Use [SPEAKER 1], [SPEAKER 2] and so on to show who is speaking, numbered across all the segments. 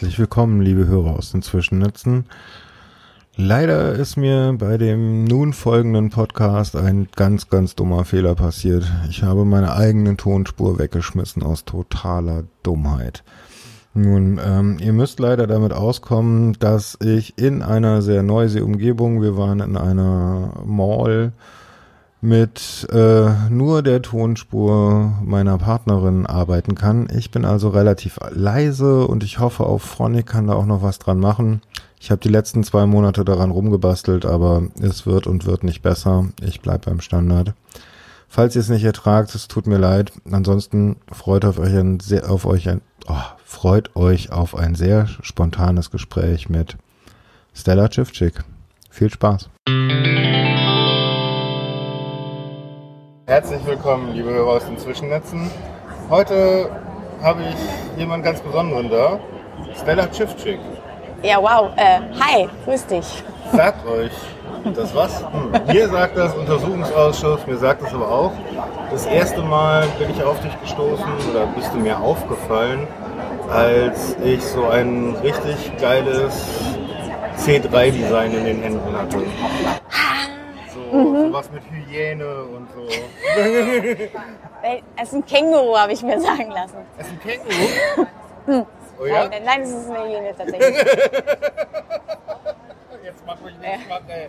[SPEAKER 1] Herzlich willkommen, liebe Hörer aus den Zwischennetzen. Leider ist mir bei dem nun folgenden Podcast ein ganz, ganz dummer Fehler passiert. Ich habe meine eigene Tonspur weggeschmissen aus totaler Dummheit. Nun, ähm, ihr müsst leider damit auskommen, dass ich in einer sehr noisy Umgebung, wir waren in einer Mall, mit äh, nur der Tonspur meiner Partnerin arbeiten kann. Ich bin also relativ leise und ich hoffe, auf Phonic kann da auch noch was dran machen. Ich habe die letzten zwei Monate daran rumgebastelt, aber es wird und wird nicht besser. Ich bleib beim Standard. Falls ihr es nicht ertragt, es tut mir leid. Ansonsten freut auf euch ein sehr, auf euch ein, oh, freut euch auf ein sehr spontanes Gespräch mit Stella Chivchik. Viel Spaß. Herzlich willkommen, liebe Hörer aus den Zwischennetzen. Heute habe ich jemanden ganz Besonderen da, Stella Chivchik.
[SPEAKER 2] Ja, wow. Äh, hi, grüß dich.
[SPEAKER 1] Sagt euch das was? Hm. Mir sagt das Untersuchungsausschuss, mir sagt das aber auch. Das erste Mal bin ich auf dich gestoßen oder bist du mir aufgefallen, als ich so ein richtig geiles C3-Design in den Händen hatte. So, mhm. sowas mit Hyäne und so.
[SPEAKER 2] es ist ein Känguru, habe ich mir sagen lassen.
[SPEAKER 1] Es ist ein Känguru?
[SPEAKER 2] oh, ja? nein, nein, es ist eine Hyäne tatsächlich.
[SPEAKER 1] Jetzt mach mich nicht ja. ey.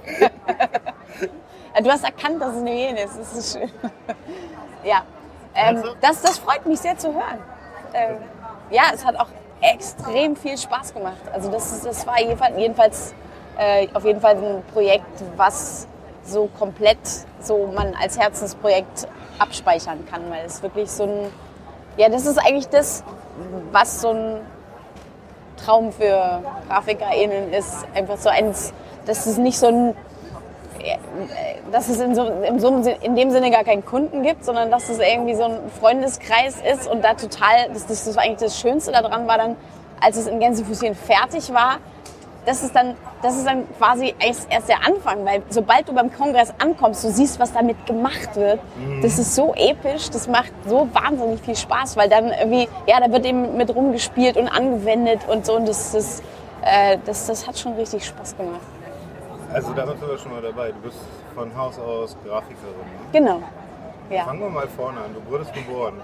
[SPEAKER 2] du hast erkannt, dass es eine Hyäne ist. Das ist schön. ja. Ähm, das, das freut mich sehr zu hören. Ähm, ja, es hat auch extrem viel Spaß gemacht. Also das, ist, das war jedenfalls, jedenfalls äh, auf jeden Fall ein Projekt, was so komplett so man als Herzensprojekt abspeichern kann, weil es wirklich so ein, ja, das ist eigentlich das, was so ein Traum für GrafikerInnen ist. Einfach so eins, dass es nicht so ein, dass es in, so, in, so, in dem Sinne gar keinen Kunden gibt, sondern dass es irgendwie so ein Freundeskreis ist und da total, das, das, war eigentlich das Schönste daran war dann, als es in Gänsefüßchen fertig war, das ist dann, das ist dann quasi erst, erst der Anfang, weil sobald du beim Kongress ankommst, du siehst, was damit gemacht wird, mhm. das ist so episch, das macht so wahnsinnig viel Spaß, weil dann irgendwie, ja, da wird eben mit rumgespielt und angewendet und so und das, das, äh, das, das hat schon richtig Spaß gemacht.
[SPEAKER 1] Also da sind wir schon mal dabei, du bist von Haus aus Grafikerin. Ne?
[SPEAKER 2] Genau, ja.
[SPEAKER 1] Fangen wir mal vorne an, du wurdest geboren.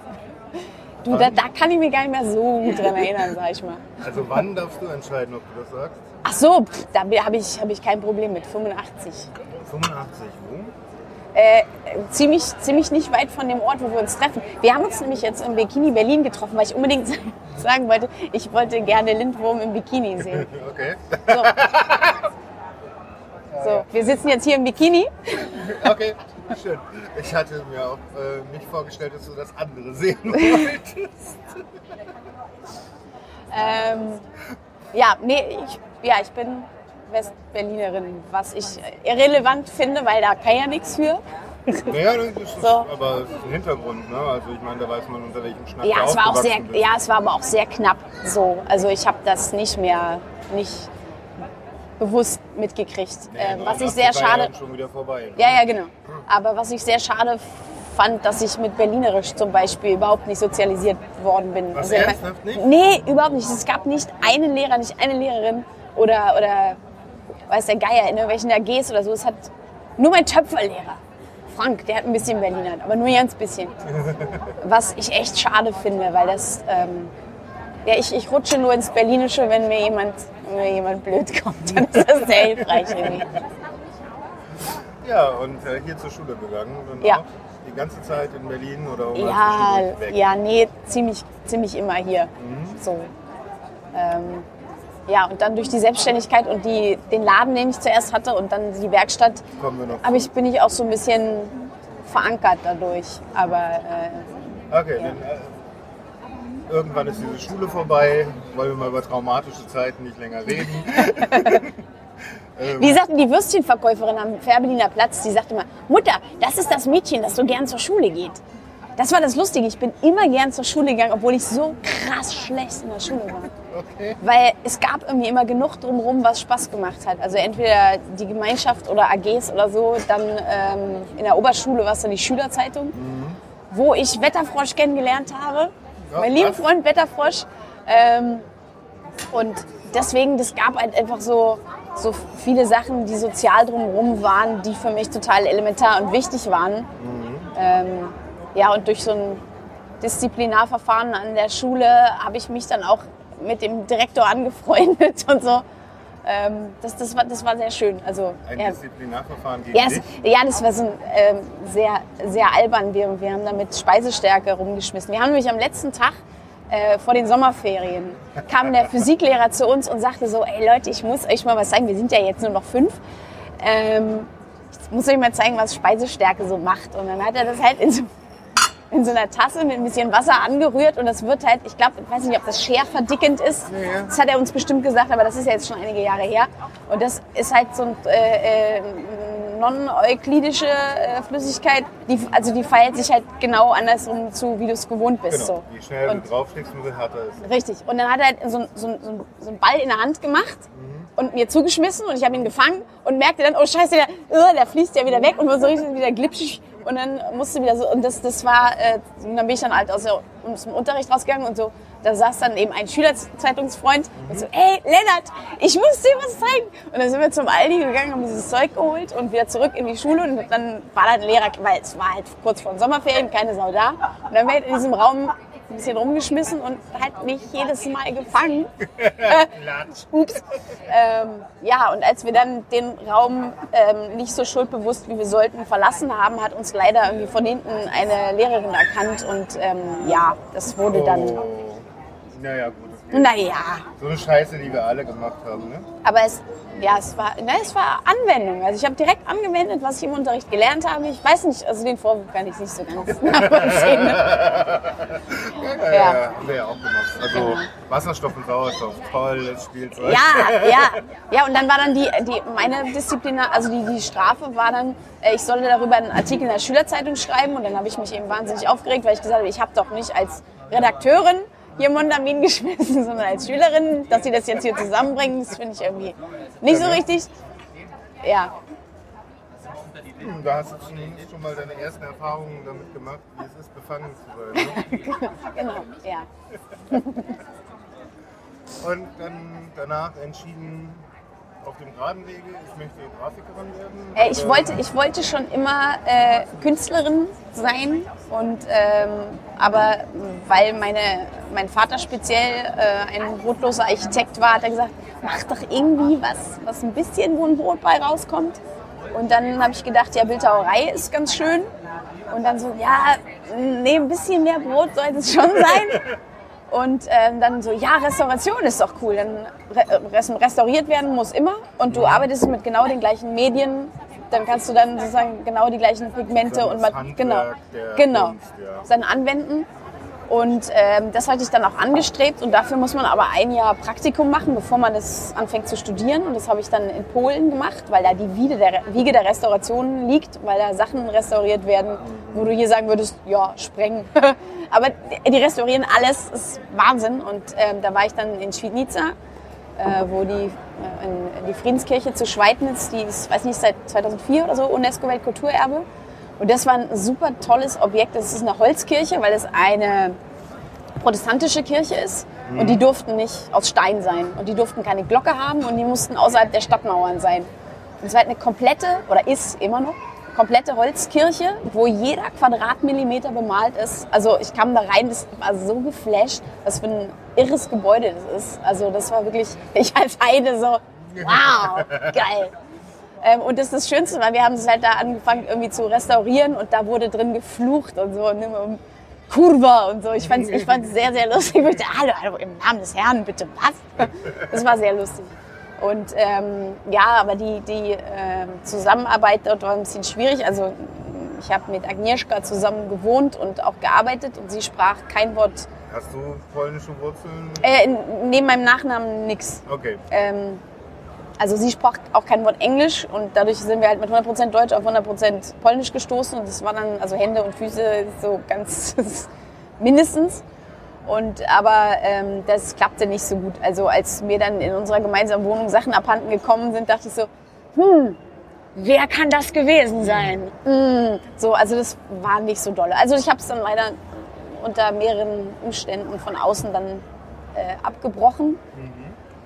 [SPEAKER 2] Du, da, da, kann ich mich gar nicht mehr so gut dran erinnern, sag ich mal.
[SPEAKER 1] Also wann darfst du entscheiden, ob du das sagst?
[SPEAKER 2] Ach so, da habe ich, hab ich kein Problem mit. 85.
[SPEAKER 1] 85, wo?
[SPEAKER 2] Äh, ziemlich, ziemlich nicht weit von dem Ort, wo wir uns treffen. Wir haben uns nämlich jetzt im Bikini Berlin getroffen, weil ich unbedingt sagen wollte, ich wollte gerne Lindwurm im Bikini sehen.
[SPEAKER 1] Okay.
[SPEAKER 2] So. so, wir sitzen jetzt hier im Bikini.
[SPEAKER 1] Okay, schön. Ich hatte mir auch äh, nicht vorgestellt, dass du das andere sehen wolltest.
[SPEAKER 2] ähm, ja, nee, ich ja, ich bin Westberlinerin, was ich irrelevant finde, weil da kann ja nichts für.
[SPEAKER 1] Ja, das ist so. aber ein Hintergrund, ne? Also ich meine, da weiß man unter welchem Schnapp
[SPEAKER 2] ja, es war auch sehr, bist. Ja, es war aber auch sehr knapp so. Also ich habe das nicht mehr, nicht bewusst mitgekriegt. Nee,
[SPEAKER 1] äh,
[SPEAKER 2] was ich sehr schade.
[SPEAKER 1] Ja, schon wieder vorbei, ne?
[SPEAKER 2] ja, ja, genau. Aber was ich sehr schade fand, dass ich mit Berlinerisch zum Beispiel überhaupt nicht sozialisiert worden bin.
[SPEAKER 1] Was, also, ernsthaft nicht?
[SPEAKER 2] Nee, überhaupt nicht. Es gab nicht einen Lehrer, nicht eine Lehrerin, oder, oder weiß der Geier, in irgendwelchen AGs oder so. Es hat nur mein Töpferlehrer, Frank, der hat ein bisschen Berliner, aber nur ganz bisschen. Was ich echt schade finde, weil das, ähm, ja, ich, ich rutsche nur ins Berlinische, wenn mir jemand, wenn mir jemand blöd kommt. Dann ist das sehr hilfreich irgendwie.
[SPEAKER 1] Ja, und äh, hier zur Schule gegangen. Und
[SPEAKER 2] ja.
[SPEAKER 1] die ganze Zeit in Berlin oder
[SPEAKER 2] Ja, ja, nee, ziemlich, ziemlich immer hier. Mhm. So. Ähm, ja, und dann durch die Selbstständigkeit und die, den Laden, den ich zuerst hatte und dann die Werkstatt, aber ich, bin ich auch so ein bisschen verankert dadurch. Aber,
[SPEAKER 1] äh, okay, ja. dann, äh, irgendwann ist diese Schule vorbei. Wollen wir mal über traumatische Zeiten nicht länger reden.
[SPEAKER 2] Wie sagten die Würstchenverkäuferin am Färbeliner Platz, die sagte immer, Mutter, das ist das Mädchen, das so gern zur Schule geht. Das war das Lustige. Ich bin immer gern zur Schule gegangen, obwohl ich so krass schlecht in der Schule war. Okay. Weil es gab irgendwie immer genug drumherum, was Spaß gemacht hat. Also entweder die Gemeinschaft oder AGs oder so. Dann ähm, in der Oberschule war es dann die Schülerzeitung, mhm. wo ich Wetterfrosch kennengelernt habe. Ja, mein lieber Freund Wetterfrosch. Ähm, Und deswegen, das gab halt einfach so, so viele Sachen, die sozial drumherum waren, die für mich total elementar und wichtig waren. Ähm, ja, und durch so ein Disziplinarverfahren an der Schule habe ich mich dann auch mit dem Direktor angefreundet und so. Ähm, das, das, war, das war sehr schön. Also,
[SPEAKER 3] Ein
[SPEAKER 2] ja.
[SPEAKER 3] Disziplinarverfahren gegen
[SPEAKER 2] Ja, das, ja, das war so ein, ähm, sehr, sehr albern. Wir, wir haben da mit Speisestärke rumgeschmissen. Wir haben nämlich am letzten Tag äh, vor den Sommerferien kam der Physiklehrer zu uns und sagte so, ey Leute, ich muss euch mal was zeigen. Wir sind ja jetzt nur noch fünf. Ähm, ich muss euch mal zeigen, was Speisestärke so macht. Und dann hat er das halt in so, in so einer Tasse mit ein bisschen Wasser angerührt und das wird halt, ich glaube, ich weiß nicht, ob das schärverdickend ist.
[SPEAKER 3] ja.
[SPEAKER 2] Das hat er uns bestimmt gesagt, aber das ist ja jetzt schon einige Jahre her. Und das ist halt so ein äh, äh, non-euklidische äh, Flüssigkeit, die, also die verhält sich halt genau andersrum zu, wie du es gewohnt bist.
[SPEAKER 3] Genau.
[SPEAKER 2] So.
[SPEAKER 3] Je schneller
[SPEAKER 2] Und-
[SPEAKER 3] du draufschlägst, umso härter ist es.
[SPEAKER 2] Richtig. Und dann hat er halt so, so, so, so einen Ball in der Hand gemacht und mir zugeschmissen und ich habe ihn gefangen und merkte dann, oh scheiße, der, äh, der fließt ja wieder weg und war so richtig wieder glitschig. Und dann musste wieder so, und das, das war, äh, und dann bin ich dann halt aus, der, aus dem Unterricht rausgegangen und so, da saß dann eben ein Schülerzeitungsfreund und so, ey, Lennart, ich muss dir was zeigen. Und dann sind wir zum Aldi gegangen, haben dieses Zeug geholt und wieder zurück in die Schule und dann war da ein Lehrer, weil es war halt kurz vor den Sommerferien, keine Sau da. Und dann wird in diesem Raum ein bisschen rumgeschmissen und halt mich jedes Mal gefangen. Ups. Ähm, ja, und als wir dann den Raum ähm, nicht so schuldbewusst, wie wir sollten, verlassen haben, hat uns leider irgendwie von hinten eine Lehrerin erkannt und ähm, ja, das wurde dann,
[SPEAKER 3] Oh. Naja, gut.
[SPEAKER 2] Naja,
[SPEAKER 3] So eine Scheiße, die wir alle gemacht haben, ne?
[SPEAKER 2] aber es, ja, es war, ne, es war Anwendung. Also ich habe direkt angewendet, was ich im Unterricht gelernt habe. Ich weiß nicht, also den Vorwurf kann ich nicht so ganz nachvollziehen.
[SPEAKER 3] Ja,
[SPEAKER 2] Ja.
[SPEAKER 3] ja, haben wir ja auch gemacht. Also
[SPEAKER 2] Genau.
[SPEAKER 3] Wasserstoff und Sauerstoff, tolles Spielzeug.
[SPEAKER 2] Ja, ja, ja. Und dann war dann die, die meine Disziplin, also die, die Strafe war dann, äh, ich sollte darüber einen Artikel in der Schülerzeitung schreiben und dann habe ich mich eben wahnsinnig aufgeregt, weil ich gesagt habe, ich habe doch nicht als Redakteurin hier Mondamin geschmissen, sondern als Schülerin, dass sie das jetzt hier zusammenbringen, das finde ich irgendwie nicht so richtig. Ja,
[SPEAKER 3] Hm, Da hast du zumindest schon mal deine ersten Erfahrungen damit gemacht, wie es ist, befangen zu sein. Ne?
[SPEAKER 2] genau, ja.
[SPEAKER 3] Und dann danach entschieden, auf dem geraden Wege, ich möchte Grafikerin werden.
[SPEAKER 2] Äh, ich, wollte, ich wollte schon immer äh, Künstlerin sein, und, ähm, aber weil meine, mein Vater speziell äh, ein brotloser Architekt war, hat er gesagt, mach doch irgendwie was, was ein bisschen, wo ein Brot bei rauskommt. Und dann habe ich gedacht, ja, Bildhauerei ist ganz schön. Und dann so, ja, nee, ein bisschen mehr Brot sollte es schon sein. Und ähm, dann so, ja, Restauration ist doch cool. Dann re res- restauriert werden muss immer. Und du arbeitest mit genau den gleichen Medien. Dann kannst du dann sozusagen genau die gleichen Pigmente und ma-
[SPEAKER 3] Handwerk
[SPEAKER 2] genau, genau,
[SPEAKER 3] Kunst, ja.
[SPEAKER 2] dann anwenden. Und ähm, das hatte ich dann auch angestrebt. Und dafür muss man aber ein Jahr Praktikum machen, bevor man das anfängt zu studieren. Und das habe ich dann in Polen gemacht, weil da die Wiege der, Wiege der Restauration liegt, weil da Sachen restauriert werden, wo du hier sagen würdest, ja, sprengen. aber die restaurieren alles, ist Wahnsinn. Und ähm, da war ich dann in Świdnica, äh, wo die, äh, in, die Friedenskirche zu Schweidnitz, die ist, weiß nicht, seit 2004 oder so UNESCO-Weltkulturerbe. Und das war ein super tolles Objekt. Das ist eine Holzkirche, weil es eine protestantische Kirche ist. Und die durften nicht aus Stein sein. Und die durften keine Glocke haben und die mussten außerhalb der Stadtmauern sein. Und es war halt eine komplette, oder ist immer noch, komplette Holzkirche, wo jeder Quadratmillimeter bemalt ist. Also ich kam da rein, das war so geflasht, was für ein irres Gebäude das ist. Also das war wirklich, ich als Heide so, wow, geil. Ähm, und das ist das Schönste, weil wir haben es halt da angefangen irgendwie zu restaurieren und da wurde drin geflucht und so. Und immer um Kurva und so. Ich fand es ich fand's sehr, sehr lustig. Ich dachte, hallo, hallo, im Namen des Herrn, bitte was? Das war sehr lustig. Und ähm, ja, aber die, die ähm, Zusammenarbeit dort war ein bisschen schwierig. Also ich habe mit Agnieszka zusammen gewohnt und auch gearbeitet und sie sprach kein Wort,
[SPEAKER 3] Hast du polnische Wurzeln?
[SPEAKER 2] äh, neben meinem Nachnamen nix.
[SPEAKER 3] Okay.
[SPEAKER 2] Ähm, also sie sprach auch kein Wort Englisch und dadurch sind wir halt mit 100% Deutsch auf 100% Polnisch gestoßen und das war dann also Hände und Füße so ganz mindestens. Und aber ähm, das klappte nicht so gut. Also als mir dann in unserer gemeinsamen Wohnung Sachen abhanden gekommen sind, dachte ich so, hm, wer kann das gewesen sein? Hm, so, also das war nicht so dolle. Also ich habe es dann leider unter mehreren Umständen von außen dann äh, abgebrochen.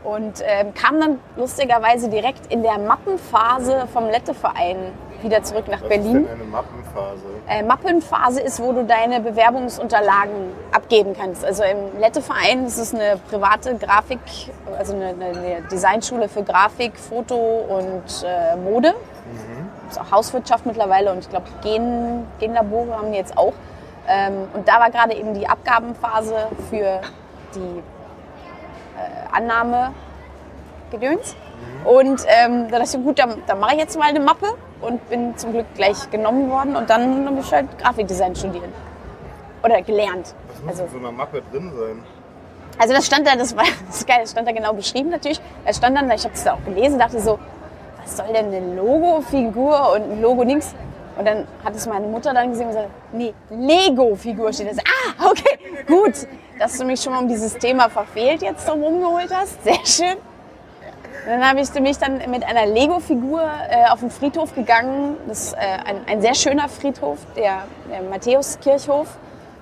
[SPEAKER 2] Und ähm, kam dann lustigerweise direkt in der Mappenphase vom Letteverein wieder zurück nach
[SPEAKER 3] Was
[SPEAKER 2] Berlin.
[SPEAKER 3] ist denn eine Mappenphase?
[SPEAKER 2] Äh, Mappenphase ist, wo du deine Bewerbungsunterlagen abgeben kannst. Also im Letteverein ist es eine private Grafik, also eine, eine, Designschule für Grafik, Foto und äh, Mode. Ist auch Hauswirtschaft mittlerweile und ich glaube Gen, Genlabore haben die jetzt auch. Ähm, und da war gerade eben die Abgabenphase für die äh, Annahme gedöns. Und ähm, da dachte ich, gut, dann, dann mache ich jetzt mal eine Mappe und bin zum Glück gleich genommen worden und dann habe ich halt Grafikdesign studieren. Oder gelernt.
[SPEAKER 3] Was muss
[SPEAKER 2] Also,
[SPEAKER 3] in so einer Mappe drin sein?
[SPEAKER 2] also das stand da, das war das ist geil, das stand da genau beschrieben natürlich. Da stand dann, ich habe das da auch gelesen, dachte so, was soll denn eine Logo-Figur und ein Logo nix? Und dann hat es meine Mutter dann gesehen und gesagt, nee, Lego-Figur steht das. Ah, okay, gut, dass du mich schon mal um dieses Thema verfehlt jetzt drum rumgeholt hast. Sehr schön. Dann habe ich mich dann mit einer Lego-Figur äh, auf den Friedhof gegangen. Das ist äh, ein, ein sehr schöner Friedhof, der, der Matthäuskirchhof,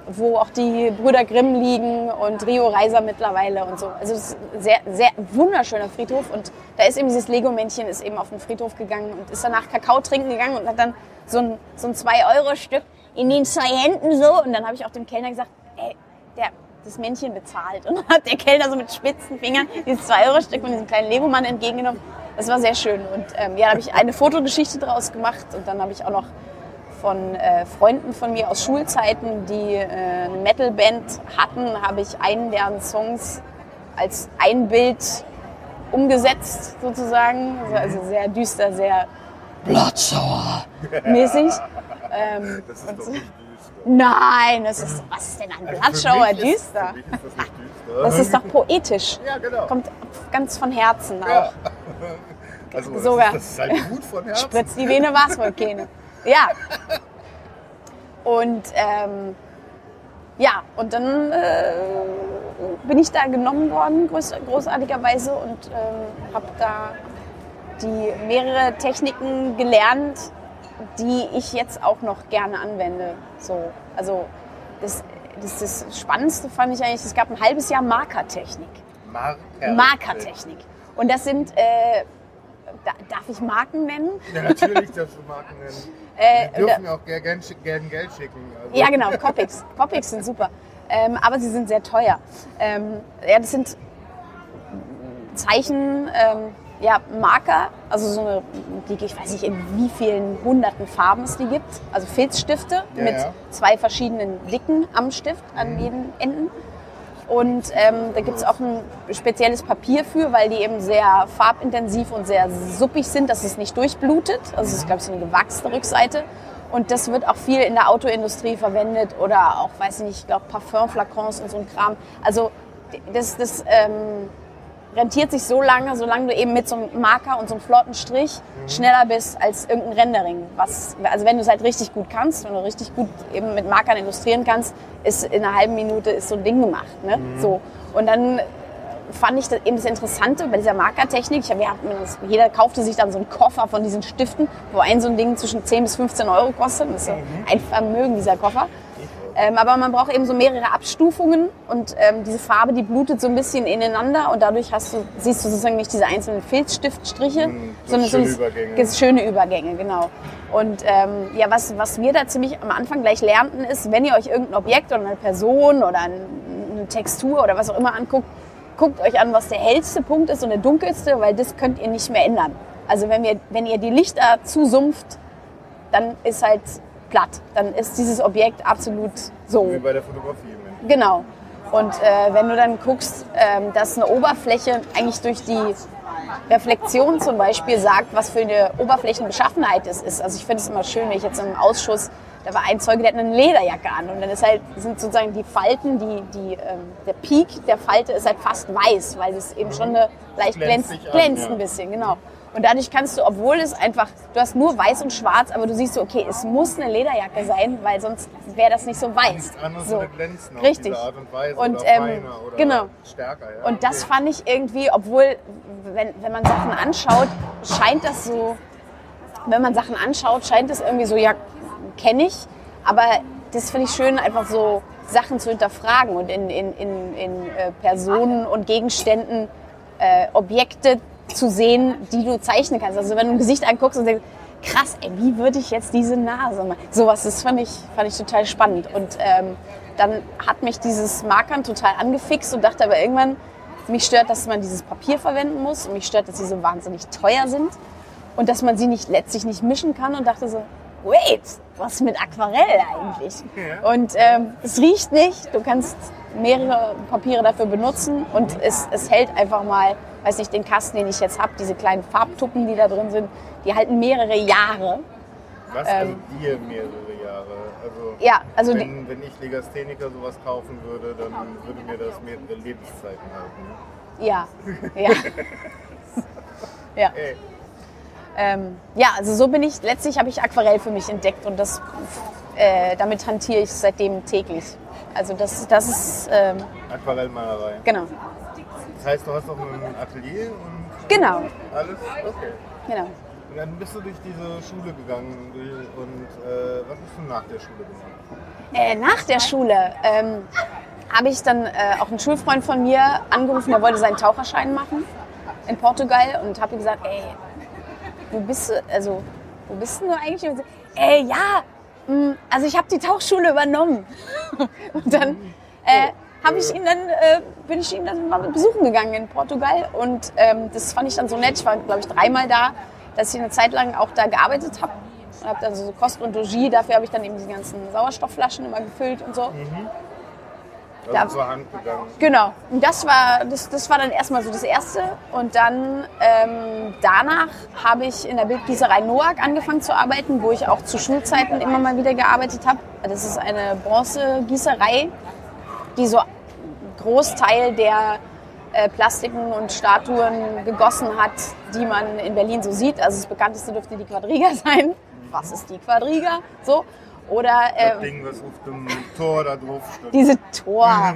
[SPEAKER 2] wo auch die Brüder Grimm liegen und Rio Reiser mittlerweile und so. Also das ist ein sehr, sehr wunderschöner Friedhof. Und da ist eben dieses Lego-Männchen ist eben auf den Friedhof gegangen und ist danach Kakao trinken gegangen und hat dann so ein, so ein 2-Euro-Stück in den zwei Händen so. Und dann habe ich auch dem Kellner gesagt, ey, der, das Männchen bezahlt. Und dann hat der Kellner so mit spitzen Fingern dieses 2-Euro-Stück von diesem kleinen Lego-Mann entgegengenommen. Das war sehr schön. Und ähm, ja, da habe ich eine Fotogeschichte draus gemacht. Und dann habe ich auch noch von äh, Freunden von mir aus Schulzeiten, die äh, eine Metalband hatten, habe ich einen deren Songs als ein Bild umgesetzt sozusagen. Also sehr düster, sehr Bloodshore-mäßig. Ähm,
[SPEAKER 3] Das ist
[SPEAKER 2] und
[SPEAKER 3] doch
[SPEAKER 2] so-
[SPEAKER 3] nicht.
[SPEAKER 2] Nein, das ist, was ist denn an
[SPEAKER 3] Also mich ist-
[SPEAKER 2] düster?
[SPEAKER 3] Ist das nicht düster.
[SPEAKER 2] Das ist doch poetisch.
[SPEAKER 3] Ja, genau.
[SPEAKER 2] Kommt ganz von Herzen
[SPEAKER 3] Ja.
[SPEAKER 2] auch.
[SPEAKER 3] Also das
[SPEAKER 2] Sogar.
[SPEAKER 3] ist, das ist halt gut von Herzen.
[SPEAKER 2] Spritzt die Vene keine. Ja. Und ähm, ja, und dann äh, bin ich da genommen worden, groß, großartigerweise, und ähm, habe da die mehrere Techniken gelernt, die ich jetzt auch noch gerne anwende. So, also das, das, das Spannendste fand ich eigentlich, es gab ein halbes Jahr Markertechnik.
[SPEAKER 3] Marker.
[SPEAKER 2] Markertechnik. Und das sind, äh, da, darf ich Marken nennen?
[SPEAKER 3] Ja, natürlich darfst du Marken nennen.
[SPEAKER 2] Äh,
[SPEAKER 3] Wir dürfen auch ger- gern, schick- gern Geld schicken. Also.
[SPEAKER 2] Ja, genau, Copics. Copics sind super. Ähm, aber sie sind sehr teuer. Ähm, ja, das sind Zeichen, ähm, ja, Marker, also so eine, die, ich weiß nicht, in wie vielen hunderten Farben es die gibt. Also Filzstifte
[SPEAKER 3] Ja,
[SPEAKER 2] mit
[SPEAKER 3] ja.
[SPEAKER 2] zwei verschiedenen Dicken am Stift an jeden Enden. Und ähm, da gibt es auch ein spezielles Papier für, weil die eben sehr farbintensiv und sehr suppig sind, dass es nicht durchblutet. Also es ist, glaube ich, so eine gewachste Rückseite. Und das wird auch viel in der Autoindustrie verwendet oder auch, weiß ich nicht, ich glaube Parfümflakons und so ein Kram. Also das, das ähm, rentiert sich so lange, solange du eben mit so einem Marker und so einem flotten Strich schneller bist als irgendein Rendering. Was, also wenn du es halt richtig gut kannst, wenn du richtig gut eben mit Markern illustrieren kannst, ist in einer halben Minute ist so ein Ding gemacht. Ne? So. Und dann fand ich das eben das Interessante bei dieser Markertechnik. Ich hab, ja, jeder kaufte sich dann so einen Koffer von diesen Stiften, wo ein so ein Ding zwischen 10 bis 15 Euro kostet. Das ist so ein Vermögen, dieser Koffer. Ähm, aber man braucht eben so mehrere Abstufungen und ähm, diese Farbe, die blutet so ein bisschen ineinander und dadurch hast du, siehst du sozusagen nicht diese einzelnen Filzstiftstriche,
[SPEAKER 3] Mm, so schöne Übergänge.
[SPEAKER 2] ge- schöne Übergänge, genau. Und ähm, ja, was, was wir da ziemlich am Anfang gleich lernten, ist, wenn ihr euch irgendein Objekt oder eine Person oder ein, eine Textur oder was auch immer anguckt, guckt euch an, was der hellste Punkt ist und der dunkelste, weil das könnt ihr nicht mehr ändern. Also wenn, wir, wenn ihr die Lichter zusumpft, dann ist halt platt. Dann ist dieses Objekt absolut so.
[SPEAKER 3] Wie bei der Fotografie.
[SPEAKER 2] Genau. Und äh, wenn du dann guckst, ähm, dass eine Oberfläche eigentlich durch die Reflexion zum Beispiel sagt, was für eine Oberflächenbeschaffenheit es ist. Also ich finde es immer schön, wenn ich jetzt im Ausschuss, da war ein Zeuge, der hat eine Lederjacke an und dann ist halt, sind sozusagen die Falten, die, die, ähm, der Peak der Falte ist halt fast weiß, weil es eben schon eine leicht
[SPEAKER 3] Glänzt
[SPEAKER 2] glänzt,
[SPEAKER 3] an,
[SPEAKER 2] glänzt
[SPEAKER 3] ja.
[SPEAKER 2] ein bisschen, genau. Und dadurch kannst du, obwohl es einfach, du hast nur weiß und schwarz, aber du siehst so, okay, es muss eine Lederjacke sein, weil sonst wäre das nicht so weiß. So. Richtig.
[SPEAKER 3] und Weise
[SPEAKER 2] Und,
[SPEAKER 3] oder
[SPEAKER 2] ähm, genau.
[SPEAKER 3] stärker. Ja.
[SPEAKER 2] Und das fand ich irgendwie, obwohl, wenn, wenn man Sachen anschaut, scheint das so, wenn man Sachen anschaut, scheint es irgendwie so, ja, kenne ich. Aber das finde ich schön, einfach so Sachen zu hinterfragen und in, in, in, in äh, Personen und Gegenständen äh, Objekte zu sehen, die du zeichnen kannst. Also wenn du ein Gesicht anguckst und denkst, krass, ey, wie würde ich jetzt diese Nase machen? Sowas, das fand ich, fand ich total spannend. Und ähm, dann hat mich dieses Markern total angefixt und dachte aber irgendwann, mich stört, dass man dieses Papier verwenden muss und mich stört, dass sie so wahnsinnig teuer sind und dass man sie nicht letztlich nicht mischen kann und dachte so, wait, was mit Aquarell eigentlich?
[SPEAKER 1] Ja.
[SPEAKER 2] Und ähm, es riecht nicht, du kannst mehrere Papiere dafür benutzen und es, es hält einfach mal, weiß nicht, den Kasten, den ich jetzt habe, diese kleinen Farbtuppen, die da drin sind, die halten mehrere Jahre.
[SPEAKER 1] Was
[SPEAKER 2] Ähm.
[SPEAKER 1] also dir mehrere Jahre? Also,
[SPEAKER 2] Ja, also die,
[SPEAKER 1] wenn, wenn ich Legastheniker sowas kaufen würde, dann würde mir das mehrere Lebenszeiten halten.
[SPEAKER 2] ja, ja. ja.
[SPEAKER 1] Ey,
[SPEAKER 2] Ähm, ja, also so bin ich, letztlich habe ich Aquarell für mich entdeckt und das, äh, damit hantiere ich seitdem täglich. Also das, das ist, ähm,
[SPEAKER 1] Aquarellmalerei.
[SPEAKER 2] genau,
[SPEAKER 1] Das heißt, du hast auch ein Atelier und
[SPEAKER 2] genau,
[SPEAKER 1] alles? Okay.
[SPEAKER 2] genau.
[SPEAKER 1] Und dann bist du durch diese Schule gegangen und äh, was hast du nach der Schule gemacht?
[SPEAKER 2] Äh, nach der Schule ähm, habe ich dann äh, auch einen Schulfreund von mir angerufen, der wollte seinen Taucherschein machen in Portugal und habe ihm gesagt, ey, wo bist du, also, wo bist du eigentlich? Und so, ey, ja, mh, also ich habe die Tauchschule übernommen. und dann äh, habe ich ihn dann, äh, bin ich ihn dann mal besuchen gegangen in Portugal und ähm, das fand ich dann so nett. Ich war, glaube ich, dreimal da, dass ich eine Zeit lang auch da gearbeitet habe. Und habe dann so Kost und Logis, dafür habe ich dann eben die ganzen Sauerstoffflaschen immer gefüllt und so.
[SPEAKER 1] Also
[SPEAKER 2] Da-
[SPEAKER 1] zur Hand gegangen.
[SPEAKER 2] Genau. Und das war, das, das war dann erstmal so das Erste. Und dann ähm, danach habe ich in der Bildgießerei Noack angefangen zu arbeiten, wo ich auch zu Schulzeiten immer mal wieder gearbeitet habe. Das ist eine Bronzegießerei, die so einen Großteil der äh, Plastiken und Statuen gegossen hat, die man in Berlin so sieht. Also das bekannteste dürfte die Quadriga sein. Was ist die Quadriga? So. Oder
[SPEAKER 1] Das
[SPEAKER 2] äh,
[SPEAKER 1] Ding, was auf dem Tor da drauf steht.
[SPEAKER 2] diese Tor. ja.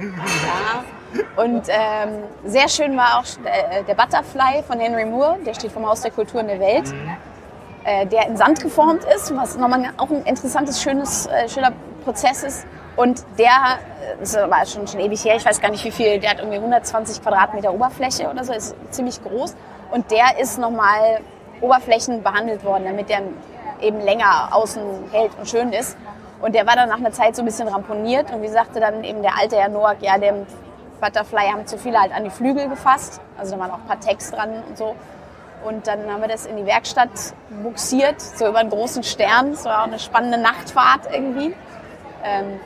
[SPEAKER 2] Und ähm, sehr schön war auch äh, der Butterfly von Henry Moore, der steht vom Haus der Kulturen der Welt, äh, der in Sand geformt ist, was nochmal auch ein interessantes, schönes, äh, schöner Prozess ist. Und der, äh, das aber schon, schon ewig her, ich weiß gar nicht wie viel, der hat irgendwie 120 Quadratmeter Oberfläche oder so, ist ziemlich groß. Und der ist nochmal Oberflächen behandelt worden, damit der eben länger außen hält und schön ist. Und der war dann nach einer Zeit so ein bisschen ramponiert und wie sagte dann eben der alte Herr Noack, ja, dem Butterfly haben zu viele halt an die Flügel gefasst. Also da waren auch ein paar Tags dran und so. Und dann haben wir das in die Werkstatt buxiert, so über einen großen Stern. Das war auch eine spannende Nachtfahrt irgendwie. Ähm,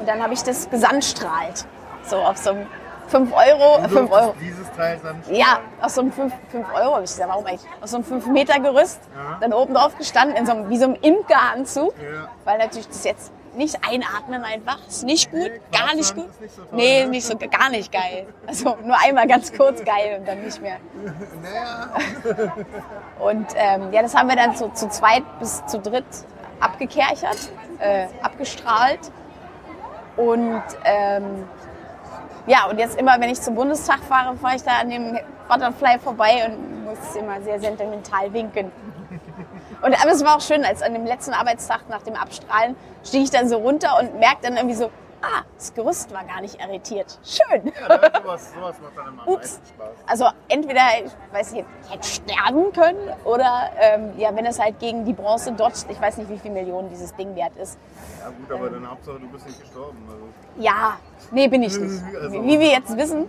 [SPEAKER 2] und dann habe ich das gesandstrahlt. So auf so einem 5 Euro,
[SPEAKER 1] Du
[SPEAKER 2] 5 Euro.
[SPEAKER 1] Dieses Teil dann
[SPEAKER 2] Ja, auf so einem 5, 5 Euro, ich gesagt, warum eigentlich? Auf so einem 5 Meter Gerüst,
[SPEAKER 1] Ja.
[SPEAKER 2] dann oben drauf gestanden, in so einem, wie so einem Imkeranzug.
[SPEAKER 1] Ja.
[SPEAKER 2] Weil natürlich das jetzt nicht einatmen einfach, ist nicht gut,
[SPEAKER 1] Nee,
[SPEAKER 2] gar nicht gut.
[SPEAKER 1] nicht so toll,
[SPEAKER 2] nee,
[SPEAKER 1] ne?
[SPEAKER 2] nicht so, gar nicht geil. Also nur einmal ganz kurz geil und dann nicht mehr.
[SPEAKER 1] Naja,
[SPEAKER 2] Und ähm, ja, das haben wir dann so zu zweit bis zu dritt abgekerchert, äh, abgestrahlt. Und ähm, ja, und jetzt immer, wenn ich zum Bundestag fahre, fahre ich da an dem Butterfly vorbei und muss immer sehr sentimental winken. Und aber es war auch schön, als an dem letzten Arbeitstag nach dem Abstrahlen stieg ich dann so runter und merkte dann irgendwie so, ah, das Gerüst war gar nicht irritiert. Schön.
[SPEAKER 1] ja, sowas, sowas macht dann immer
[SPEAKER 2] Ups.
[SPEAKER 1] Spaß.
[SPEAKER 2] Also entweder, ich weiß nicht, ich hätte sterben können oder ähm, ja, wenn es halt gegen die Bronze dodgt, ich weiß nicht, wie viel Millionen dieses Ding wert ist.
[SPEAKER 1] Ja gut, aber dann Hauptsache, du bist nicht gestorben. Also.
[SPEAKER 2] Ja, nee, bin ich nicht.
[SPEAKER 1] Also-
[SPEAKER 2] Wie wir jetzt wissen,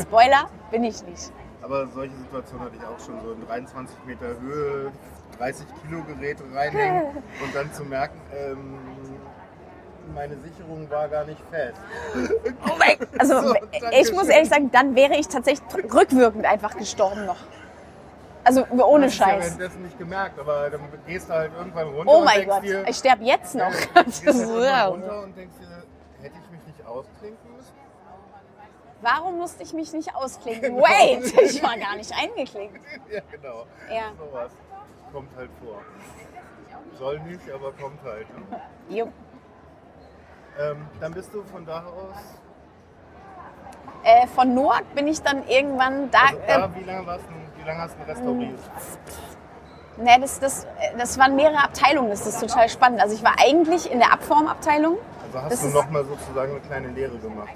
[SPEAKER 2] Spoiler, bin ich nicht.
[SPEAKER 1] Aber solche Situationen hatte ich auch schon, so in 23 Meter Höhe, 30 Kilo Gerät reinhängen und dann zu merken, ähm, meine Sicherung war gar nicht fest.
[SPEAKER 2] Oh mein, also
[SPEAKER 1] So,
[SPEAKER 2] ich muss ehrlich sagen, dann wäre ich tatsächlich rückwirkend einfach gestorben noch. Also ohne
[SPEAKER 1] Das ist ja
[SPEAKER 2] Scheiß.
[SPEAKER 1] währenddessen nicht gemerkt, aber dann gehst du halt irgendwann runter
[SPEAKER 2] Oh mein Gott,
[SPEAKER 1] dir,
[SPEAKER 2] ich sterbe jetzt noch.
[SPEAKER 1] Ja, gehst halt runter und denkst dir, hätte ich mich nicht ausklinken müssen?
[SPEAKER 2] Warum musste ich mich nicht ausklinken? Wait, ich war gar nicht eingeklinkt.
[SPEAKER 1] ja, genau.
[SPEAKER 2] Ja.
[SPEAKER 1] Sowas kommt halt vor. Soll nicht, aber kommt halt. Ne?
[SPEAKER 2] Jo.
[SPEAKER 1] Ähm, dann bist du von da aus,
[SPEAKER 2] Äh, von Noack bin ich dann irgendwann da.
[SPEAKER 1] also
[SPEAKER 2] äh,
[SPEAKER 1] wie lange warst du, wie lange hast du restauriert?
[SPEAKER 2] Ne, das, das, das waren mehrere Abteilungen, das ist total spannend. Also ich war eigentlich in der Abformabteilung.
[SPEAKER 1] Also hast
[SPEAKER 2] das
[SPEAKER 1] du nochmal sozusagen eine kleine Lehre gemacht,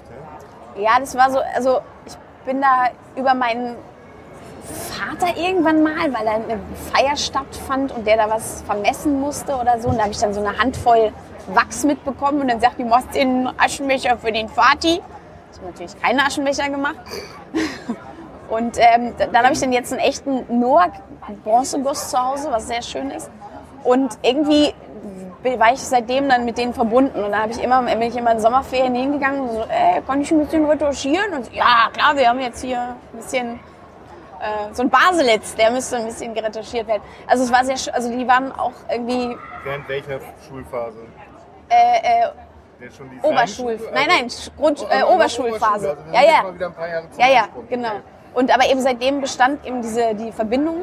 [SPEAKER 1] ja?
[SPEAKER 2] Ja, das war so, also ich bin da über meinen Vater irgendwann mal, weil da eine Feier stattfand und der da was vermessen musste oder so. Und da habe ich dann so eine Handvoll Wachs mitbekommen und dann sagt die, machst den Aschenbecher für den Vati. Ich habe natürlich keinen Aschenbecher gemacht. Und ähm, dann habe ich dann jetzt einen echten Noack-Bronzeguss zu Hause, was sehr schön ist. Und irgendwie war ich seitdem dann mit denen verbunden. Und dann habe ich immer, bin ich immer in Sommerferien hingegangen und so, ey, kann ich ein bisschen retuschieren? Und so, ja, klar, wir haben jetzt hier ein bisschen äh, so ein Baselitz, der müsste ein bisschen geretuschiert werden. Also es war sehr, schön, also die waren auch irgendwie...
[SPEAKER 1] Während welcher Schulphase?
[SPEAKER 2] Äh, äh, Oberschul,
[SPEAKER 1] Kleinschule-
[SPEAKER 2] nein, nein,
[SPEAKER 1] also-
[SPEAKER 2] Grund,
[SPEAKER 1] Oh,
[SPEAKER 2] äh,
[SPEAKER 1] also
[SPEAKER 2] Oberschulphase.
[SPEAKER 1] Oberschule, also
[SPEAKER 2] ja, ja. Ja, ja, genau.
[SPEAKER 1] Okay.
[SPEAKER 2] Und aber eben seitdem bestand eben diese die Verbindung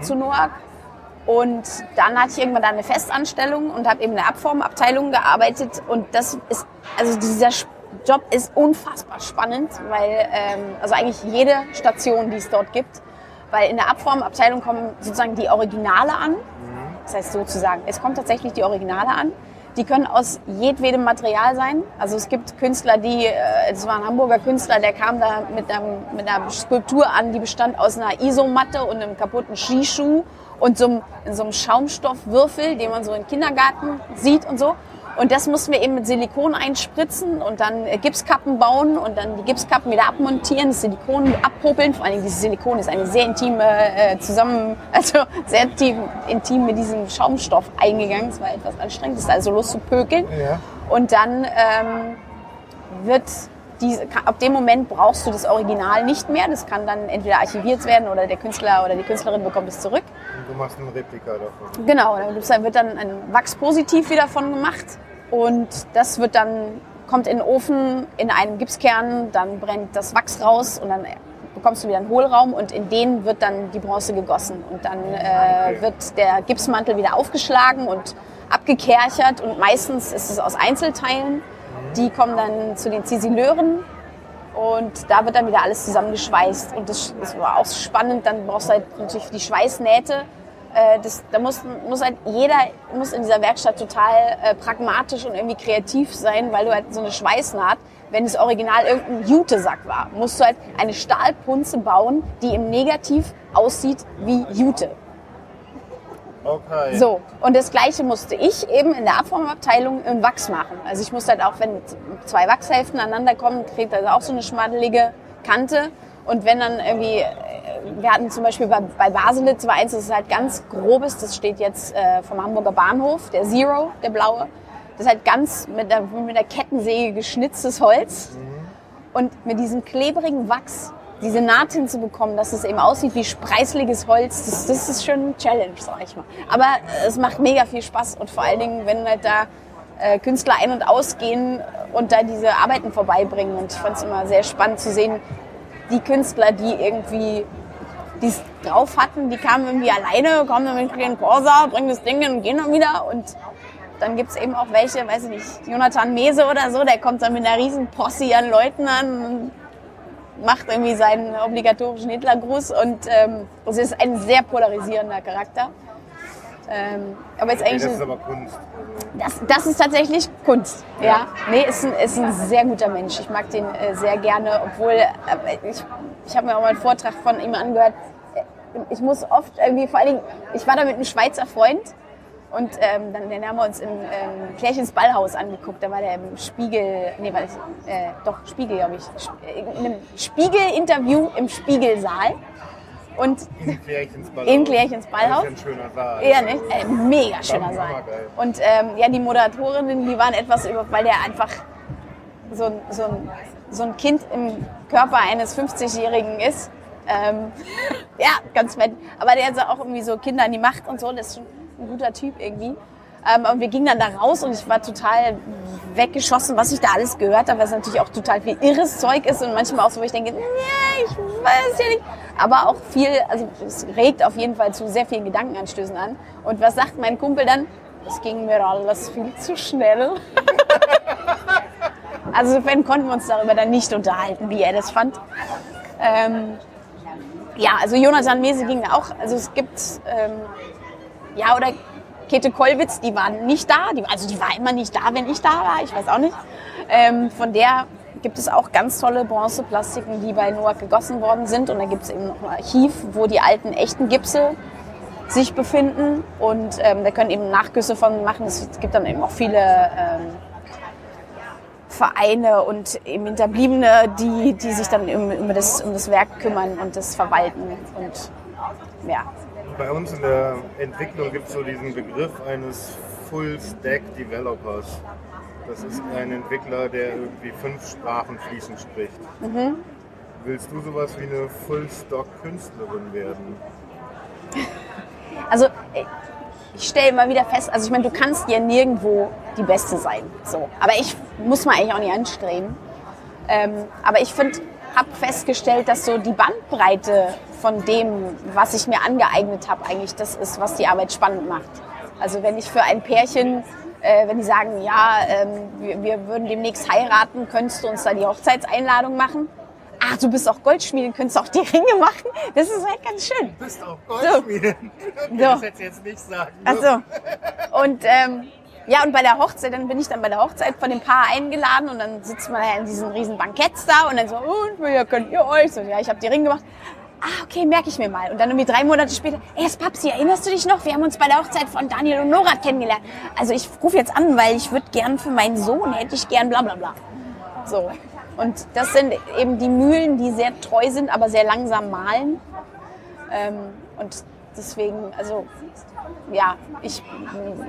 [SPEAKER 2] zu Noack. Und dann hatte ich irgendwann eine Festanstellung und habe eben in der Abformabteilung gearbeitet. Und das ist, also dieser Job ist unfassbar spannend, weil, ähm, also eigentlich jede Station, die es dort gibt, weil in der Abformabteilung kommen sozusagen die Originale an. Das heißt sozusagen, es kommt tatsächlich die Originale an. Die können aus jedwedem Material sein. Also es gibt Künstler, die, äh, es war ein Hamburger Künstler, der kam da mit, einem, mit einer Skulptur an, die bestand aus einer Isomatte und einem kaputten Skischuh und so einem, so einem Schaumstoffwürfel, den man so im Kindergarten sieht und so. Und das mussten wir eben mit Silikon einspritzen und dann äh, Gipskappen bauen und dann die Gipskappen wieder abmontieren, das Silikon abpopeln. Vor allem dieses Silikon ist eine sehr intime äh, zusammen, also sehr intim, intim mit diesem Schaumstoff eingegangen. Es war etwas anstrengend, es ist also loszupökeln.
[SPEAKER 1] Ja.
[SPEAKER 2] Und dann ähm, wird diese, ab dem Moment brauchst du das Original nicht mehr. Das kann dann entweder archiviert werden oder der Künstler oder die Künstlerin bekommt es zurück.
[SPEAKER 1] Und du machst ein Replika davon.
[SPEAKER 2] Genau, dann- wird dann ein Wachspositiv wieder von gemacht und das wird dann kommt in den Ofen in einem Gipskern, dann brennt das Wachs raus und dann bekommst du wieder einen Hohlraum und in den wird dann die Bronze gegossen und dann äh, wird der Gipsmantel wieder aufgeschlagen und abgekerchert und meistens ist es aus Einzelteilen. Die kommen dann zu den Zisileuren und da wird dann wieder alles zusammengeschweißt. Und das, das war auch spannend. Dann brauchst du halt natürlich die Schweißnähte. Äh, Das, da muss, muss halt jeder muss in dieser Werkstatt total äh, pragmatisch und irgendwie kreativ sein, weil du halt so eine Schweißnaht, wenn das Original irgendein Jutesack war, musst du halt eine Stahlpunze bauen, die im Negativ aussieht wie Jute.
[SPEAKER 1] Okay.
[SPEAKER 2] So, und das gleiche musste ich eben in der Abformabteilung in Wachs machen. Also ich musste halt auch, wenn zwei Wachshälften aneinander kommen, kriegt also auch so eine schmaddelige Kante. Und wenn dann irgendwie, äh, wir hatten zum Beispiel bei, bei Baselitz war eins, das ist halt ganz grobes, das steht jetzt äh, vom Hamburger Bahnhof, der Zero, der blaue. Das ist halt ganz mit der, mit der Kettensäge geschnitztes Holz. Und mit diesem klebrigen Wachs diese Naht hinzubekommen, dass es eben aussieht wie spreisliges Holz, das, das ist schon eine Challenge, sag ich mal. Aber äh, es macht mega viel Spaß und vor allen Dingen, wenn halt da äh, Künstler ein- und ausgehen und da diese Arbeiten vorbeibringen. Und ich fand es immer sehr spannend zu sehen, die Künstler, die irgendwie die es drauf hatten, die kamen irgendwie alleine, kommen dann mit dem Corsa, bringen das Ding und gehen dann wieder. Und dann gibt's eben auch welche, weiß ich nicht, Jonathan Mese oder so, der kommt dann mit einer riesen Posse an Leuten an und macht irgendwie seinen obligatorischen Hitlergruß. Und ähm, es ist ein sehr polarisierender Charakter. Ähm, aber jetzt eigentlich
[SPEAKER 1] das ist aber Kunst.
[SPEAKER 2] Das, das ist tatsächlich Kunst. Ja. Nee, ist ein, ist ein sehr guter Mensch. Ich mag den äh, sehr gerne, obwohl äh, ich, ich habe mir auch mal einen Vortrag von ihm angehört. Ich muss oft irgendwie, vor allen Dingen, ich war da mit einem Schweizer Freund und ähm, dann den haben wir uns im ähm, Klärchens Ballhaus angeguckt. Da war der im Spiegel, nee, war das, äh, doch Spiegel, glaube ich, Sp- äh, in einem Spiegel-Interview im Spiegelsaal. Und
[SPEAKER 1] in Klärchens Ballhaus.
[SPEAKER 2] In Klärchens Ballhaus.
[SPEAKER 1] Ein schöner Saal.
[SPEAKER 2] ja, nicht? Äh, mega schöner Saal. Und ähm, ja, die Moderatorinnen, die waren etwas über, weil der einfach so ein, so so ein Kind im Körper eines 50-Jährigen ist. Ähm, ja, ganz fett. Aber der hat auch irgendwie so Kinder an die Macht und so. Das ist schon ein guter Typ irgendwie. Ähm, und wir gingen dann da raus und ich war total weggeschossen, was ich da alles gehört habe, es natürlich auch total viel irres Zeug ist und manchmal auch so, wo ich denke, nee, ich weiß ja nicht. Aber auch viel, also es regt auf jeden Fall zu sehr vielen Gedankenanstößen an. Und was sagt mein Kumpel dann? Es ging mir alles viel zu schnell. also insofern konnten wir uns darüber dann nicht unterhalten, wie er das fand. Ähm, ja, also Jonathan Mese ging da auch. Also es gibt, ähm, ja, oder Käthe Kollwitz, die war nicht da. Die, also die war immer nicht da, wenn ich da war. Ich weiß auch nicht. Ähm, von der gibt es auch ganz tolle Bronzeplastiken, die bei Noack gegossen worden sind. Und da gibt es eben noch ein Archiv, wo die alten echten Gipse sich befinden. Und ähm, da können eben Nachgüsse von machen. Es gibt dann eben auch viele ähm, Vereine und eben Hinterbliebene, die, die sich dann um, um, das, um das Werk kümmern und das verwalten. Und ja.
[SPEAKER 1] Bei uns in der Entwicklung gibt es so diesen Begriff eines Full-Stack-Developers. Das ist ein Entwickler, der irgendwie fünf Sprachen fließend spricht. Mhm. Willst du sowas wie eine Full-Stock-Künstlerin werden?
[SPEAKER 2] Also ich stelle immer wieder fest, also ich meine, du kannst ja nirgendwo die Beste sein. So. Aber ich muss mal eigentlich auch nicht anstreben. Ähm, aber ich finde, habe festgestellt, dass so die Bandbreite von dem, was ich mir angeeignet habe, eigentlich das ist, was die Arbeit spannend macht. Also wenn ich für ein Pärchen, äh, wenn die sagen, ja, ähm, wir, wir würden demnächst heiraten, könntest du uns da die Hochzeitseinladung machen? ach, du bist auch Goldschmiedin, könntest auch die Ringe machen. Das ist halt ganz schön.
[SPEAKER 1] Du bist auch Goldschmiedin. So. Okay, so. Das hätte ich jetzt nicht sagen.
[SPEAKER 2] Ach so. Und ähm, ja, und bei der Hochzeit, dann bin ich dann bei der Hochzeit von dem Paar eingeladen und dann sitzt man ja in diesen riesen Banketts da und dann so, und ja, könnt ihr euch? So, ja, ich habe die Ringe gemacht. Ah, okay, merke ich mir mal. Und dann irgendwie drei Monate später, ey, Papsi, erinnerst du dich noch? Wir haben uns bei der Hochzeit von Daniel und Nora kennengelernt. Also ich rufe jetzt an, weil ich würde gern für meinen Sohn, hätte ich gern bla bla bla. So. Und das sind eben die Mühlen, die sehr treu sind, aber sehr langsam malen. Ähm, und deswegen, also ja, ich,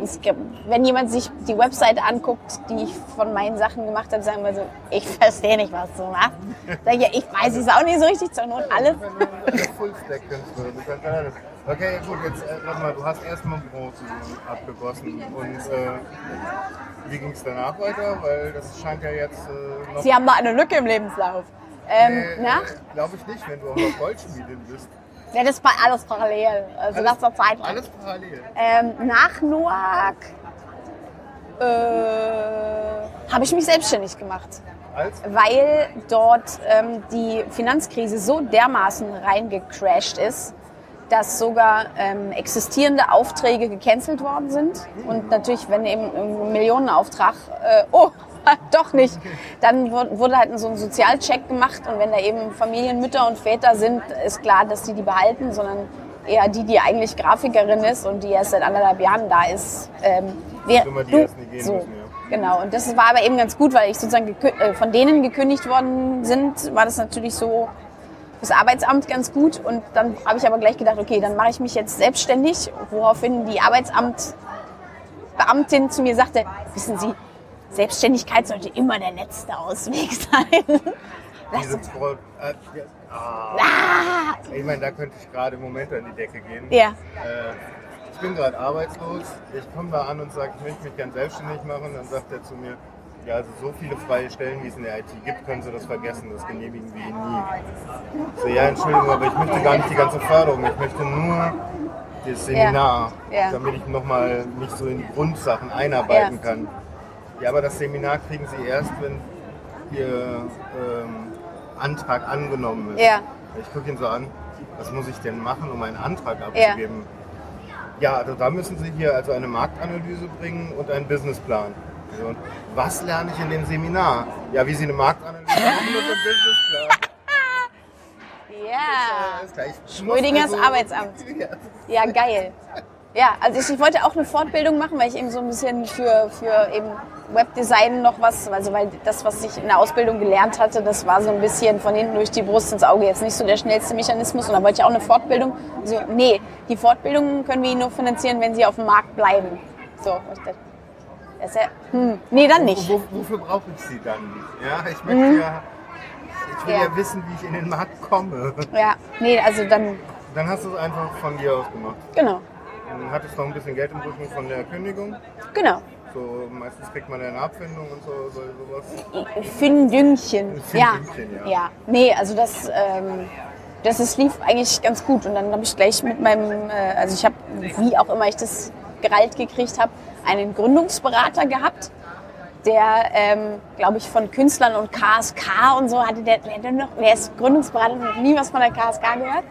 [SPEAKER 2] ich, wenn jemand sich die Website anguckt, die ich von meinen Sachen gemacht habe, sagen wir so, ich verstehe nicht, was du machst. Sag ich, ja, ich weiß es auch nicht so richtig, zur Not alles.
[SPEAKER 1] Okay, gut, jetzt äh, mal, du hast erstmal Bronze abgegossen und äh, wie ging es danach weiter? Weil das scheint ja jetzt äh,
[SPEAKER 2] noch... Sie haben da eine Lücke im Lebenslauf. Ähm,
[SPEAKER 1] nee, Glaube ich nicht, wenn du auch noch Goldschmiedin bist.
[SPEAKER 2] Ja, das war alles parallel. Also alles, nach der Zeit.
[SPEAKER 1] Alles parallel.
[SPEAKER 2] Ähm, nach Noack äh, habe ich mich selbstständig gemacht.
[SPEAKER 1] Als?
[SPEAKER 2] Weil dort ähm, die Finanzkrise so dermaßen reingecrashed ist, dass sogar ähm, existierende Aufträge gecancelt worden sind. Und natürlich, wenn eben ein Millionenauftrag, äh, oh, doch nicht, dann wurde halt so ein Sozialcheck gemacht. Und wenn da eben Familienmütter und Väter sind, ist klar, dass die die behalten, sondern eher die, die eigentlich Grafikerin ist und die erst seit anderthalb Jahren da ist. Ähm, wer, du, so, müssen, ja. Genau, und das war aber eben ganz gut, weil ich sozusagen äh, von denen gekündigt worden sind, war das natürlich so fürs Arbeitsamt ganz gut. Und dann habe ich aber gleich gedacht, okay, dann mache ich mich jetzt selbstständig, woraufhin die Arbeitsamtbeamtin zu mir sagte, wissen Sie, Selbstständigkeit sollte immer der letzte Ausweg sein.
[SPEAKER 1] Diese Pro, äh, ah. ah. Ich meine, da könnte ich gerade im Moment an die Decke gehen.
[SPEAKER 2] Ja.
[SPEAKER 1] Äh, ich bin gerade arbeitslos. Ich komme da an und sage, ich möchte mich gern selbstständig machen. Dann sagt er zu mir, ja, also so viele freie Stellen, wie es in der IT gibt, können Sie das vergessen. Das genehmigen wir Ihnen nie. So, ja, Entschuldigung, aber ich möchte gar nicht die ganze Förderung. Ich möchte nur das Seminar, ja. Ja. damit ich nochmal mich so in die Grundsachen einarbeiten ja. kann. Ja, aber das Seminar kriegen Sie erst, wenn Ihr ähm, Antrag angenommen ist.
[SPEAKER 2] Ja.
[SPEAKER 1] Ich gucke ihn so an, was muss ich denn machen, um einen Antrag abzugeben? Ja, also da müssen Sie hier also eine Marktanalyse bringen und einen Businessplan. Und was lerne ich in dem Seminar? Ja, wie Sie eine Marktanalyse machen und einen Businessplan.
[SPEAKER 2] Ja. Schrödingers also, Arbeitsamt. Ja, geil. Ja, also ich, ich, wollte auch eine Fortbildung machen, weil ich eben so ein bisschen für, für eben Webdesign noch was, also weil das, was ich in der Ausbildung gelernt hatte, das war so ein bisschen von hinten durch die Brust ins Auge jetzt nicht so der schnellste Mechanismus und da wollte ich auch eine Fortbildung. Also, nee, die Fortbildung können wir Ihnen nur finanzieren, wenn Sie auf dem Markt bleiben. So, ist ja, hm, nee, dann nicht.
[SPEAKER 1] Wo, wo, wofür brauche ich sie dann? Ja, ich möchte mhm. ja, ich will ja. ja. wissen, wie ich in den Markt komme.
[SPEAKER 2] Ja, nee, also dann.
[SPEAKER 1] Dann hast du es einfach von dir aus gemacht.
[SPEAKER 2] Genau.
[SPEAKER 1] Dann hattest noch ein bisschen Geld im Rücken von der Kündigung.
[SPEAKER 2] Genau.
[SPEAKER 1] So, meistens kriegt man eine Abfindung und so, so sowas.
[SPEAKER 2] Findüngchen. Ja. ja. Ja. Nee, also das, ähm, das ist, lief eigentlich ganz gut. Und dann habe ich gleich mit meinem, äh, also ich habe, wie auch immer ich das Gehalt gekriegt habe, einen Gründungsberater gehabt, der, ähm, glaube ich, von Künstlern und KSK und so hatte der, der, noch, der ist Gründungsberater, noch nie was von der KSK gehört.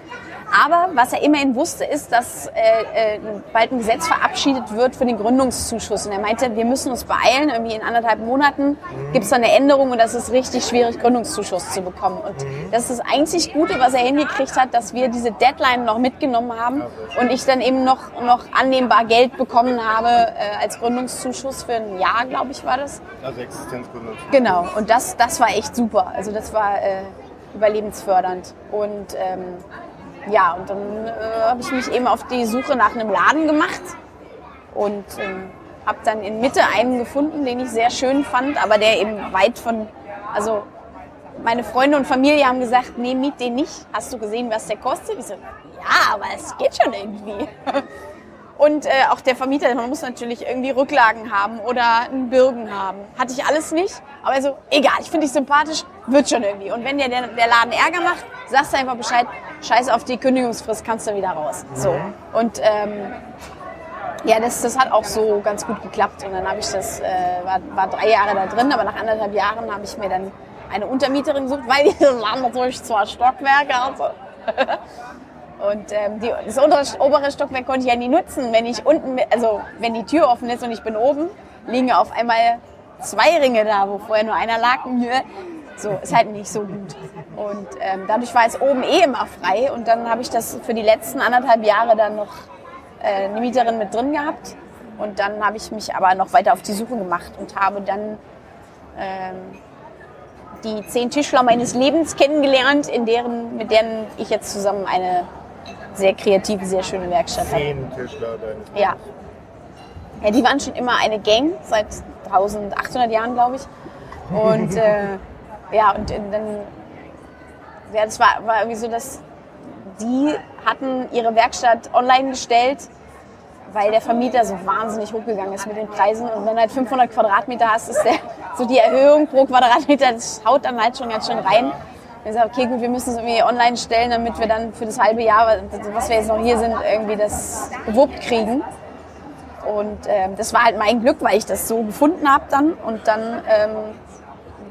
[SPEAKER 2] Aber was er immerhin wusste, ist, dass äh, äh, bald ein Gesetz verabschiedet wird für den Gründungszuschuss. Und er meinte, wir müssen uns beeilen. Irgendwie in anderthalb Monaten gibt es da eine Änderung und das ist richtig schwierig, Gründungszuschuss zu bekommen. Und das ist das einzig Gute, was er hingekriegt hat, dass wir diese Deadline noch mitgenommen haben und ich dann eben noch, noch annehmbar Geld bekommen habe äh, als Gründungszuschuss für ein Jahr, glaube ich, war das.
[SPEAKER 1] Also Existenzgründung.
[SPEAKER 2] Genau, und das, das war echt super. Also das war äh, überlebensfördernd. Und ähm, ja, und dann äh, habe ich mich eben auf die Suche nach einem Laden gemacht und ähm, habe dann in Mitte einen gefunden, den ich sehr schön fand, aber der eben weit von, also meine Freunde und Familie haben gesagt, nee, miet den nicht. Hast du gesehen, was der kostet? Ich so, ja, aber es geht schon irgendwie. Und äh, auch der Vermieter, man muss natürlich irgendwie Rücklagen haben oder einen Bürgen haben. Hatte ich alles nicht. Aber so, egal, ich finde dich sympathisch, wird schon irgendwie. Und wenn dir der, der Laden Ärger macht, sagst du einfach Bescheid, scheiß auf die Kündigungsfrist, kannst du wieder raus. So. Und ähm, ja, das, das hat auch so ganz gut geklappt. Und dann habe ich das, äh, war, war drei Jahre da drin, aber nach anderthalb Jahren habe ich mir dann eine Untermieterin gesucht, weil dieser Laden natürlich zwei Stockwerke hatte. Und ähm, die, das untere, obere Stockwerk konnte ich ja nie nutzen. Wenn ich unten, also wenn die Tür offen ist und ich bin oben, liegen auf einmal zwei Ringe da, wo vorher nur einer lag. So, ist halt nicht so gut. Und ähm, dadurch war es oben eh immer frei. Und dann habe ich das für die letzten anderthalb Jahre dann noch äh, eine Mieterin mit drin gehabt. Und dann habe ich mich aber noch weiter auf die Suche gemacht und habe dann ähm, die zehn Tischler meines Lebens kennengelernt, in deren, mit denen ich jetzt zusammen eine sehr kreative, sehr schöne Werkstatt habe.
[SPEAKER 1] Zehn Tischler deines
[SPEAKER 2] Ja. Ja, die waren schon immer eine Gang, seit 1800 Jahren, glaube ich. Und äh, ja, und äh, dann, ja, das war, war irgendwie so, dass die hatten ihre Werkstatt online gestellt, weil der Vermieter so wahnsinnig hochgegangen ist mit den Preisen. Und wenn du halt 500 Quadratmeter hast, ist der, so die Erhöhung pro Quadratmeter, das haut dann halt schon ganz schön rein. Wir gesagt, okay, gut, wir müssen es irgendwie online stellen, damit wir dann für das halbe Jahr, was wir jetzt noch hier sind, irgendwie das gewuppt kriegen. Und ähm, das war halt mein Glück, weil ich das so gefunden habe dann. Und dann ähm,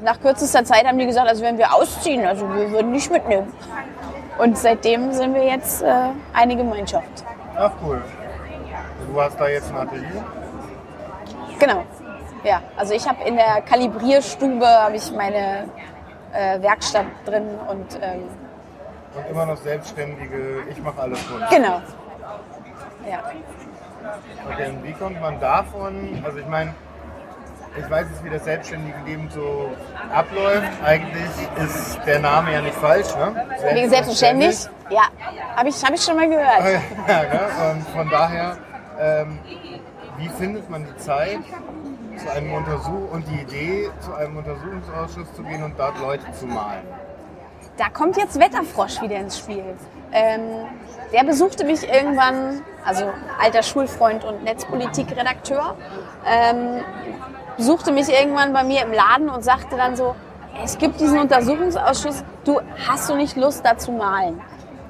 [SPEAKER 2] nach kürzester Zeit haben die gesagt, also wenn wir ausziehen, also wir würden nicht mitnehmen. Und seitdem sind wir jetzt äh, eine Gemeinschaft.
[SPEAKER 1] Ach cool. Du hast da jetzt ein Atelier?
[SPEAKER 2] Genau. Ja, also ich habe in der Kalibrierstube habe ich meine äh, Werkstatt drin und ähm,
[SPEAKER 1] Und immer noch selbstständige, ich mache alles Kunst.
[SPEAKER 2] genau. Ja.
[SPEAKER 1] Okay, und wie kommt man davon? Also ich meine, ich weiß jetzt, wie das selbstständige Leben so abläuft. Eigentlich ist der Name ja nicht falsch, ne?
[SPEAKER 2] Wegen selbstverständlich? Ja, habe ich, hab ich schon mal gehört.
[SPEAKER 1] Ja, ne? Und von daher, ähm, wie findet man die Zeit, zu einem Untersuch und die Idee, zu einem Untersuchungsausschuss zu gehen und dort Leute zu malen?
[SPEAKER 2] Da kommt jetzt Wetterfrosch wieder ins Spiel. Ähm, der besuchte mich irgendwann, also alter Schulfreund und Netzpolitikredakteur, ähm, besuchte mich irgendwann bei mir im Laden und sagte dann so, es gibt diesen Untersuchungsausschuss, du hast du nicht Lust da zu malen?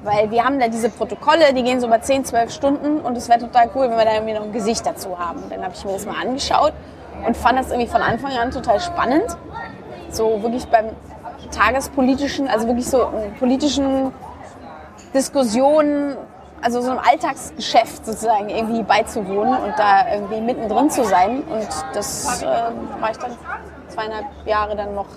[SPEAKER 2] Weil wir haben da diese Protokolle, die gehen so über 10, 12 Stunden und es wäre total cool, wenn wir da irgendwie noch ein Gesicht dazu haben. Dann habe ich mir das mal angeschaut und fand das irgendwie von Anfang an total spannend. So wirklich beim tagespolitischen, also wirklich so ähm, politischen Diskussionen, also so einem Alltagsgeschäft sozusagen irgendwie beizuwohnen und da irgendwie mittendrin zu sein. Und das äh, war ich dann zweieinhalb Jahre dann noch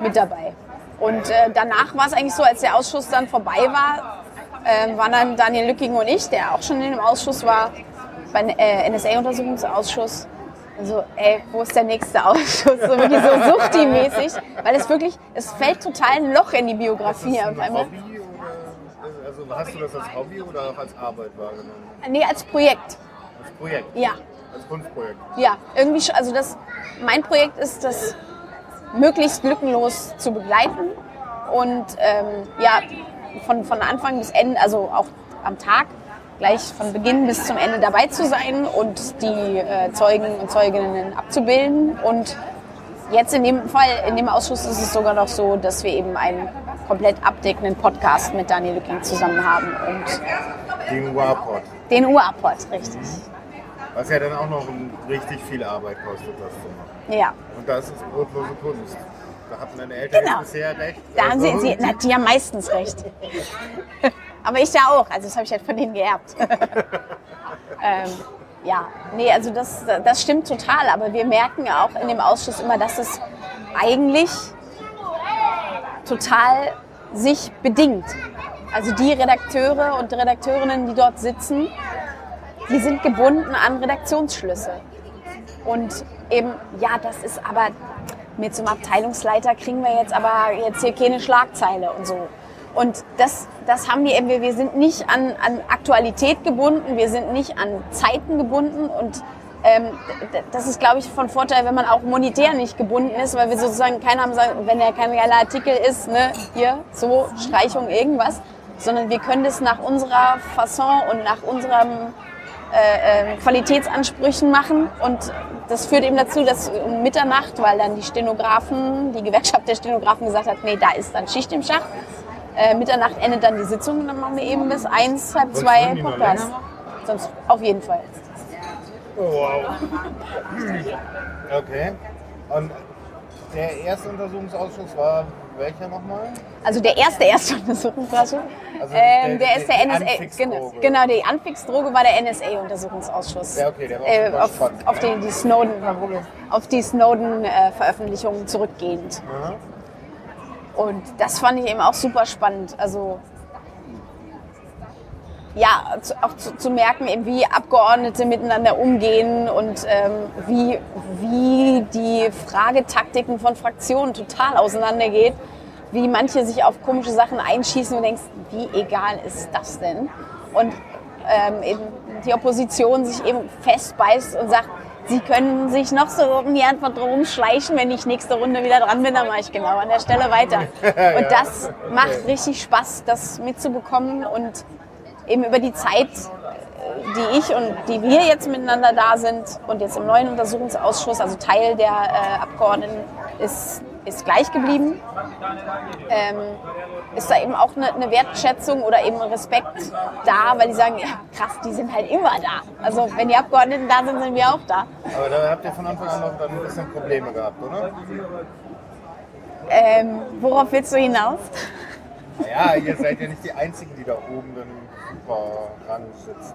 [SPEAKER 2] mit dabei. Und äh, danach war es eigentlich so, als der Ausschuss dann vorbei war, äh, waren dann Daniel Lücking und ich, der auch schon in dem Ausschuss war, beim äh, NSA-Untersuchungsausschuss. Also, ey, wo ist der nächste Ausschuss? So wirklich so suchti-mäßig. Weil es wirklich, es fällt total ein Loch in die Biografie auf
[SPEAKER 1] ein
[SPEAKER 2] einmal.
[SPEAKER 1] Hobby oder also hast du das als Hobby oder auch als Arbeit wahrgenommen?
[SPEAKER 2] Nee, als Projekt.
[SPEAKER 1] Als Projekt?
[SPEAKER 2] Ja.
[SPEAKER 1] Als Kunstprojekt?
[SPEAKER 2] Ja, irgendwie, sch- also das, mein Projekt ist, das möglichst lückenlos zu begleiten und ähm, ja, von, von Anfang bis Ende, also auch am Tag, gleich von Beginn bis zum Ende dabei zu sein und die äh, Zeugen und Zeuginnen abzubilden. Und jetzt in dem Fall, in dem Ausschuss ist es sogar noch so, dass wir eben einen komplett abdeckenden Podcast mit Daniel Lücking zusammen haben und
[SPEAKER 1] Den Warport.
[SPEAKER 2] den UA-Pod, richtig.
[SPEAKER 1] Was ja dann auch noch richtig viel Arbeit kostet, das zu machen.
[SPEAKER 2] Ja.
[SPEAKER 1] Und das ist brotlose Kunst. Da hatten meine Eltern
[SPEAKER 2] Genau.
[SPEAKER 1] bisher recht.
[SPEAKER 2] Da haben sie,
[SPEAKER 1] Also,
[SPEAKER 2] sie, na, die haben meistens recht. Aber ich ja auch. Also das habe ich halt von denen geerbt. ähm, ja, nee, also das, das stimmt total. Aber wir merken auch in dem Ausschuss immer, dass es eigentlich total sich bedingt. Also die Redakteure und Redakteurinnen, die dort sitzen, die sind gebunden an Redaktionsschlüsse. Und eben, ja, das ist aber mit zum Abteilungsleiter kriegen wir jetzt aber jetzt hier keine Schlagzeile und so. Und das, das haben wir eben, wir sind nicht an, an Aktualität gebunden, wir sind nicht an Zeiten gebunden und ähm, das ist, glaube ich, von Vorteil, wenn man auch monetär nicht gebunden ist, weil wir sozusagen keiner haben sagen, wenn er kein geiler Artikel ist, ne, hier, so, Streichung, irgendwas, sondern wir können das nach unserer Fasson und nach unserem äh, äh, Qualitätsansprüchen machen und das führt eben dazu, dass um Mitternacht, weil dann die Stenografen, die Gewerkschaft der Stenografen gesagt hat, nee, da ist dann Schicht im Schacht. Äh, Mitternacht endet dann die Sitzung und dann machen wir eben bis eins, halb zwei Podcast. Sonst auf jeden Fall.
[SPEAKER 1] Oh, wow. Okay. Und der erste Untersuchungsausschuss war welcher nochmal?
[SPEAKER 2] Also der erste erste Untersuchungsausschuss. Also ähm, der, der, ist der NSA. Genau, genau, die Anfixdroge war der NSA-Untersuchungsausschuss.
[SPEAKER 1] Ja, okay, der war
[SPEAKER 2] äh, auf, spannend. auf die, die Snowden, auf die Snowden-Veröffentlichungen zurückgehend. Mhm. Und das fand ich eben auch super spannend. Also ja, auch zu, zu, merken, eben wie Abgeordnete miteinander umgehen und ähm, wie, wie die Fragetaktiken von Fraktionen total auseinandergeht, wie manche sich auf komische Sachen einschießen und denkst, wie egal ist das denn? Und ähm, eben die Opposition sich eben festbeißt und sagt, sie können sich noch so um die Antwort drum schleichen, wenn ich nächste Runde wieder dran bin, dann mache ich genau an der Stelle weiter. Und das macht richtig Spaß, das mitzubekommen und eben über die Zeit, die ich und die wir jetzt miteinander da sind und jetzt im neuen Untersuchungsausschuss, also Teil der äh, Abgeordneten ist, ist gleich geblieben, ähm, ist da eben auch eine, eine, Wertschätzung oder eben Respekt da, weil die sagen, ja, krass, die sind halt immer da. Also wenn die Abgeordneten da sind, sind wir auch da.
[SPEAKER 1] Aber da habt ihr von Anfang an noch dann ein bisschen Probleme gehabt, oder?
[SPEAKER 2] Ähm, worauf willst du hinaus?
[SPEAKER 1] Naja, ihr seid ja nicht die Einzigen, die da oben dann Rang sitzen.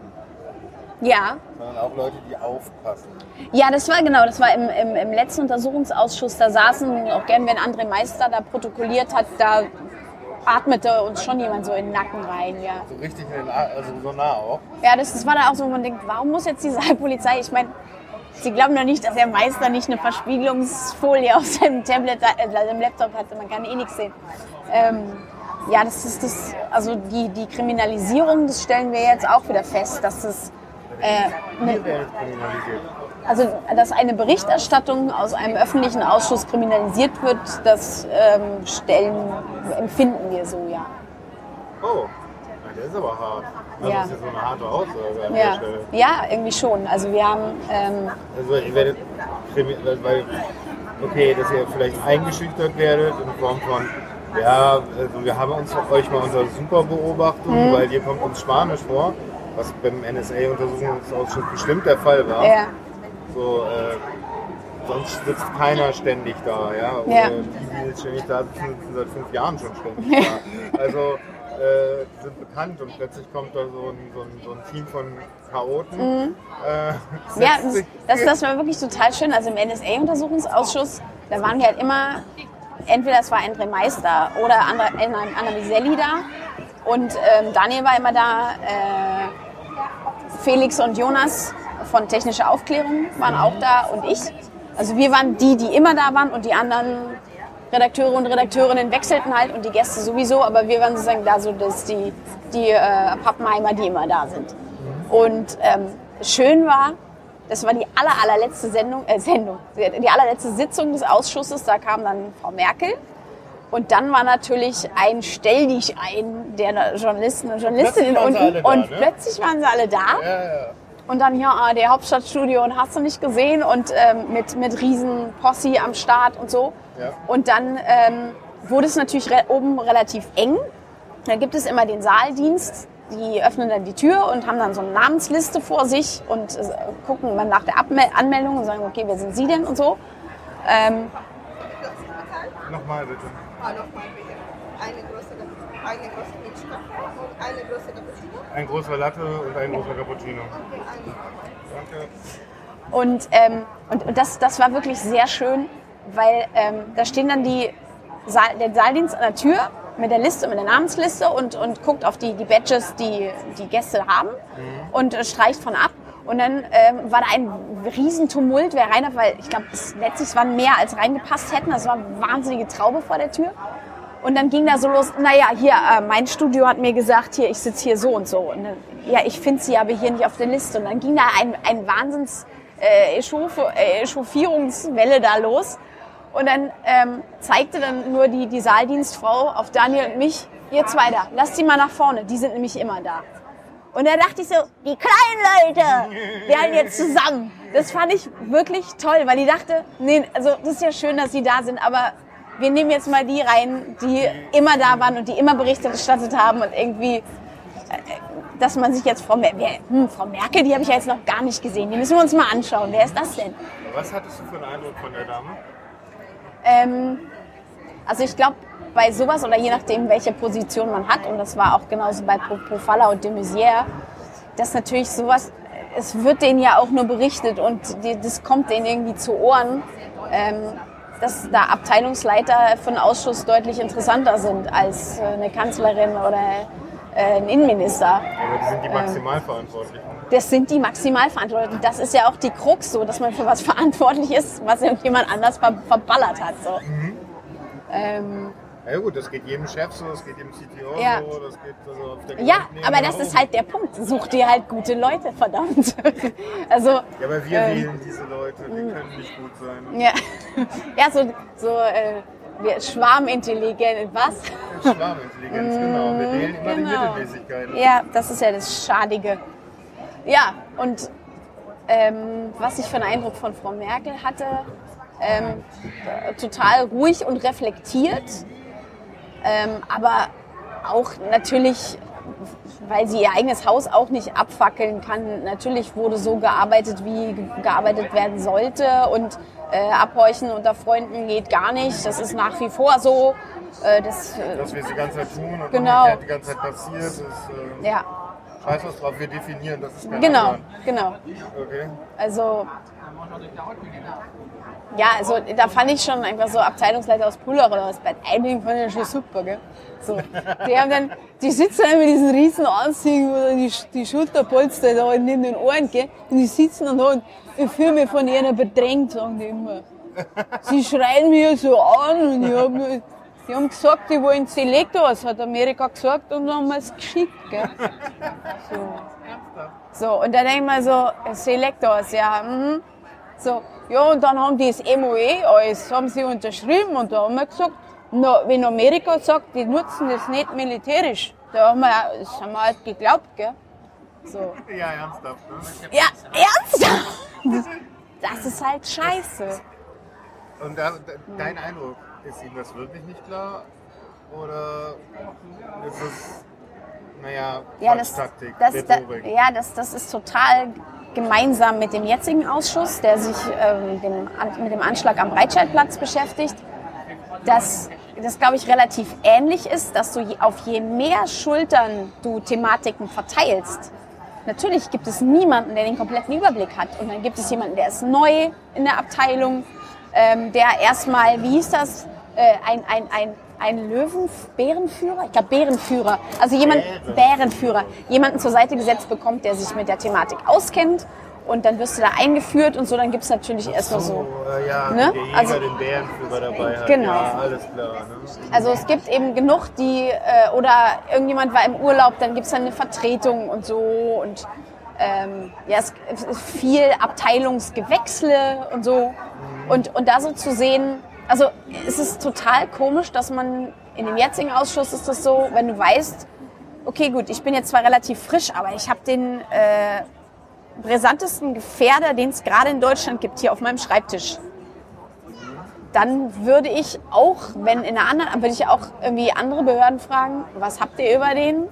[SPEAKER 2] Ja.
[SPEAKER 1] Sondern auch Leute, die aufpassen.
[SPEAKER 2] Ja, das war genau, das war im, im, im letzten Untersuchungsausschuss, da saßen auch gern, wenn André Meister da protokolliert hat, da atmete uns schon jemand so in den Nacken rein, ja.
[SPEAKER 1] So richtig in den, also so nah auch.
[SPEAKER 2] Ja, das, das war da auch so, wo man denkt, warum muss jetzt die Polizei, ich meine, Sie glauben doch nicht, dass der Meister nicht eine Verspiegelungsfolie auf seinem Tablet, äh, seinem Laptop hatte. Man kann eh nichts sehen. Ähm, ja, das ist das, also die, die Kriminalisierung, das stellen wir jetzt auch wieder fest, dass es äh, ne, also dass eine Berichterstattung aus einem öffentlichen Ausschuss kriminalisiert wird, das ähm, stellen, empfinden wir so, ja.
[SPEAKER 1] Oh, das ist aber hart. Also ja. Das ist ja so eine harte Aussage
[SPEAKER 2] ja. der. Ja, irgendwie schon. Also wir haben... Ähm,
[SPEAKER 1] also ihr werdet, weil, okay, dass ihr vielleicht eingeschüchtert werdet in Form von ja, also wir haben uns auf euch mal unsere Superbeobachtung, mhm. weil hier kommt uns Spanisch vor, was beim NSA-Untersuchungsausschuss bestimmt der Fall war. Ja. So, äh, sonst sitzt keiner ständig da, ja. Oder ja. die, die jetzt ständig da sitzen, sitzen seit fünf Jahren schon ständig da. Also äh, sind bekannt und plötzlich kommt da so ein, so ein, so ein Team von Chaoten. Mhm.
[SPEAKER 2] Äh, ja, das, das war wirklich total schön. Also im NSA-Untersuchungsausschuss, da waren wir halt immer entweder es war Andre Meister oder Anna, Anna Viselli da. Und ähm, Daniel war immer da. Äh, Felix und Jonas von Technische Aufklärung waren auch da und ich. Also wir waren die, die immer da waren und die anderen Redakteure und Redakteurinnen wechselten halt und die Gäste sowieso, aber wir waren sozusagen da so, dass die, die äh, Pappenheimer, die immer da sind. Und ähm, schön war, das war die aller, allerletzte Sendung, äh, Sendung, die allerletzte Sitzung des Ausschusses. Da kam dann Frau Merkel. Und dann war natürlich ein Stell dich ein der Journalisten und Journalistinnen unten. Da, und ne? plötzlich waren sie alle da. Ja, ja. Und dann ja, ah, der Hauptstadtstudio und hast du nicht gesehen und ähm, mit, mit riesen Posse am Start und so. Und dann ähm, wurde es natürlich re oben relativ eng. Da gibt es immer den Saaldienst, die öffnen dann die Tür und haben dann so eine Namensliste vor sich und äh, gucken dann nach der Abmel Anmeldung und sagen, okay, wer sind Sie denn und so. Ähm,
[SPEAKER 1] nochmal bitte.
[SPEAKER 4] Ah, nochmal bitte. Eine große, eine große
[SPEAKER 1] Eine große Cappuccino. Ein großer Latte und ein großer Cappuccino.
[SPEAKER 2] Danke. Und, ähm, und, und das, das war wirklich sehr schön, weil ähm, da stehen dann die Saal, der Saaldienst an der Tür mit der Liste, mit der Namensliste und, und guckt auf die, die Badges, die die Gäste haben mhm. und äh, streicht von ab. Und dann ähm, war da ein Riesentumult, wer rein hat, weil ich glaube, letztlich waren mehr als reingepasst hätten. Das war eine wahnsinnige Traube vor der Tür. Und dann ging da so los, naja, hier, äh, mein Studio hat mir gesagt, hier, ich sitze hier so und so. Und dann, ja, ich finde sie aber hier nicht auf der Liste. Und dann ging da ein, ein Wahnsinns äh, äh, Echauffierungswelle da los. Und dann ähm, zeigte dann nur die, die Saaldienstfrau auf Daniel und mich, ihr zwei da, lasst sie mal nach vorne, die sind nämlich immer da. Und da dachte ich so, die kleinen Leute, halten jetzt zusammen. Das fand ich wirklich toll, weil ich dachte, nee, also das ist ja schön, dass sie da sind, aber wir nehmen jetzt mal die rein, die immer da waren und die immer Berichte erstattet haben und irgendwie, äh, dass man sich jetzt Frau, Mer hm, Frau Merkel, die habe ich ja jetzt noch gar nicht gesehen, die müssen wir uns mal anschauen. Wer ist das denn?
[SPEAKER 1] Was hattest du für einen Eindruck von der Dame?
[SPEAKER 2] Ähm, also ich glaube, bei sowas oder je nachdem, welche Position man hat, und das war auch genauso bei Pofalla und de Maizière, dass natürlich sowas, es wird denen ja auch nur berichtet und die, das kommt denen irgendwie zu Ohren, ähm, dass da Abteilungsleiter von Ausschuss deutlich interessanter sind als äh, eine Kanzlerin oder äh, ein Innenminister.
[SPEAKER 1] Aber die sind die ähm, Maximalverantwortlichen.
[SPEAKER 2] Das sind die Maximalverantwortlichen. Das ist ja auch die Krux so, dass man für was verantwortlich ist, was jemand anders ver verballert hat. So. Mhm.
[SPEAKER 1] Ähm, ja gut, das geht jedem Chef so, das geht jedem CTO ja. so, das geht also auf der
[SPEAKER 2] Ja, aber das ist halt der Punkt. Such dir halt gute Leute, verdammt. also,
[SPEAKER 1] ja, aber wir ähm, wählen diese Leute, die mm. können nicht gut sein.
[SPEAKER 2] Ja, ja so, so äh, wir, Schwarmintelligenz, was?
[SPEAKER 1] Schwarmintelligenz, genau. Wir wählen immer genau. die Mittelmäßigkeit.
[SPEAKER 2] Ja, das ist ja das Schadige. Ja, und ähm, was ich für einen Eindruck von Frau Merkel hatte, ähm, total ruhig und reflektiert, ähm, aber auch natürlich, weil sie ihr eigenes Haus auch nicht abfackeln kann. Natürlich wurde so gearbeitet, wie gearbeitet werden sollte und äh, abhorchen unter Freunden geht gar nicht. Das ist nach wie vor so.
[SPEAKER 1] Äh, das, äh, Dass wir es die ganze Zeit tun und
[SPEAKER 2] genau.
[SPEAKER 1] die ganze Zeit passiert. Ist,
[SPEAKER 2] äh, ja.
[SPEAKER 1] Scheiß was drauf, wir definieren, das ist kein
[SPEAKER 2] Genau,
[SPEAKER 1] Anwand.
[SPEAKER 2] genau.
[SPEAKER 1] Okay.
[SPEAKER 2] Also ja, also da fand ich schon einfach so Abteilungsleiter aus Puller oder aus Bad Aibling fand ich schon super, gell? So, die haben dann, die sitzen dann mit diesen riesen Anzügen, wo die, die Schulterpolster da neben den Ohren, gell? Und die sitzen dann da und ich fühle mich von ihnen bedrängt, sagen die immer. Sie schreien mich so an und ich hab die haben gesagt, die wollen Selektors, hat Amerika gesagt, und dann haben wir es geschickt, gell? So. So, und da denke ich mal so, Selektors, ja, mhm. So, ja, und dann haben die das MOE alles, haben sie unterschrieben und da haben wir gesagt, na, wenn Amerika sagt, die nutzen das nicht militärisch, da haben wir, das haben wir halt geglaubt, gell?
[SPEAKER 1] So. Ja, ernsthaft, ne?
[SPEAKER 2] Ja, ernsthaft! Das ist halt scheiße.
[SPEAKER 1] Und da, dein Eindruck, ist Ihnen das wirklich nicht klar? Oder ist es, naja,
[SPEAKER 2] ja, das, das, da, ja, das, das ist total gemeinsam mit dem jetzigen Ausschuss, der sich ähm, dem, mit dem Anschlag am Breitscheidplatz beschäftigt, dass das, glaube ich, relativ ähnlich ist, dass du auf je mehr Schultern du Thematiken verteilst. Natürlich gibt es niemanden, der den kompletten Überblick hat. Und dann gibt es jemanden, der ist neu in der Abteilung, ähm, der erstmal, wie hieß das, äh, ein, ein, ein ein Löwen, Bärenführer? Ich glaube Bärenführer. Also jemand, Bärenführer. Jemanden zur Seite gesetzt bekommt, der sich mit der Thematik auskennt. Und dann wirst du da eingeführt und so, dann gibt es natürlich erstmal so. so
[SPEAKER 1] ja, ne? also, den Bärenführer dabei hat.
[SPEAKER 2] Genau.
[SPEAKER 1] Ja, alles klar. Ne?
[SPEAKER 2] Also es gibt eben genug, die, äh, oder irgendjemand war im Urlaub, dann gibt es dann eine Vertretung und so. Und ähm, ja, es ist viel Abteilungsgewechsle und so. Mhm. Und, und da so zu sehen, also es ist total komisch, dass man in dem jetzigen Ausschuss ist das so, wenn du weißt, okay gut, ich bin jetzt zwar relativ frisch, aber ich habe den äh, brisantesten Gefährder, den es gerade in Deutschland gibt, hier auf meinem Schreibtisch. Dann würde ich auch, wenn in einer anderen, würde ich auch irgendwie andere Behörden fragen, was habt ihr über den?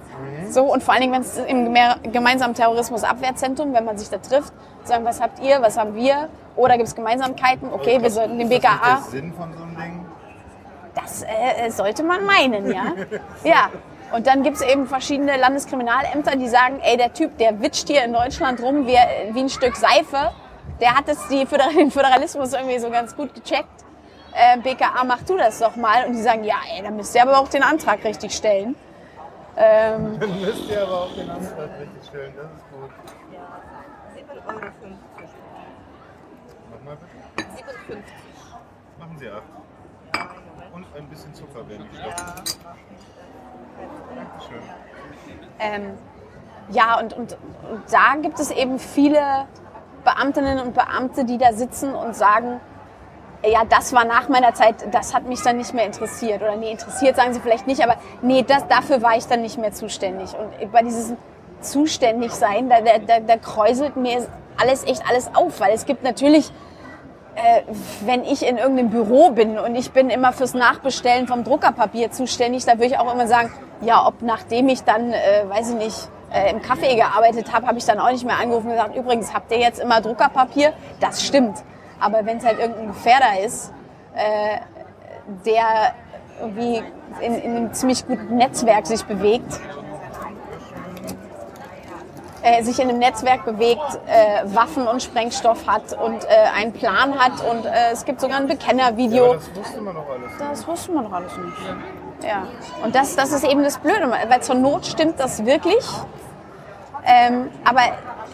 [SPEAKER 2] So, und vor allen Dingen, wenn es im gemeinsamen Terrorismusabwehrzentrum, wenn man sich da trifft, sagen, was habt ihr, was haben wir? Oder gibt es Gemeinsamkeiten? Okay, wir sollten den BKA.
[SPEAKER 1] Was ist der Sinn von so einem Ding?
[SPEAKER 2] Das äh, sollte man meinen, ja. ja. Und dann gibt es eben verschiedene Landeskriminalämter, die sagen, ey, der Typ, der witscht hier in Deutschland rum wie, wie ein Stück Seife. Der hat das, die Föder den Föderalismus irgendwie so ganz gut gecheckt. Äh, BKA, mach du das doch mal. Und die sagen, ja, ey, dann müsst ihr aber auch den Antrag richtig stellen. Ähm,
[SPEAKER 1] Dann müsst ihr aber auch den Antrag richtig stellen, das ist gut.
[SPEAKER 4] 7,50 Euro.
[SPEAKER 1] Nochmal bitte.
[SPEAKER 4] 57.
[SPEAKER 1] Machen Sie acht. Und ein bisschen Zucker wäre nicht schlecht. Dankeschön.
[SPEAKER 2] Ähm, ja, und, und, und da gibt es eben viele Beamtinnen und Beamte, die da sitzen und sagen, ja, das war nach meiner Zeit, das hat mich dann nicht mehr interessiert. Oder nee, interessiert sagen sie vielleicht nicht, aber nee, das, dafür war ich dann nicht mehr zuständig. Und bei diesem Zuständigsein, da, da, da, da kräuselt mir alles echt alles auf, weil es gibt natürlich äh, wenn ich in irgendeinem Büro bin und ich bin immer fürs Nachbestellen vom Druckerpapier zuständig, da würde ich auch immer sagen, ja, ob nachdem ich dann, äh, weiß ich nicht, äh, im Café gearbeitet habe, habe ich dann auch nicht mehr angerufen und gesagt, übrigens, habt ihr jetzt immer Druckerpapier? Das stimmt. Aber wenn es halt irgendein Gefährder ist, äh, der irgendwie in, in einem ziemlich guten Netzwerk sich bewegt, äh, sich in einem Netzwerk bewegt, äh, Waffen und Sprengstoff hat und äh, einen Plan hat und äh, es gibt sogar ein
[SPEAKER 1] Ja,
[SPEAKER 2] Bekennervideo.
[SPEAKER 1] aber das wusste man doch alles.
[SPEAKER 2] Das wusste man doch alles nicht. Ja. Und das, das ist eben das Blöde, weil zur Not stimmt das wirklich. Ähm, aber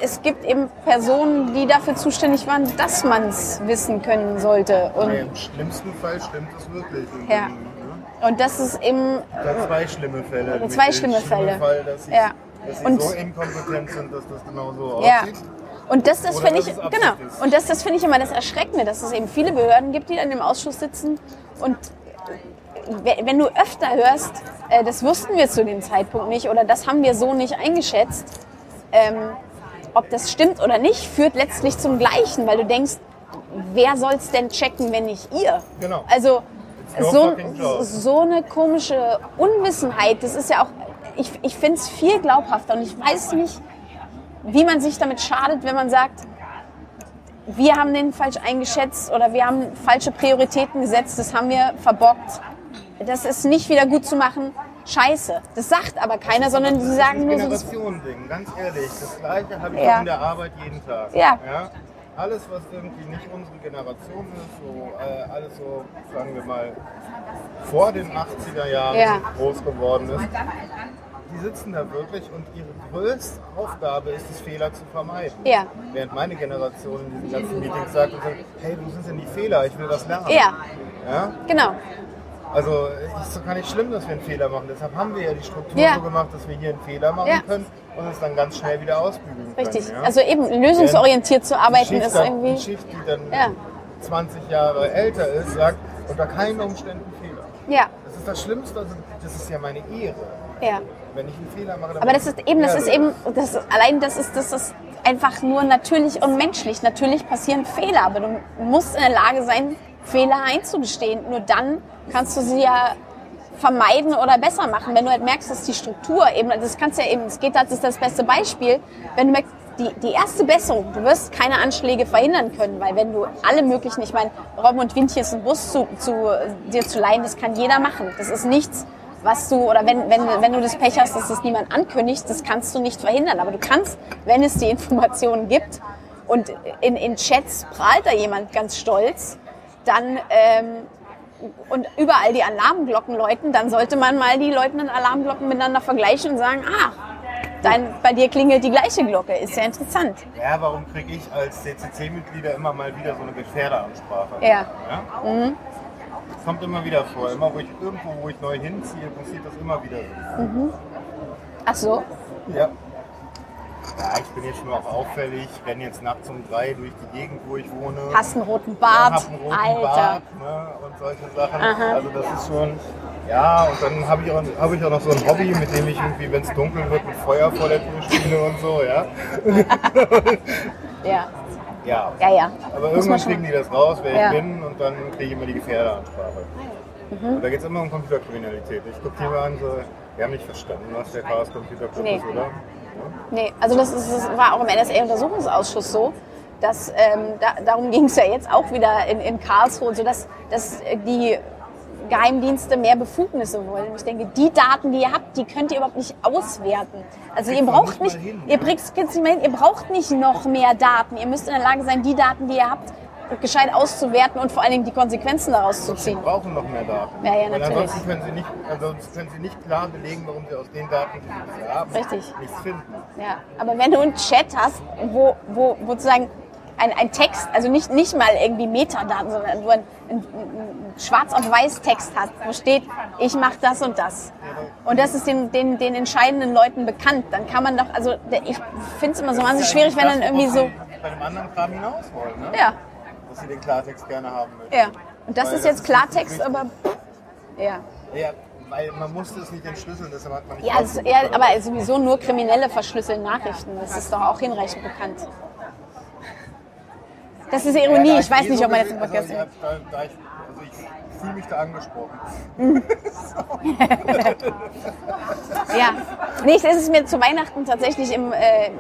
[SPEAKER 2] es gibt eben Personen, die dafür zuständig waren, dass man es wissen können sollte. Und,
[SPEAKER 1] Im schlimmsten Fall stimmt es wirklich.
[SPEAKER 2] Ja.
[SPEAKER 1] ne?
[SPEAKER 2] und das ist eben,
[SPEAKER 1] Da zwei schlimme Fälle.
[SPEAKER 2] Zwei schlimme Fälle.
[SPEAKER 1] Fall,
[SPEAKER 2] Ja.
[SPEAKER 1] Dass sie
[SPEAKER 2] Und-
[SPEAKER 1] so inkompetent sind, dass das genau so
[SPEAKER 2] ja.
[SPEAKER 1] aussieht.
[SPEAKER 2] Und das, das finde ich, genau.
[SPEAKER 1] ist.
[SPEAKER 2] Und das, das finde ich immer das Erschreckende, dass es eben viele Behörden gibt, die dann im Ausschuss sitzen und we- wenn du öfter hörst, äh, das wussten wir zu dem Zeitpunkt nicht oder das haben wir so nicht eingeschätzt, ähm, ob das stimmt oder nicht, führt letztlich zum Gleichen, weil du denkst, wer soll es denn checken, wenn nicht ihr?
[SPEAKER 1] Genau.
[SPEAKER 2] Also so, so eine komische Unwissenheit, das ist ja auch, ich, ich finde es viel glaubhafter und ich weiß nicht, wie man sich damit schadet, wenn man sagt, wir haben den falsch eingeschätzt oder wir haben falsche Prioritäten gesetzt, das haben wir verbockt. Das ist nicht wieder gut zu machen. Scheiße. Das sagt aber keiner, sondern sie sagen nur
[SPEAKER 1] das
[SPEAKER 2] so.
[SPEAKER 1] ist
[SPEAKER 2] Das,
[SPEAKER 1] ein Generationending, ganz ehrlich. Das gleiche habe ich
[SPEAKER 2] Ja.
[SPEAKER 1] in der Arbeit jeden Tag.
[SPEAKER 2] Ja.
[SPEAKER 1] Alles, was irgendwie nicht unsere Generation ist, so, äh, alles so, sagen wir mal, vor den 80er Jahren
[SPEAKER 2] Ja.
[SPEAKER 1] groß geworden ist, die sitzen da wirklich und ihre größte Aufgabe ist es, Fehler zu vermeiden.
[SPEAKER 2] Ja.
[SPEAKER 1] Während meine Generation in diesen ganzen Meetings sagt, und sagt, hey, wo sind denn die Fehler? Ich will was lernen.
[SPEAKER 2] ja,
[SPEAKER 1] ja?
[SPEAKER 2] genau.
[SPEAKER 1] Also ist doch gar nicht schlimm, dass wir einen Fehler machen. Deshalb haben wir ja die Struktur
[SPEAKER 2] Ja.
[SPEAKER 1] so gemacht, dass wir hier einen Fehler machen
[SPEAKER 2] Ja.
[SPEAKER 1] können und es dann ganz schnell wieder ausbügeln
[SPEAKER 2] Richtig.
[SPEAKER 1] können. Ja?
[SPEAKER 2] Also eben lösungsorientiert zu arbeiten ist
[SPEAKER 1] dann-
[SPEAKER 2] irgendwie.
[SPEAKER 1] Die Schicht, die dann
[SPEAKER 2] Ja.
[SPEAKER 1] 20 Jahre älter ist, sagt unter keinen Umständen Fehler.
[SPEAKER 2] Ja,
[SPEAKER 1] Das ist das Schlimmste, also das ist ja meine Ehre.
[SPEAKER 2] ja.
[SPEAKER 1] Wenn ich einen Fehler mache, dann
[SPEAKER 2] Aber das ist eben, das ist eben, das ist, allein das ist, das ist einfach nur natürlich und menschlich. Natürlich passieren Fehler, aber du musst in der Lage sein, Fehler einzugestehen. Nur dann kannst du sie ja vermeiden oder besser machen. Wenn du halt merkst, dass die Struktur eben, das kannst du ja eben, es geht, das ist das beste Beispiel, wenn du merkst, die, die erste Besserung, du wirst keine Anschläge verhindern können, weil wenn du alle möglichen, ich meine, Robben und Windchen einen Bus zu, zu dir zu leihen, das kann jeder machen. Das ist nichts, was du, oder wenn, wenn, wenn du das Pech hast, dass das niemand ankündigt, das kannst du nicht verhindern. Aber du kannst, wenn es die Informationen gibt und in, in Chats prahlt da jemand ganz stolz, dann ähm, und überall die Alarmglocken läuten, dann sollte man mal die läutenden Alarmglocken miteinander vergleichen und sagen, ah, dein, bei dir klingelt die gleiche Glocke, ist ja interessant.
[SPEAKER 1] Ja, warum kriege ich als CCC-Mitglieder immer mal wieder so eine Gefährderansprache?
[SPEAKER 2] Ja.
[SPEAKER 1] ja? Das kommt immer wieder vor. Immer wo ich irgendwo, wo ich neu hinziehe, passiert das immer wieder. so.
[SPEAKER 2] Ach so,
[SPEAKER 1] Ja. Ja, ich bin jetzt schon auch auffällig, renne jetzt nachts um drei durch die Gegend, wo ich wohne.
[SPEAKER 2] hast einen roten
[SPEAKER 1] Ja,
[SPEAKER 2] Bart,
[SPEAKER 1] hab einen roten
[SPEAKER 2] Alter.
[SPEAKER 1] Bart ne, und solche Sachen. Also das ist schon, ja, und dann habe ich, auch- hab ich auch noch so ein Hobby, mit dem ich irgendwie, wenn es dunkel wird, mit Feuer vor der Tür spiele und so, ja.
[SPEAKER 2] Ja,
[SPEAKER 1] Ja.
[SPEAKER 2] ja, ja.
[SPEAKER 1] Aber
[SPEAKER 2] Muss man
[SPEAKER 1] irgendwann
[SPEAKER 2] schon-
[SPEAKER 1] kriegen die das raus, wer
[SPEAKER 2] Ja.
[SPEAKER 1] ich bin, und dann kriege ich immer die Gefährderansprache.
[SPEAKER 2] Mhm.
[SPEAKER 1] Und da geht es immer um Computerkriminalität. Ich gucke die mal an, so, wir haben nicht verstanden, was der Chaos Computer Club
[SPEAKER 2] Nee.
[SPEAKER 1] ist, oder?
[SPEAKER 2] Nee, also das, ist, das war auch im NSA-Untersuchungsausschuss so, dass ähm, da, darum ging es ja jetzt auch wieder in, in Karlsruhe, so dass, dass äh, die Geheimdienste mehr Befugnisse wollen. Ich denke, die Daten, die ihr habt, die könnt ihr überhaupt nicht auswerten. Also ihr braucht
[SPEAKER 1] nicht
[SPEAKER 2] ihr, nicht hin, ihr braucht nicht noch mehr Daten. Ihr müsst in der Lage sein, die Daten, die ihr habt, gescheit auszuwerten und vor allen Dingen die Konsequenzen daraus zu
[SPEAKER 1] Sie
[SPEAKER 2] ziehen.
[SPEAKER 1] brauchen noch mehr Daten.
[SPEAKER 2] Ja, ja,
[SPEAKER 1] Weil
[SPEAKER 2] natürlich.
[SPEAKER 1] ansonsten können, sie nicht, ansonsten können Sie nicht klar belegen, warum Sie aus den Daten, die Sie haben,
[SPEAKER 2] Richtig.
[SPEAKER 1] nichts finden.
[SPEAKER 2] Ja, aber wenn du einen Chat hast, wo, wo, wo sozusagen ein, ein Text, also nicht, nicht mal irgendwie Metadaten, sondern nur ein, ein, ein Schwarz- und Weiß-Text hast, wo steht, ich mache das und das. Und das ist den, den, den entscheidenden Leuten bekannt. Dann kann man doch, also ich finde es immer so wahnsinnig schwierig, wenn dann irgendwie so,
[SPEAKER 1] Bei dem anderen Kram hinaus wollen, ne?
[SPEAKER 2] ja,
[SPEAKER 1] Dass Sie den Klartext gerne haben möchten.
[SPEAKER 2] ja. Und das
[SPEAKER 1] Weil
[SPEAKER 2] ist jetzt
[SPEAKER 1] ist
[SPEAKER 2] Klartext,
[SPEAKER 1] wichtig.
[SPEAKER 2] aber ja.
[SPEAKER 1] Ja, weil man musste es nicht entschlüsseln, deshalb hat man nicht
[SPEAKER 2] Ja, ist eher, aber sowieso nur Kriminelle verschlüsseln Nachrichten. Das ist doch auch hinreichend bekannt. Das ist Ironie. Ich weiß nicht, ob man jetzt im Podcast.
[SPEAKER 1] Also, ja, da, da ich, also ich fühle mich da angesprochen.
[SPEAKER 2] Ja. Nee, es ist mir zu Weihnachten tatsächlich im, äh, äh,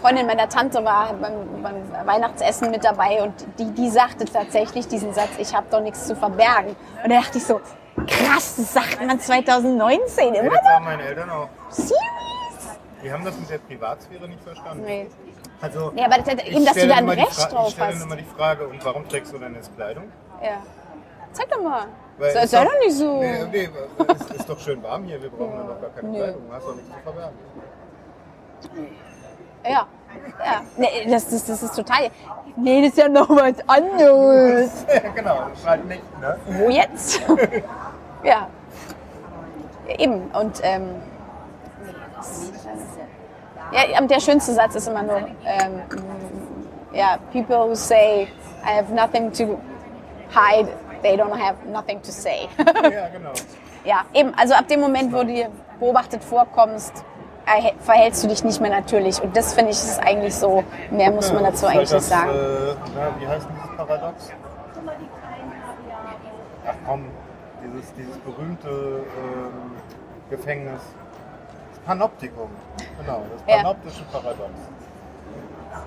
[SPEAKER 2] Freundin meiner Tante war beim, beim Weihnachtsessen mit dabei und die, die sagte tatsächlich diesen Satz, ich habe doch nichts zu verbergen. Und da dachte ich so, krass, das sagt man 2019
[SPEAKER 1] Ja,
[SPEAKER 2] immer
[SPEAKER 1] das
[SPEAKER 2] noch?
[SPEAKER 1] haben meine Eltern auch.
[SPEAKER 2] Serious?
[SPEAKER 1] Die haben das mit der Privatsphäre nicht verstanden.
[SPEAKER 2] Nee.
[SPEAKER 1] Also,
[SPEAKER 2] Ja, aber das,
[SPEAKER 1] ich
[SPEAKER 2] eben, dass du
[SPEAKER 1] stelle
[SPEAKER 2] da ein Recht
[SPEAKER 1] Fra-
[SPEAKER 2] drauf
[SPEAKER 1] Ich stelle
[SPEAKER 2] hast.
[SPEAKER 1] immer die Frage, und warum trägst du denn jetzt Kleidung?
[SPEAKER 2] Ja. Zeig doch mal. Sei, sei doch nicht so.
[SPEAKER 1] Nee, nee, es ist doch schön warm hier, wir brauchen dann doch gar keine
[SPEAKER 2] Nö.
[SPEAKER 1] Kleidung, du hast doch nichts zu verbergen.
[SPEAKER 2] Ja. Ja. Nee, das, das, das ist total. Nee, das ist ja noch was anderes.
[SPEAKER 1] Ja, genau, ist halt nicht, ne?
[SPEAKER 2] Wo jetzt? ja. Eben. Und ähm, das- ja, der schönste Satz ist immer nur, ähm, ja, people who say, I have nothing to hide, they don't have nothing to say.
[SPEAKER 1] Ja, genau.
[SPEAKER 2] ja, eben, also ab dem Moment, wo du dir beobachtet vorkommst, erhä- verhältst du dich nicht mehr natürlich. Und das finde ich ist eigentlich so, mehr muss man dazu
[SPEAKER 1] das
[SPEAKER 2] eigentlich nicht
[SPEAKER 1] halt
[SPEAKER 2] sagen.
[SPEAKER 1] Äh, wie heißt denn dieses Paradox? Ach komm, dieses, dieses berühmte ähm, Gefängnis. Das Panoptikum. Genau, das
[SPEAKER 2] Ja.
[SPEAKER 1] panoptische Paradox.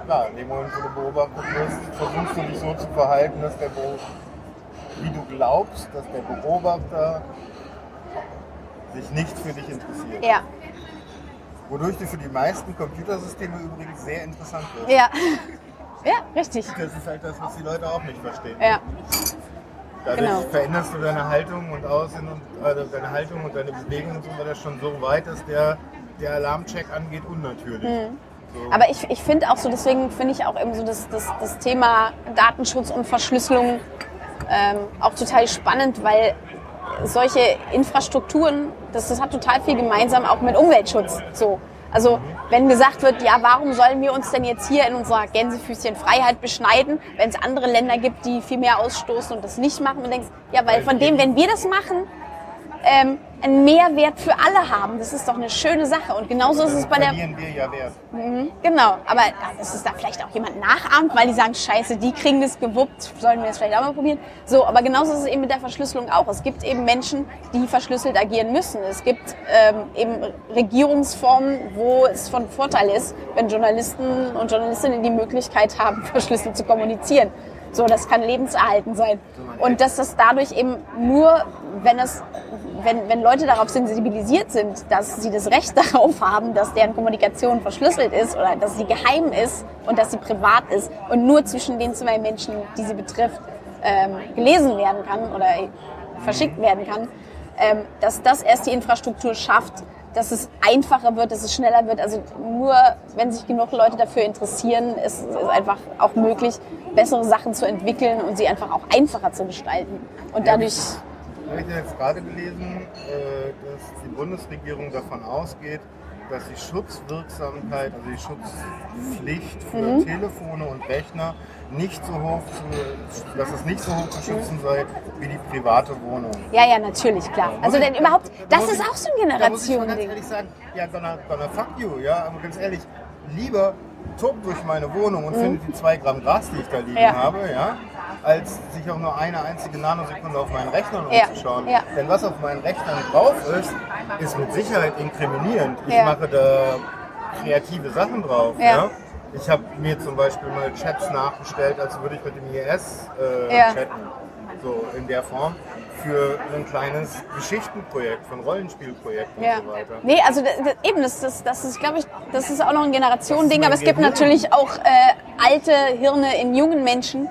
[SPEAKER 1] Klar, in dem Moment, wo du beobachtet wirst, versuchst du dich so zu verhalten, dass der Beobachter, wie du glaubst, dass der Beobachter sich nicht für dich interessiert.
[SPEAKER 2] Ja,
[SPEAKER 1] Wodurch du für die meisten Computersysteme übrigens sehr interessant wirst.
[SPEAKER 2] ja. Ja, richtig.
[SPEAKER 1] Das ist halt das, was die Leute auch nicht verstehen.
[SPEAKER 2] Ja,
[SPEAKER 1] Dadurch
[SPEAKER 2] genau.
[SPEAKER 1] veränderst du deine Haltung und Aussehen und also deine Haltung und deine Bewegung und so weiter schon so weit, dass der, der Alarmcheck angeht unnatürlich.
[SPEAKER 2] Mhm.
[SPEAKER 1] So.
[SPEAKER 2] aber ich, ich finde auch so, deswegen finde ich auch eben so das, das, das Thema Datenschutz und Verschlüsselung ähm, auch total spannend, weil solche Infrastrukturen, das, das hat total viel gemeinsam auch mit Umweltschutz. So. Also wenn gesagt wird, ja, warum sollen wir uns denn jetzt hier in unserer Gänsefüßchen Freiheit beschneiden, wenn es andere Länder gibt, die viel mehr ausstoßen und das nicht machen? Und denkst, ja, weil von dem, wenn wir das machen, ähm, einen Mehrwert für alle haben. Das ist doch eine schöne Sache. Und genauso ist es bei der
[SPEAKER 1] wir ja Wert.
[SPEAKER 2] Genau, aber dass es da vielleicht auch jemand nachahmt, weil die sagen, scheiße, die kriegen das gewuppt, sollen wir das vielleicht auch mal probieren. So, aber genauso ist es eben mit der Verschlüsselung auch. Es gibt eben Menschen, die verschlüsselt agieren müssen. Es gibt ähm, eben Regierungsformen, wo es von Vorteil ist, wenn Journalisten und Journalistinnen die Möglichkeit haben, verschlüsselt zu kommunizieren. So, das kann lebenserhaltend sein. Und dass das dadurch eben nur, wenn es, wenn, wenn Leute darauf sensibilisiert sind, dass sie das Recht darauf haben, dass deren Kommunikation verschlüsselt ist oder dass sie geheim ist und dass sie privat ist und nur zwischen den zwei Menschen, die sie betrifft, ähm, gelesen werden kann oder verschickt werden kann, ähm, dass das erst die Infrastruktur schafft, dass es einfacher wird, dass es schneller wird. Also nur, wenn sich genug Leute dafür interessieren, ist es einfach auch möglich, bessere Sachen zu entwickeln und sie einfach auch einfacher zu gestalten. Und dadurch,
[SPEAKER 1] Habe ich jetzt gerade gelesen, äh, dass die Bundesregierung davon ausgeht, dass die Schutzwirksamkeit, also die Schutzpflicht für
[SPEAKER 2] Mhm.
[SPEAKER 1] Telefone und Rechner nicht so hoch zu, dass es nicht so hoch zu schützen sei wie die private Wohnung.
[SPEAKER 2] ja, ja, natürlich, klar. Also denn überhaupt,
[SPEAKER 1] da
[SPEAKER 2] das ist
[SPEAKER 1] ich-
[SPEAKER 2] auch so ein
[SPEAKER 1] Da muss ich mal ganz ehrlich sagen, ja, gonna fuck you, ja, aber ganz ehrlich, lieber tobt durch meine Wohnung und findet die zwei Gramm Gras, die ich da liegen
[SPEAKER 2] Mhm. Ja.
[SPEAKER 1] habe, ja, als sich auch nur eine einzige Nanosekunde auf meinen Rechnern
[SPEAKER 2] Ja.
[SPEAKER 1] umzuschauen.
[SPEAKER 2] Ja.
[SPEAKER 1] Denn was auf meinen Rechnern drauf ist, ist mit Sicherheit inkriminierend. Ich mache da kreative Sachen drauf.
[SPEAKER 2] Ja.
[SPEAKER 1] Ja. Ich habe mir zum Beispiel mal Chats nachgestellt, als würde ich mit dem IS äh,
[SPEAKER 2] Ja.
[SPEAKER 1] chatten. So in der Form. für ein kleines Geschichtenprojekt, für ein Rollenspielprojekt und
[SPEAKER 2] Ja.
[SPEAKER 1] so weiter.
[SPEAKER 2] Nee, also eben, das, das, das ist, glaube ich, das ist auch noch ein Generationending, aber es gibt natürlich auch äh, alte Hirne in jungen Menschen.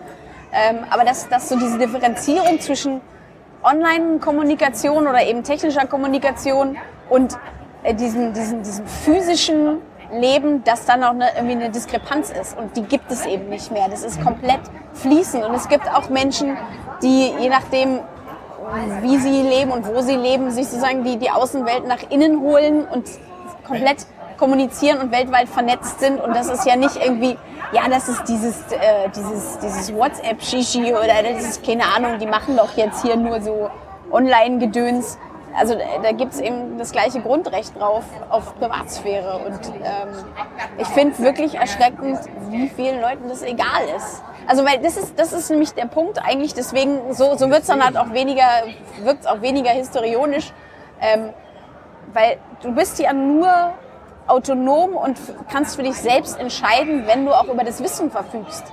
[SPEAKER 2] Ähm, aber dass, dass so diese Differenzierung zwischen Online-Kommunikation oder eben technischer Kommunikation und äh, diesem, diesem, diesem physischen Leben, dass dann auch eine, irgendwie eine Diskrepanz ist. Und die gibt es eben nicht mehr. Das ist komplett fließend. Und es gibt auch Menschen, die je nachdem, wie sie leben und wo sie leben, sich sozusagen die, die Außenwelt nach innen holen und komplett kommunizieren und weltweit vernetzt sind. Und das ist ja nicht irgendwie, ja, das ist dieses, äh, dieses, dieses WhatsApp-Shishi oder das ist keine Ahnung, die machen doch jetzt hier nur so Online-Gedöns. Also da, da gibt es eben das gleiche Grundrecht drauf auf Privatsphäre. Und ähm, ich finde wirklich erschreckend, wie vielen Leuten das egal ist. Also weil das ist, das ist nämlich der Punkt eigentlich, deswegen, so, so wird es dann halt auch weniger, wirkt auch weniger historionisch. Ähm, weil du bist ja nur autonom und kannst für dich selbst entscheiden, wenn du auch über das Wissen verfügst.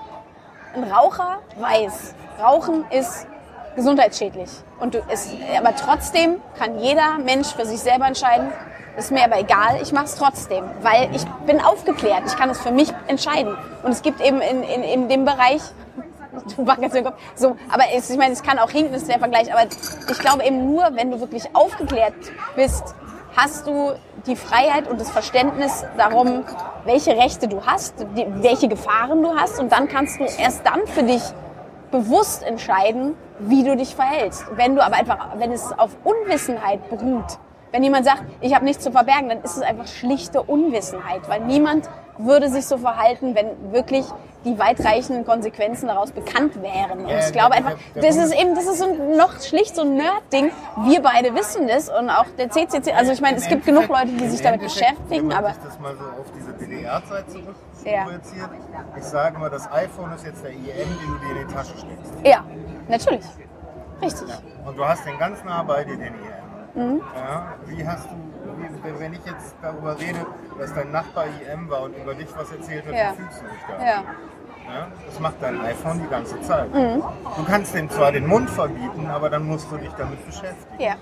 [SPEAKER 2] Ein Raucher weiß, Rauchen ist gesundheitsschädlich. Und du, es, aber trotzdem kann jeder Mensch für sich selber entscheiden, ist mir aber egal, ich mache es trotzdem, weil ich bin aufgeklärt, ich kann es für mich entscheiden. Und es gibt eben in, in, in dem Bereich, du wackelst den Kopf, so, aber es, ich meine, es kann auch hinken, ist der Vergleich, aber ich glaube eben nur, wenn du wirklich aufgeklärt bist, hast du die Freiheit und das Verständnis darum, welche Rechte du hast, die, welche Gefahren du hast und dann kannst du erst dann für dich bewusst entscheiden, wie du dich verhältst. Wenn du aber einfach, wenn es auf Unwissenheit beruht, wenn jemand sagt, ich habe nichts zu verbergen, dann ist es einfach schlichte Unwissenheit, weil niemand würde sich so verhalten, wenn wirklich die weitreichenden Konsequenzen daraus bekannt wären. Und ich glaube einfach, das ist eben, das ist so ein, noch schlicht so ein Nerd-Ding. Wir beide wissen das und auch der CCC, also ich meine, es gibt genug Leute, die sich damit beschäftigen, aber
[SPEAKER 1] sich das mal so auf diese DDR-Zeit zurück
[SPEAKER 2] Ja.
[SPEAKER 1] projiziert. Ich sage mal, das iPhone ist jetzt der IM, den du dir in die Tasche steckst.
[SPEAKER 2] ja, natürlich. Richtig.
[SPEAKER 1] Und du hast den ganz nah bei dir, den IM.
[SPEAKER 2] Mhm.
[SPEAKER 1] Ja, wie hast du, wie, wenn ich jetzt darüber rede, dass dein Nachbar IM war und über dich was erzählt hat,
[SPEAKER 2] Ja.
[SPEAKER 1] wie fühlst du dich da?
[SPEAKER 2] Ja.
[SPEAKER 1] Ja, das macht dein iPhone die ganze Zeit.
[SPEAKER 2] Mhm.
[SPEAKER 1] Du kannst dem zwar den Mund verbieten, aber dann musst du dich damit beschäftigen.
[SPEAKER 2] Ja.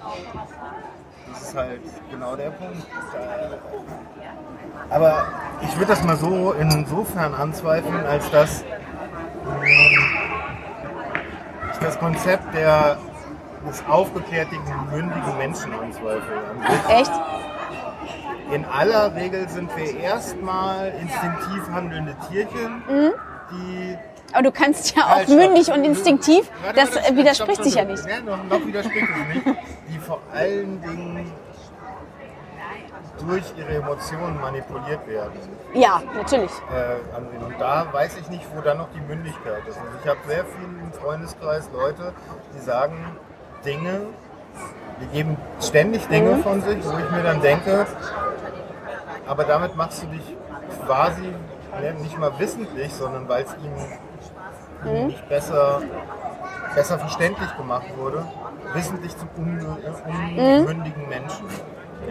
[SPEAKER 1] Das ist halt genau der Punkt. Da- Aber ich würde das mal so insofern anzweifeln, als dass das Konzept der, des aufgeklärten, mündigen Menschen. An sich.
[SPEAKER 2] Echt?
[SPEAKER 1] In aller Regel sind wir erstmal instinktiv handelnde Tierchen, die
[SPEAKER 2] Aber du kannst ja auch mündig und instinktiv, das äh, widerspricht sich ja nicht.
[SPEAKER 1] Ja, noch, noch widerspricht es nicht. Die vor allen Dingen durch ihre Emotionen manipuliert werden.
[SPEAKER 2] Ja, natürlich.
[SPEAKER 1] Äh, ansehen. und da weiß ich nicht, wo dann noch die Mündigkeit ist. Also ich habe sehr viel im Freundeskreis Leute, die sagen Dinge, die geben ständig Dinge
[SPEAKER 2] Mhm.
[SPEAKER 1] von sich, wo ich mir dann denke, aber damit machst du dich quasi ne, nicht mal wissentlich, sondern weil es ihm,
[SPEAKER 2] Mhm.
[SPEAKER 1] nicht besser, besser verständlich gemacht wurde, wissentlich zum unmü- unmündigen Menschen.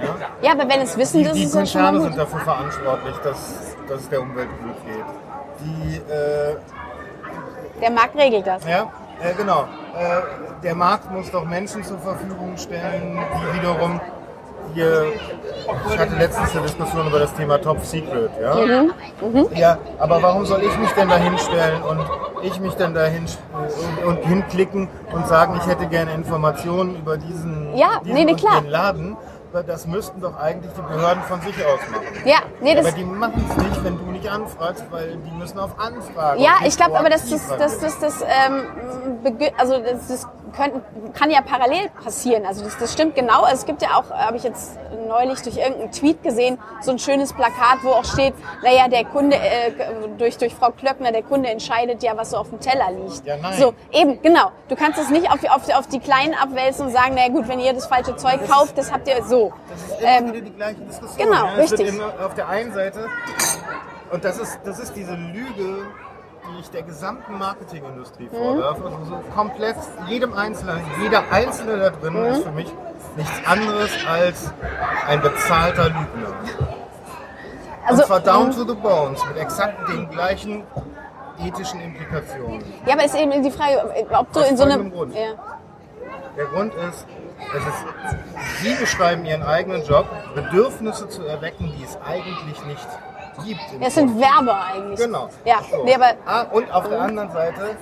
[SPEAKER 1] Ja?
[SPEAKER 2] Ja, aber wenn es Wissen
[SPEAKER 1] Die,
[SPEAKER 2] ist,
[SPEAKER 1] die
[SPEAKER 2] ist es ja schon mal
[SPEAKER 1] Konzerne
[SPEAKER 2] gut.
[SPEAKER 1] sind dafür verantwortlich, dass, dass es der Umwelt gut geht. Die, äh,
[SPEAKER 2] Der Markt regelt das.
[SPEAKER 1] ja, äh, genau. Äh, der Markt muss doch Menschen zur Verfügung stellen, die wiederum hier. Ich hatte letztens eine Diskussion über das Thema Top Secret, ja.
[SPEAKER 2] Mhm.
[SPEAKER 1] Ja, aber warum soll ich mich denn da hinstellen und ich mich dann dahin und, und hinklicken und sagen, ich hätte gerne Informationen über diesen,
[SPEAKER 2] Ja,
[SPEAKER 1] diesen
[SPEAKER 2] nee, nee, klar.
[SPEAKER 1] den Laden? Das müssten doch eigentlich die Behörden von sich aus machen.
[SPEAKER 2] Ja, nee, das,
[SPEAKER 1] Aber die machen es nicht, wenn du nicht anfragst, weil die müssen auf Anfrage.
[SPEAKER 2] ja, ich glaube aber, dass das, das, das, das, ähm, also das, das könnten, kann ja parallel passieren. Also das, das stimmt genau. Es gibt ja auch, habe ich jetzt neulich durch irgendeinen Tweet gesehen, so ein schönes Plakat, wo auch steht, naja, der Kunde, äh, durch, durch Frau Klöckner, der Kunde entscheidet ja, was so auf dem Teller liegt.
[SPEAKER 1] Ja, nein.
[SPEAKER 2] So, eben, genau. Du kannst es nicht auf die, auf, auf die Kleinen abwälzen und sagen, naja gut, wenn ihr das falsche Zeug kauft, das habt ihr so.
[SPEAKER 1] Das ist immer
[SPEAKER 2] Ähm,
[SPEAKER 1] wieder die gleiche Diskussion.
[SPEAKER 2] genau,
[SPEAKER 1] ja.
[SPEAKER 2] Richtig.
[SPEAKER 1] Auf der einen Seite, und das ist, das ist diese Lüge, die ich der gesamten Marketingindustrie
[SPEAKER 2] Mhm.
[SPEAKER 1] vorwerfe. Also so komplett, jedem Einzelnen, jeder Einzelne da drin
[SPEAKER 2] Mhm.
[SPEAKER 1] ist für mich nichts anderes als ein bezahlter Lügner.
[SPEAKER 2] Also,
[SPEAKER 1] und zwar down
[SPEAKER 2] mhm.
[SPEAKER 1] to the bones, mit exakt den gleichen ethischen Implikationen.
[SPEAKER 2] Ja, aber ist eben die Frage, ob du
[SPEAKER 1] Aus
[SPEAKER 2] in so einem.
[SPEAKER 1] Grund.
[SPEAKER 2] Ja.
[SPEAKER 1] Der Grund ist, es ist, Sie beschreiben Ihren eigenen Job, Bedürfnisse zu erwecken, die es eigentlich nicht gibt.
[SPEAKER 2] Das sind. Werbe eigentlich.
[SPEAKER 1] Genau.
[SPEAKER 2] Ja,
[SPEAKER 1] So.
[SPEAKER 2] nee, aber
[SPEAKER 1] ah, und auf der anderen Seite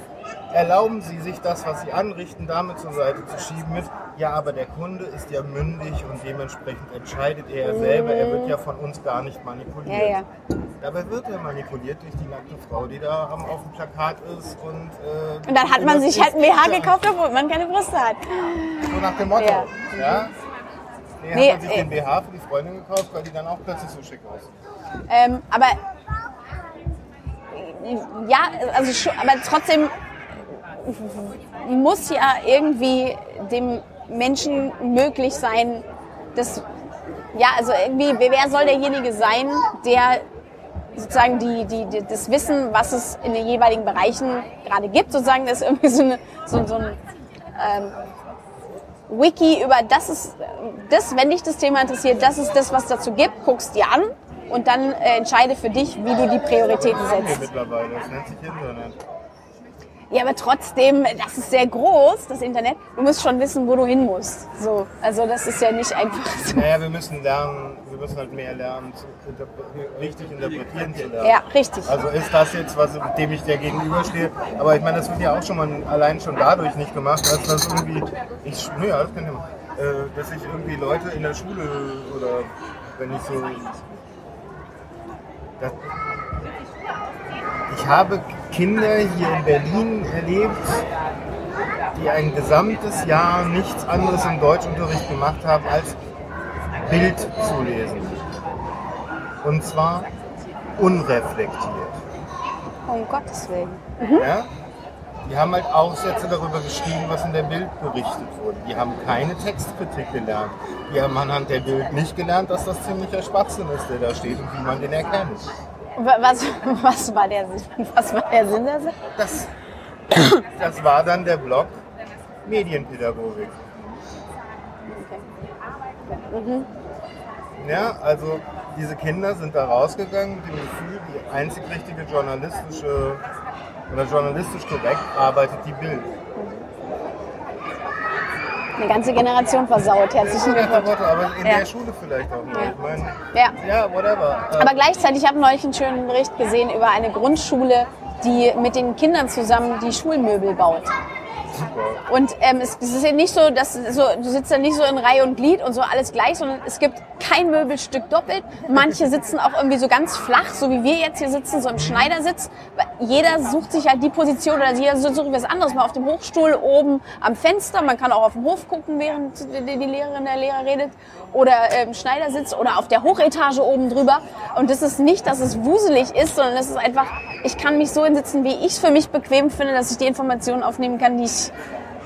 [SPEAKER 1] erlauben Sie sich das, was Sie anrichten, damit zur Seite zu schieben mit, ja, aber der Kunde ist ja mündig und dementsprechend entscheidet er selber, er wird ja von uns gar nicht manipuliert.
[SPEAKER 2] Ja, ja.
[SPEAKER 1] Dabei wird er manipuliert durch die nackte Frau, die da auf dem Plakat ist und äh,
[SPEAKER 2] Und dann hat man sich halt ein BH gekauft, obwohl man keine Brüste hat.
[SPEAKER 1] So nach dem Motto.
[SPEAKER 2] Ja.
[SPEAKER 1] Ja. Nee,
[SPEAKER 2] Nee,
[SPEAKER 1] hat man sich
[SPEAKER 2] äh,
[SPEAKER 1] den BH für die Freundin gekauft, weil die dann auch plötzlich so schick aussieht.
[SPEAKER 2] Ähm, aber ja, also aber trotzdem muss ja irgendwie dem Menschen möglich sein, dass ja, also irgendwie, wer wer soll derjenige sein, der sozusagen die, die, die, das Wissen, was es in den jeweiligen Bereichen gerade gibt, sozusagen, das ist irgendwie so, eine, so, so ein ähm, Wiki über das ist das, wenn dich das Thema interessiert, das ist das, was dazu gibt, guckst dir an und dann äh, entscheide für dich, wie du die Prioritäten setzt.
[SPEAKER 1] mittlerweile, das nennt sich Internet.
[SPEAKER 2] Ja, aber trotzdem, das ist sehr groß, das Internet. Du musst schon wissen, wo du hin musst. So, also das ist ja nicht einfach so.
[SPEAKER 1] Naja, wir müssen lernen, wir müssen halt mehr lernen, richtig interpretieren zu lernen.
[SPEAKER 2] Ja, richtig.
[SPEAKER 1] Also ist das jetzt was, dem ich der gegenüberstehe? Aber ich meine, das wird ja auch schon mal allein schon dadurch nicht gemacht, dass das irgendwie, ich, nö, ja, das kann ich machen, äh, dass ich irgendwie Leute in der Schule oder wenn ich so, das, ich habe Kinder hier in Berlin erlebt, die ein gesamtes Jahr nichts anderes im Deutschunterricht gemacht haben, als Bild zu lesen. Und zwar unreflektiert.
[SPEAKER 2] Um Gottes Willen.
[SPEAKER 1] Ja? Die haben halt Aufsätze darüber geschrieben, was in der Bild berichtet wurde. Die haben keine Textkritik gelernt. Die haben anhand der Bild nicht gelernt, dass das ziemlicher Schwachsinn ist, der da steht und wie man den erkennt.
[SPEAKER 2] Wa- Was, was, war, der, Sinn- was war der Sinn der Sache?
[SPEAKER 1] Das, das war dann der Blog Medienpädagogik. Ja, also diese Kinder sind da rausgegangen mit dem Gefühl, die einzig richtige journalistische oder journalistisch korrekt arbeitet die Bild.
[SPEAKER 2] Eine ganze Generation versaut. Herzlichen
[SPEAKER 1] Ja,
[SPEAKER 2] Glückwunsch.
[SPEAKER 1] Aber in
[SPEAKER 2] Ja.
[SPEAKER 1] der Schule vielleicht auch noch.
[SPEAKER 2] Ja.
[SPEAKER 1] Ich meine,
[SPEAKER 2] Ja.
[SPEAKER 1] ja, whatever.
[SPEAKER 2] Aber gleichzeitig habe ich neulich einen schönen Bericht gesehen über eine Grundschule, die mit den Kindern zusammen die Schulmöbel baut.
[SPEAKER 1] Super.
[SPEAKER 2] Und ähm, es, es ist ja nicht so, dass so, du sitzt ja nicht so in Reihe und Glied und so alles gleich, sondern es gibt kein Möbelstück doppelt. Manche sitzen auch irgendwie so ganz flach, so wie wir jetzt hier sitzen, so im Schneidersitz. Jeder sucht sich halt die Position oder jeder sucht was anderes. Mal auf dem Hochstuhl oben am Fenster. Man kann auch auf den Hof gucken, während die Lehrerin, der Lehrer redet. Oder ähm, Schneidersitz oder auf der Hochetage oben drüber. Und das ist nicht, dass es wuselig ist, sondern es ist einfach, ich kann mich so hinsitzen, wie ich es für mich bequem finde, dass ich die Informationen aufnehmen kann, die ich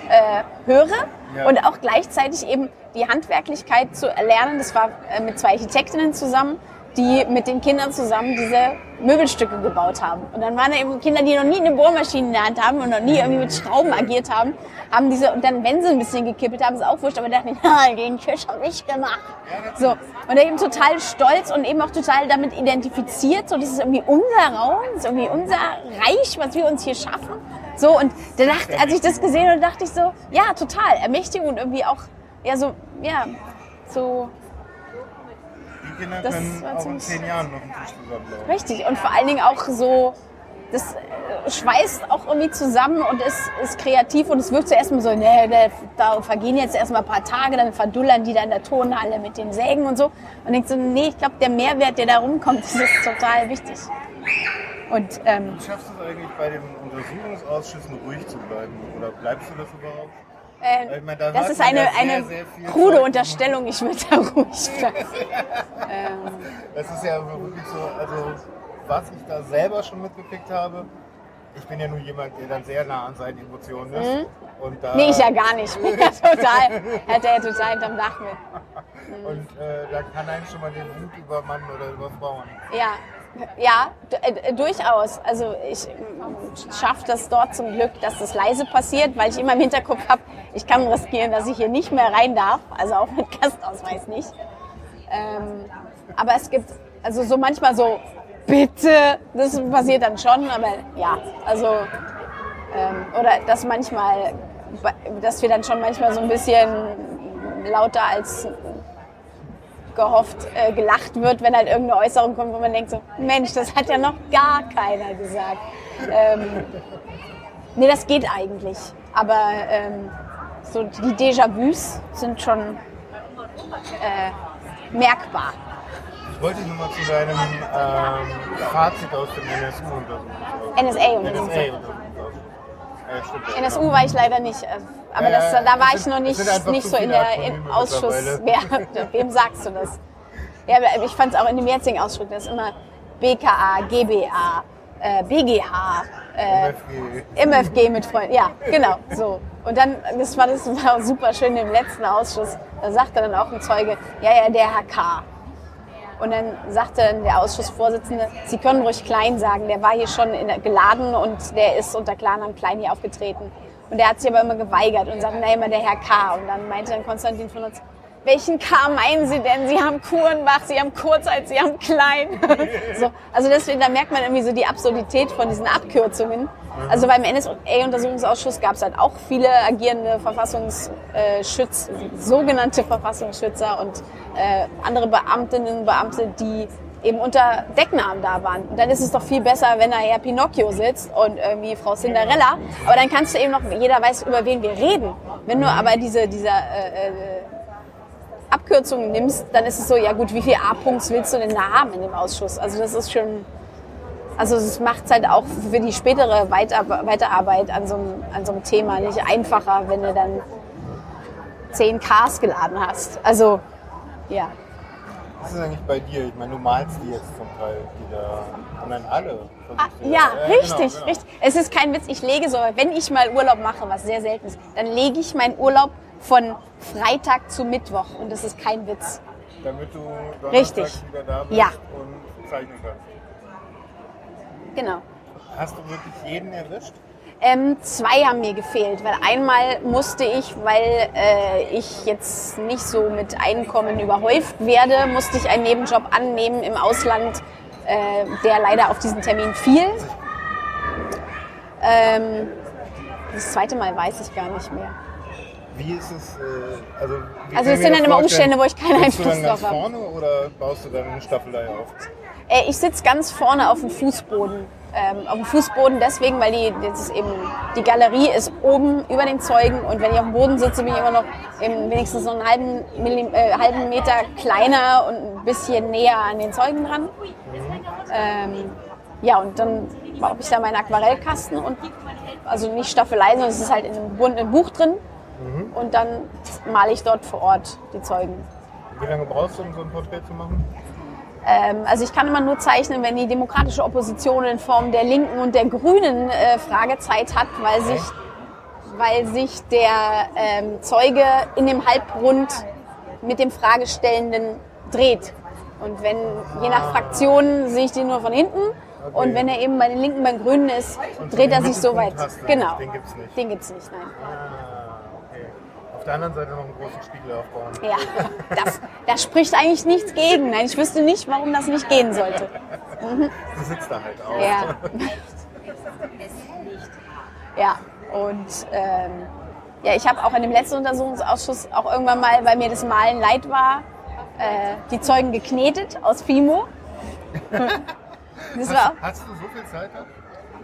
[SPEAKER 2] äh, höre
[SPEAKER 1] Ja.
[SPEAKER 2] und auch gleichzeitig eben die Handwerklichkeit zu erlernen. Das war äh, mit zwei Architektinnen zusammen, die mit den Kindern zusammen diese Möbelstücke gebaut haben. Und dann waren da eben Kinder, die noch nie eine Bohrmaschine in der Hand haben und noch nie irgendwie mit Schrauben agiert haben, haben diese, und dann, wenn sie ein bisschen gekippelt haben, ist auch wurscht, aber dachten, ja, den Tisch habe ich gemacht. So. Und er eben total stolz und eben auch total damit identifiziert, so, das ist irgendwie unser Raum, das ist irgendwie unser Reich, was wir uns hier schaffen. So, und da dachte, als ich das gesehen habe, dachte ich so, ja, total, Ermächtigung und irgendwie auch, ja, so, ja, so,
[SPEAKER 1] Die Kinder
[SPEAKER 2] Das
[SPEAKER 1] können auch in zehn Jahren noch einen Tisch zusammenbauen.
[SPEAKER 2] richtig. Und vor allen Dingen auch so, das äh, schweißt auch irgendwie zusammen und ist, ist kreativ und es wirkt zuerst mal so, nee, da, da vergehen jetzt erstmal ein paar Tage, dann verdullern die da in der Tonhalle mit den Sägen und so. Und denkst so, nee, ich glaube, der Mehrwert, der da rumkommt, das ist total wichtig. Und ähm,
[SPEAKER 1] Wie schaffst du es eigentlich bei den Untersuchungsausschüssen ruhig zu bleiben? Oder bleibst du das überhaupt?
[SPEAKER 2] äh,
[SPEAKER 1] meine, da
[SPEAKER 2] das ist eine,
[SPEAKER 1] sehr,
[SPEAKER 2] eine
[SPEAKER 1] sehr
[SPEAKER 2] krude
[SPEAKER 1] Zeug.
[SPEAKER 2] Unterstellung, ich würde da ruhig bleiben. ähm,
[SPEAKER 1] Das ist ja wirklich so, also was ich da selber schon mitgekriegt habe, ich bin ja nur jemand, der dann sehr nah an seinen Emotionen ist. Und da,
[SPEAKER 2] Mhm. nee, ich ja gar nicht. Ich bin ja total, hat er ja total hinterm Dach mit.
[SPEAKER 1] Und äh, da kann einen schon mal den Wut über Mann oder über Frauen.
[SPEAKER 2] Ja, ja, äh, durchaus. Also ich schaffe das dort zum Glück, dass das leise passiert, weil ich immer im Hinterkopf habe, ich kann riskieren, dass ich hier nicht mehr rein darf, also auch mit Gastausweis nicht. Ähm, aber es gibt also so manchmal so, bitte, das passiert dann schon, aber ja, also ähm, oder dass manchmal dass wir dann schon manchmal so ein bisschen lauter als gehofft äh, gelacht wird, wenn halt irgendeine Äußerung kommt, wo man denkt so, Mensch, das hat ja noch gar keiner gesagt. Ähm, nee, das geht eigentlich. Aber ähm, so die Déjà-vus sind schon äh, merkbar.
[SPEAKER 1] Ich wollte dich nochmal zu deinem ähm, Fazit aus dem NSU-Untersuchungsausschuss.
[SPEAKER 2] NSA-Untersuchungsausschuss.
[SPEAKER 1] NSA-Untersuchungsausschuss. Ja, stimmt. ja.
[SPEAKER 2] NSU war ich leider nicht. äh, Aber das, da war
[SPEAKER 1] es
[SPEAKER 2] ich
[SPEAKER 1] sind-
[SPEAKER 2] noch nicht,
[SPEAKER 1] sind
[SPEAKER 2] nicht so in der im Ausschuss. Wer, wem sagst du das? Ja, ich fand es auch in dem jetzigen Ausschuss, das ist immer BKA, GBA, äh, BGH, äh,
[SPEAKER 1] MFG.
[SPEAKER 2] MFG mit Freunden. Ja, genau, so. Und dann, das war, das war super schön im letzten Ausschuss, da sagte dann auch ein Zeuge, ja, ja, der Herr K. Und dann sagte der Ausschussvorsitzende, Sie können ruhig Klein sagen, der war hier schon der, geladen und der ist unter Klarnamen Klein hier aufgetreten. Und der hat sich aber immer geweigert und sagte, na immer der Herr K. Und dann meinte dann Konstantin von uns, welchen K meinen Sie denn? Sie haben Kurenbach, Sie haben Kurzheit, Sie haben Klein. so, also deswegen, da merkt man irgendwie so die Absurdität von diesen Abkürzungen. Also beim NSA-Untersuchungsausschuss gab es halt auch viele agierende Verfassungsschützer, sogenannte Verfassungsschützer und äh, andere Beamtinnen und Beamte, die eben unter Decknamen da waren. Und dann ist es doch viel besser, wenn da Herr Pinocchio sitzt und irgendwie Frau Cinderella. Aber dann kannst du eben noch, jeder weiß, über wen wir reden. Wenn du aber diese, dieser äh, äh, Abkürzungen nimmst, dann ist es so, ja gut, wie viel A-Punkts willst du denn da haben in dem Ausschuss? Also das ist schon, also es macht es halt auch für die spätere Weiter Weiterarbeit an so, einem, an so einem Thema nicht einfacher, wenn du dann 10 Ks geladen hast. Also, ja.
[SPEAKER 1] Was ist eigentlich bei dir? Ich meine, du malst die jetzt zum Teil, die da, alle.
[SPEAKER 2] Ah,
[SPEAKER 1] du
[SPEAKER 2] ja,
[SPEAKER 1] genau,
[SPEAKER 2] richtig,
[SPEAKER 1] genau.
[SPEAKER 2] richtig. Es ist kein Witz, ich lege so, wenn ich mal Urlaub mache, was sehr selten ist, dann lege ich meinen Urlaub von Freitag zu Mittwoch und das ist kein Witz.
[SPEAKER 1] Damit du
[SPEAKER 2] Richtig.
[SPEAKER 1] donnerstags wieder da bist
[SPEAKER 2] Ja.
[SPEAKER 1] und zeichnen kannst.
[SPEAKER 2] Genau.
[SPEAKER 1] Hast du wirklich jeden erwischt?
[SPEAKER 2] Ähm, zwei haben mir gefehlt, weil einmal musste ich, weil äh, ich jetzt nicht so mit Einkommen überhäuft werde, musste ich einen Nebenjob annehmen im Ausland, äh, der leider auf diesen Termin fiel. Ähm, das zweite Mal weiß ich gar nicht mehr.
[SPEAKER 1] Wie ist es, äh, also...
[SPEAKER 2] Also es sind dann immer? Umstände, wo ich keinen
[SPEAKER 1] du
[SPEAKER 2] Einfluss drauf habe.
[SPEAKER 1] vorne oder baust du dann eine Staffelei auf?
[SPEAKER 2] Äh, ich sitze ganz vorne auf dem Fußboden. Ähm, auf dem Fußboden deswegen, weil die, das ist eben, die Galerie ist oben über den Zeugen und wenn ich auf dem Boden sitze, bin ich immer noch eben wenigstens so einen halben, Millim, äh, halben Meter kleiner und ein bisschen näher an den Zeugen dran. Ähm, ja, und dann baue ich da meinen Aquarellkasten und also nicht Staffelei, sondern es ist halt in einem bunten Buch drin. Und dann male ich dort vor Ort die Zeugen.
[SPEAKER 1] Wie lange brauchst du, um so ein Porträt zu machen?
[SPEAKER 2] Ähm, also ich kann immer nur zeichnen, wenn die demokratische Opposition in Form der Linken und der Grünen äh, Fragezeit hat, weil sich, weil sich der ähm, Zeuge in dem Halbrund mit dem Fragestellenden dreht. Und wenn, je nach Fraktion sehe ich den nur von hinten. Und wenn er eben bei den Linken, bei den Grünen ist, dreht er sich so weit. Genau.
[SPEAKER 1] den gibt's nicht.
[SPEAKER 2] Den gibt's nicht, nein.
[SPEAKER 1] Auf der anderen Seite noch einen großen Spiegel aufbauen.
[SPEAKER 2] Ja, das, das spricht eigentlich nichts gegen. Nein, ich wüsste nicht, warum das nicht gehen sollte.
[SPEAKER 1] Du sitzt da halt auch.
[SPEAKER 2] Ja. Ja, und ähm, ja, ich habe auch in dem letzten Untersuchungsausschuss auch irgendwann mal, weil mir das Malen leid war, äh, die Zeugen geknetet aus Fimo. Das war,
[SPEAKER 1] Hast, hast du so viel Zeit? gehabt?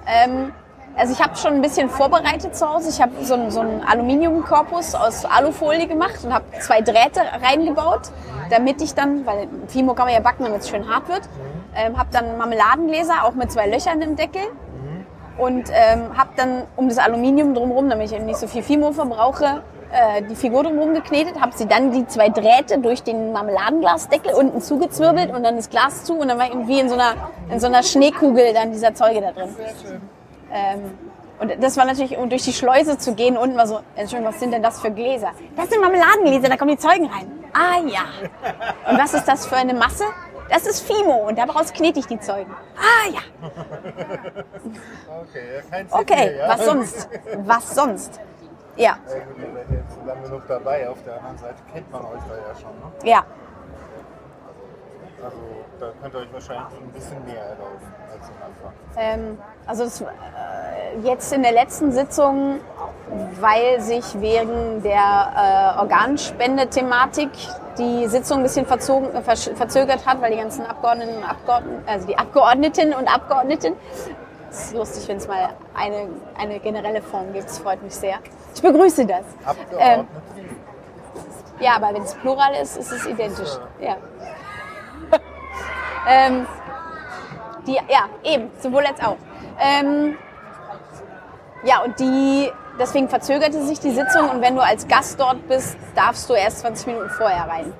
[SPEAKER 2] ähm, also ich habe schon ein bisschen vorbereitet zu Hause. Ich habe so, einen- so einen Aluminiumkorpus aus Alufolie gemacht und habe zwei Drähte reingebaut, damit ich dann, weil Fimo kann man ja backen, damit es schön hart wird, ähm, habe dann Marmeladengläser, auch mit zwei Löchern im Deckel und ähm, habe dann um das Aluminium drumherum, damit ich eben nicht so viel Fimo verbrauche, äh, die Figur drumherum geknetet, habe sie dann die zwei Drähte durch den Marmeladenglasdeckel unten zugezwirbelt und dann das Glas zu und dann war irgendwie in so einer, in so einer Schneekugel dann dieser Zeuge da drin. Ähm, und das war natürlich, um durch die Schleuse zu gehen, unten war so, Entschuldigung, was sind denn das für Gläser? Das sind Marmeladengläser, da kommen die Zeugen rein. Ah ja. Und was ist das für eine Masse? Das ist Fimo und daraus knete ich die Zeugen. Ah ja.
[SPEAKER 1] Okay, ja, kein
[SPEAKER 2] Okay,
[SPEAKER 1] Zivil, ja?
[SPEAKER 2] was sonst? Was sonst? Ja,
[SPEAKER 1] Ja gut, ihr seid jetzt lang genug dabei. Auf der anderen Seite kennt man euch da ja schon. Ne?
[SPEAKER 2] ja.
[SPEAKER 1] Also da könnt ihr euch wahrscheinlich ein bisschen mehr erlauben als am Anfang.
[SPEAKER 2] Ähm, also das, äh, jetzt in der letzten Sitzung weil sich wegen der äh, Organspende-Thematik die Sitzung ein bisschen verzogen, äh, verzögert hat, weil die ganzen Abgeordneten und Abgeordneten, also die Abgeordneten und Abgeordneten, es ist lustig, wenn es mal eine, eine generelle Form gibt, es freut mich sehr. Ich begrüße das. Ähm,
[SPEAKER 1] Abgeordnete.
[SPEAKER 2] ja, aber wenn es Plural ist, ist es identisch. Ja. Ähm, die, ja, eben, sowohl als auch. Ähm, ja, und die, deswegen verzögerte sich die Sitzung und wenn du als Gast dort bist, darfst du erst 20 Minuten vorher rein.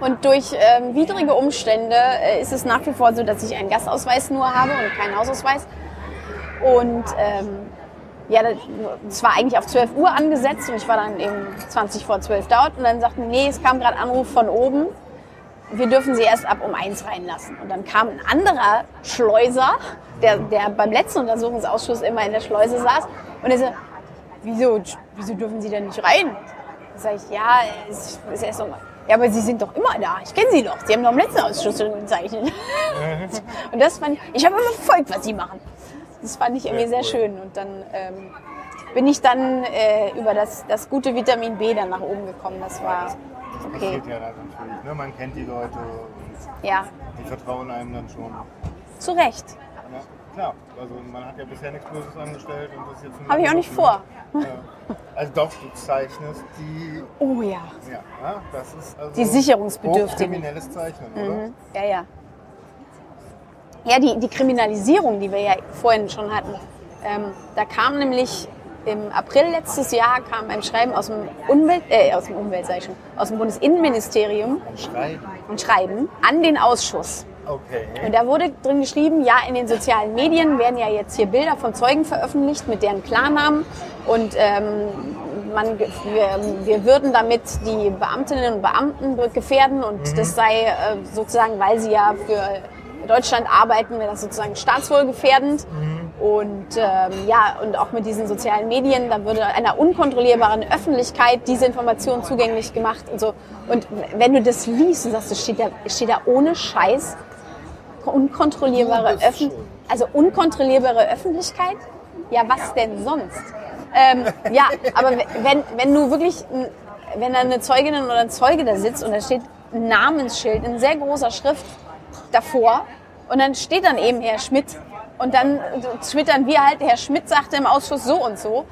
[SPEAKER 2] Und durch ähm, widrige Umstände äh, ist es nach wie vor so, dass ich einen Gastausweis nur habe und keinen Hausausweis. Und ähm, ja, das war eigentlich auf 12 Uhr angesetzt und ich war dann eben 20 vor 12 dort und dann sagten, nee, es kam gerade Anruf von oben, wir dürfen sie erst ab um eins reinlassen. Und dann kam ein anderer Schleuser, der, der beim letzten Untersuchungsausschuss immer in der Schleuse saß und er so, wieso, wieso dürfen sie denn nicht rein? Da sag ich, ja, es ist erst um, ja, aber Sie sind doch immer da. Ich kenne Sie doch. Sie haben doch im letzten Ausschuss gezeichnet. und das fand ich, ich habe immer verfolgt, was Sie machen. Das fand ich irgendwie sehr schön. Und dann ähm, bin ich dann äh, über das, das gute Vitamin B dann nach oben gekommen. Das war okay.
[SPEAKER 1] Passiert ja dann natürlich. Ne? Man kennt die Leute und
[SPEAKER 2] Ja,
[SPEAKER 1] die vertrauen einem dann schon.
[SPEAKER 2] zu Recht.
[SPEAKER 1] Ja, klar. Also man hat ja bisher nichts Böses angestellt und das ist jetzt
[SPEAKER 2] Habe ich auch nicht vor.
[SPEAKER 1] Ja. Also doch, du zeichnest die,
[SPEAKER 2] Oh ja.
[SPEAKER 1] ja, ja das ist also
[SPEAKER 2] Die Sicherungsbedürftigen.
[SPEAKER 1] kriminelles Zeichnen, oder?
[SPEAKER 2] Mhm. Ja, ja. Ja, die, die Kriminalisierung, die wir ja vorhin schon hatten, ähm, da kam nämlich im April letztes Jahr kam ein Schreiben aus dem Umwelt, äh, aus dem Umwelt, schon, aus dem Bundesinnenministerium,
[SPEAKER 1] Ein Schreiben.
[SPEAKER 2] ein Schreiben an den Ausschuss.
[SPEAKER 1] Okay.
[SPEAKER 2] Und da wurde drin geschrieben, ja, in den sozialen Medien werden ja jetzt hier Bilder von Zeugen veröffentlicht mit deren Klarnamen und ähm, man, wir, wir würden damit die Beamtinnen und Beamten gefährden und das sei äh, sozusagen, weil sie ja für Deutschland arbeiten, wäre das sozusagen staatswohlgefährdend. Und ähm, ja, und auch mit diesen sozialen Medien, da würde einer unkontrollierbaren Öffentlichkeit diese Information zugänglich gemacht und so. Und wenn du das liest und sagst, das steht da, steht da ohne Scheiß unkontrollierbare Öffentlichkeit. Also unkontrollierbare Öffentlichkeit? Ja, was denn sonst? Ähm, ja, aber wenn, wenn du wirklich, wenn da eine Zeugin oder ein Zeuge da sitzt und da steht ein Namensschild in sehr großer Schrift davor und dann steht dann eben Herr Schmidt und dann twittern wir halt, Herr Schmidt sagte im Ausschuss so und so.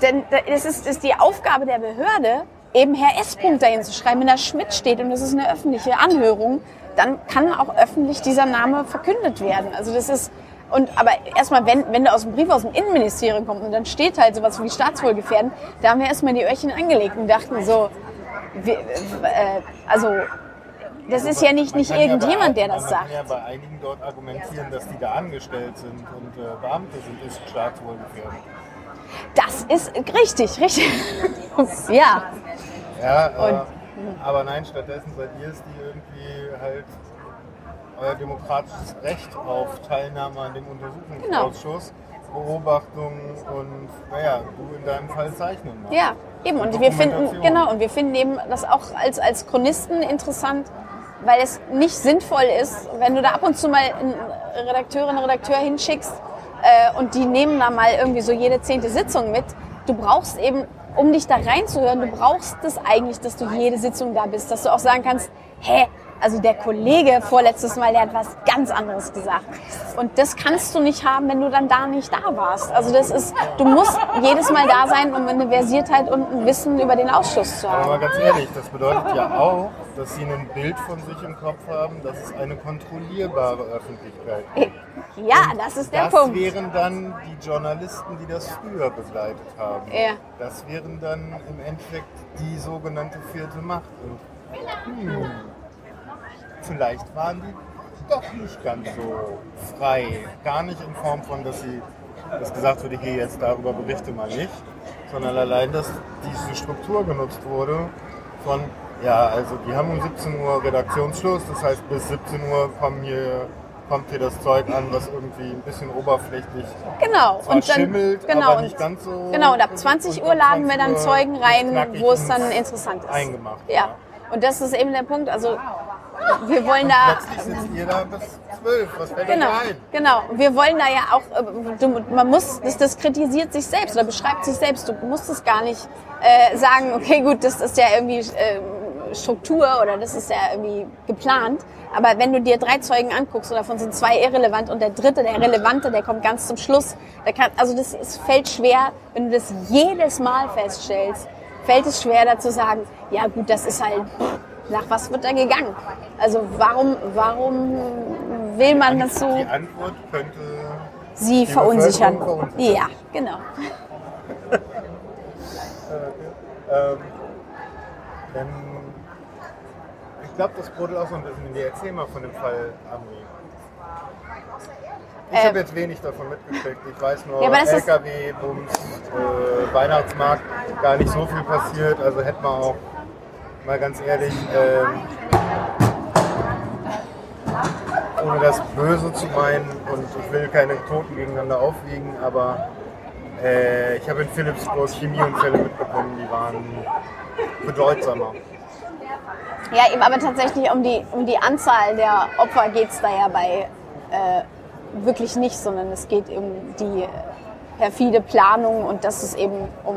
[SPEAKER 2] Denn es ist, ist die Aufgabe der Behörde, eben Herr S. Dahin zu schreiben. Wenn da Schmidt steht und das ist eine öffentliche Anhörung, dann kann auch öffentlich dieser Name verkündet werden. Also das ist, und aber erstmal, wenn, wenn der aus dem Brief aus dem Innenministerium kommt und dann steht halt sowas wie Staatswohlgefährden, da haben wir erstmal die Öhrchen angelegt und dachten so, wir, äh, also das ist ja nicht,
[SPEAKER 1] Man
[SPEAKER 2] nicht
[SPEAKER 1] kann ja
[SPEAKER 2] irgendjemand,
[SPEAKER 1] bei,
[SPEAKER 2] der das
[SPEAKER 1] man
[SPEAKER 2] sagt.
[SPEAKER 1] kann ja bei einigen dort argumentieren, dass die da angestellt sind und äh, Beamte sind, ist staatswohlgefährdet.
[SPEAKER 2] Das ist richtig, richtig. ja,
[SPEAKER 1] Ja, äh,
[SPEAKER 2] Und-
[SPEAKER 1] aber nein, stattdessen seid ihr es, die irgendwie halt euer demokratisches Recht auf Teilnahme an dem Untersuchungsausschuss, Beobachtung und, naja, du in deinem Fall zeichnen machst.
[SPEAKER 2] Ja, eben. Und wir finden, genau, und wir finden eben das auch als, als Chronisten interessant, weil es nicht sinnvoll ist, wenn du da ab und zu mal einen Redakteurin, Redakteur hinschickst äh, und die nehmen da mal irgendwie so jede zehnte Sitzung mit. Du brauchst eben, um dich da reinzuhören, du brauchst es eigentlich, dass du jede Sitzung da bist, dass du auch sagen kannst, hä, also der Kollege vorletztes Mal, der hat was ganz anderes gesagt. Und das kannst du nicht haben, wenn du dann da nicht da warst. Also das ist, du musst jedes Mal da sein, um eine Versiertheit und ein Wissen über den Ausschuss zu
[SPEAKER 1] Aber
[SPEAKER 2] haben.
[SPEAKER 1] mal ganz ehrlich, das bedeutet ja auch, dass sie ein Bild von sich im Kopf haben, dass es eine kontrollierbare Öffentlichkeit gibt.
[SPEAKER 2] Ja, das ist der
[SPEAKER 1] das
[SPEAKER 2] Punkt.
[SPEAKER 1] wären dann die Journalisten, die das früher begleitet haben.
[SPEAKER 2] Ja.
[SPEAKER 1] Das wären dann im Endeffekt die sogenannte vierte Macht. Und, hm, vielleicht waren die doch nicht ganz so frei. Gar nicht in Form von, dass sie, dass gesagt wurde, hier jetzt darüber berichte mal nicht, sondern allein, dass diese Struktur genutzt wurde von, ja, also die haben um 17 Uhr Redaktionsschluss, das heißt bis 17 Uhr kommen hier, kommt hier das Zeug an, was irgendwie ein bisschen oberflächlich
[SPEAKER 2] Genau.
[SPEAKER 1] zwar
[SPEAKER 2] Und dann,
[SPEAKER 1] schimmelt,
[SPEAKER 2] genau,
[SPEAKER 1] aber
[SPEAKER 2] und,
[SPEAKER 1] nicht ganz so.
[SPEAKER 2] genau, und ab 20 Uhr laden wir dann
[SPEAKER 1] 20
[SPEAKER 2] Zeugen rein, wo es
[SPEAKER 1] und
[SPEAKER 2] dann interessant ist.
[SPEAKER 1] Eingemacht.
[SPEAKER 2] Ja. Und das ist eben der Punkt. Also wir wollen da
[SPEAKER 1] Plötzlich sitzt ihr da bis zwölf. Was fällt
[SPEAKER 2] Genau,
[SPEAKER 1] euch ein?
[SPEAKER 2] genau. Wir wollen da ja auch, äh, du, man muss, das, das kritisiert sich selbst oder beschreibt sich selbst. Du musst es gar nicht äh, sagen, okay, gut, das ist ja irgendwie äh, Struktur oder das ist ja irgendwie geplant. Aber wenn du dir drei Zeugen anguckst und davon sind zwei irrelevant und der dritte, der relevante, der kommt ganz zum Schluss. Der kann, also das ist, fällt schwer, wenn du das jedes Mal feststellst, fällt es schwer, da zu sagen, ja gut, das ist halt, nach was wird da gegangen? Also warum, warum will man das so
[SPEAKER 1] Die Antwort könnte
[SPEAKER 2] sie verunsichern?
[SPEAKER 1] Verunsichern.
[SPEAKER 2] Ja, genau.
[SPEAKER 1] Ähm, dann, ich glaube, das brodelt auch so ein bisschen in dir. Erzähl mal von dem Fall Amri. Ich
[SPEAKER 2] Äh,
[SPEAKER 1] habe jetzt wenig davon mitgekriegt. Ich weiß nur,
[SPEAKER 2] Ja,
[SPEAKER 1] LKW, Bums, äh, Weihnachtsmarkt, gar nicht so viel passiert. Also hätte man auch, mal ganz ehrlich, ähm, ohne das Böse zu meinen und ich will keine Toten gegeneinander aufwiegen, aber äh, ich habe in Philipsburg Chemieunfälle mitbekommen, die waren bedeutsamer.
[SPEAKER 2] Ja, eben aber tatsächlich um die, um die Anzahl der Opfer geht's da ja bei äh, wirklich nicht, sondern es geht um die perfide Planung und das ist eben um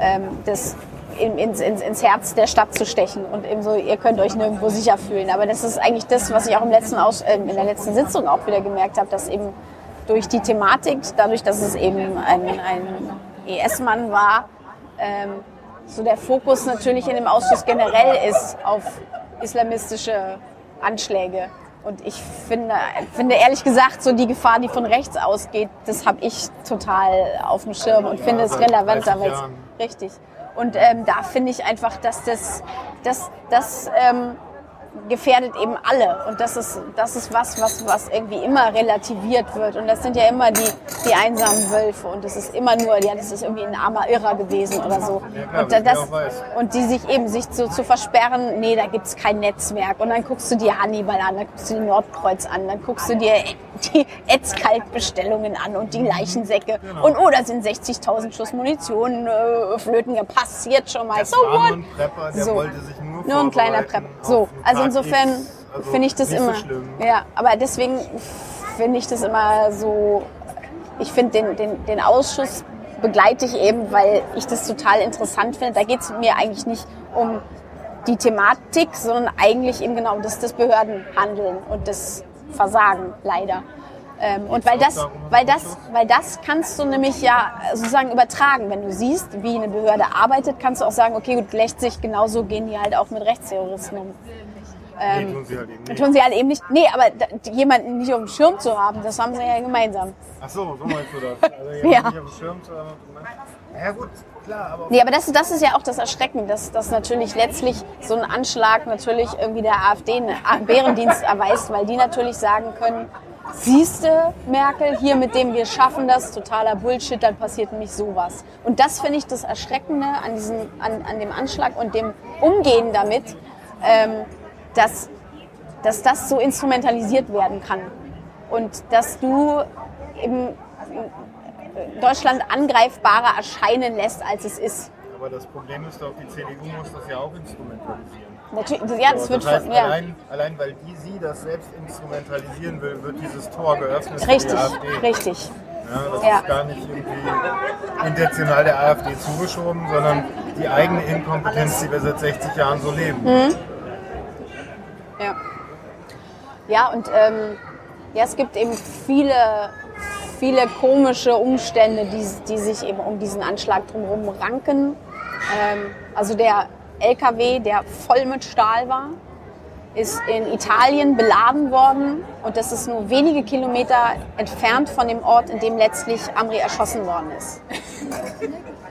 [SPEAKER 2] ähm, das ins, ins, ins Herz der Stadt zu stechen und eben so, ihr könnt euch nirgendwo sicher fühlen. Aber das ist eigentlich das, was ich auch im letzten Aus, äh, in der letzten Sitzung auch wieder gemerkt habe, dass eben durch die Thematik, dadurch, dass es eben ein, ein ES-Mann war, ähm, so der Fokus natürlich in dem Ausschuss generell ist auf islamistische Anschläge. Und ich finde, finde ehrlich gesagt, so die Gefahr, die von rechts ausgeht, das habe ich total auf dem Schirm und finde es
[SPEAKER 1] seit
[SPEAKER 2] relevanter.
[SPEAKER 1] 30
[SPEAKER 2] weil es-
[SPEAKER 1] Jahren.
[SPEAKER 2] Richtig. Und ähm, da finde ich einfach, dass das, das, das ähm, gefährdet eben alle. Und das ist, das ist was, was, was irgendwie immer relativiert wird. Und das sind ja immer die, die einsamen Wölfe. Und das ist immer nur, ja, das ist irgendwie ein armer Irrer gewesen oder so.
[SPEAKER 1] Ja, klar,
[SPEAKER 2] und, das, und die sich eben sich so zu versperren, nee, da gibt's kein Netzwerk. Und dann guckst du dir Hannibal an, dann guckst du dir Nordkreuz an, dann guckst du dir die Etzkaltbestellungen an und die Leichensäcke.
[SPEAKER 1] Genau.
[SPEAKER 2] Und oh, da sind 60.000 Schuss Munition, äh, Flöten, ja, passiert schon mal.
[SPEAKER 1] Das
[SPEAKER 2] so what?
[SPEAKER 1] nur ein Prepper, der
[SPEAKER 2] So.
[SPEAKER 1] wollte sich nur
[SPEAKER 2] Nur ein kleiner
[SPEAKER 1] vorbereiten
[SPEAKER 2] Prep. So, also insofern.
[SPEAKER 1] Also
[SPEAKER 2] finde ich das immer.
[SPEAKER 1] So
[SPEAKER 2] ja, aber deswegen finde ich das immer so. Ich finde den, den, den Ausschuss begleite ich eben, weil ich das total interessant finde. Da geht es mir eigentlich nicht um die Thematik, sondern eigentlich eben genau das, das Behördenhandeln und das Versagen leider. Ähm, und weil das, weil das, weil das kannst du nämlich ja sozusagen übertragen. Wenn du siehst, wie eine Behörde arbeitet, kannst du auch sagen, okay, gut, lässt sich genauso gehen die halt auch mit Rechtsterroristen um.
[SPEAKER 1] Nee, tun sie halt eben nicht.
[SPEAKER 2] Tun sie halt eben nicht. Nee, aber da- jemanden nicht auf dem Schirm zu haben, das haben sie ja gemeinsam.
[SPEAKER 1] Ach so, so meinst du das. Also
[SPEAKER 2] Ja.
[SPEAKER 1] nicht auf dem Schirm zu haben. Ja gut, klar, aber
[SPEAKER 2] Nee, aber das, das ist ja auch das Erschreckende, dass, dass natürlich letztlich so ein Anschlag natürlich irgendwie der AfD einen Bärendienst erweist, weil die natürlich sagen können, siehste Merkel, hier mit dem wir schaffen das, totaler Bullshit, dann passiert nämlich sowas. Und das finde ich das Erschreckende an, diesem, an, an dem Anschlag und dem Umgehen damit, ähm, dass, dass das so instrumentalisiert werden kann. Und dass du eben Deutschland angreifbarer erscheinen lässt, als es ist.
[SPEAKER 1] Aber das Problem ist doch, die CDU muss das ja auch instrumentalisieren.
[SPEAKER 2] Natürlich, ja, das
[SPEAKER 1] So,
[SPEAKER 2] wird
[SPEAKER 1] das heißt,
[SPEAKER 2] von, ja,
[SPEAKER 1] allein, allein weil die sie das selbst instrumentalisieren will, wird dieses Tor geöffnet
[SPEAKER 2] richtig, richtig.
[SPEAKER 1] Ja, das
[SPEAKER 2] Ja.
[SPEAKER 1] ist gar nicht irgendwie intentional der AfD zugeschoben, sondern die eigene Inkompetenz, die wir seit 60 Jahren so leben.
[SPEAKER 2] Mhm. Ja, ja und ähm, ja, es gibt eben viele, viele komische Umstände, die, die sich eben um diesen Anschlag drumherum ranken. Ähm, also der LKW, der voll mit Stahl war, ist in Italien beladen worden und das ist nur wenige Kilometer entfernt von dem Ort, in dem letztlich Amri erschossen worden ist.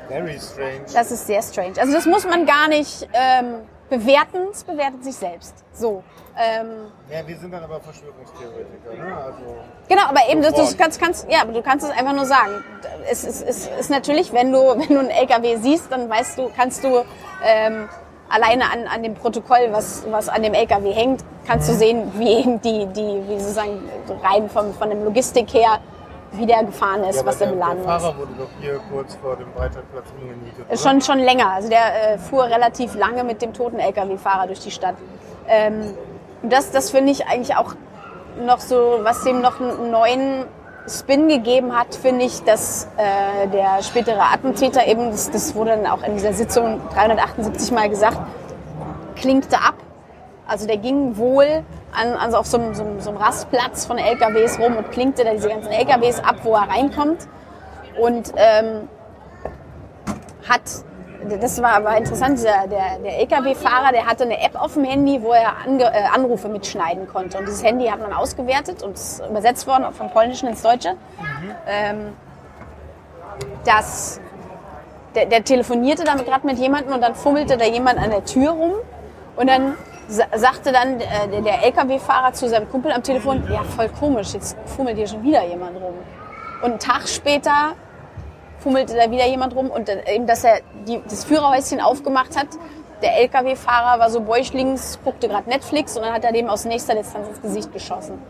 [SPEAKER 1] Very strange.
[SPEAKER 2] Das ist sehr strange. Also das muss man gar nicht ähm, bewerten, es bewertet sich selbst. So. Ähm,
[SPEAKER 1] Ja, wir sind dann aber Verschwörungstheoretiker. Ne? Also,
[SPEAKER 2] Genau, aber eben, das, du kannst, kannst, ja, du kannst es einfach nur sagen. Es ist, natürlich, wenn du, wenn du einen LKW siehst, dann weißt du, kannst du ähm, alleine an, an dem Protokoll, was, was an dem LKW hängt, kannst
[SPEAKER 1] Mhm.
[SPEAKER 2] du sehen, wie eben die, die, wie sozusagen rein vom, von dem Logistik her, wie der gefahren ist,
[SPEAKER 1] ja,
[SPEAKER 2] was der
[SPEAKER 1] der,
[SPEAKER 2] beladen
[SPEAKER 1] der
[SPEAKER 2] ist.
[SPEAKER 1] Fahrer wurde doch hier kurz vor dem Breitscheidplatz umgenietet. oder?
[SPEAKER 2] Schon, schon länger. Also der äh, fuhr relativ lange mit dem toten LKW-Fahrer durch die Stadt. Ähm, das, das finde ich eigentlich auch noch so, was dem noch einen neuen Spin gegeben hat, finde ich, dass äh, der spätere Attentäter eben, das, das wurde dann auch in dieser Sitzung 378 Mal gesagt, klinkte ab. Also der ging wohl an, also auf so einem, so, einem, so einem Rastplatz von LKWs rum und klinkte da diese ganzen LKWs ab, wo er reinkommt. Und ähm, hat, das war aber interessant, dieser, der, der LKW-Fahrer, der hatte eine App auf dem Handy, wo er Ange, äh, Anrufe mitschneiden konnte. Und dieses Handy hat man ausgewertet und ist übersetzt worden vom Polnischen ins Deutsche. Ähm, das, der, der telefonierte dann gerade mit jemandem und dann fummelte da jemand an der Tür rum und dann sa- sagte dann äh, der, der LKW-Fahrer zu seinem Kumpel am Telefon, ja voll komisch, jetzt fummelt hier schon wieder jemand rum. Und einen Tag später fummelte da wieder jemand rum und eben, dass er die, das Führerhäuschen aufgemacht hat. Der LKW-Fahrer war so bäuchlings, guckte gerade Netflix und dann hat er dem aus nächster Distanz ins Gesicht geschossen.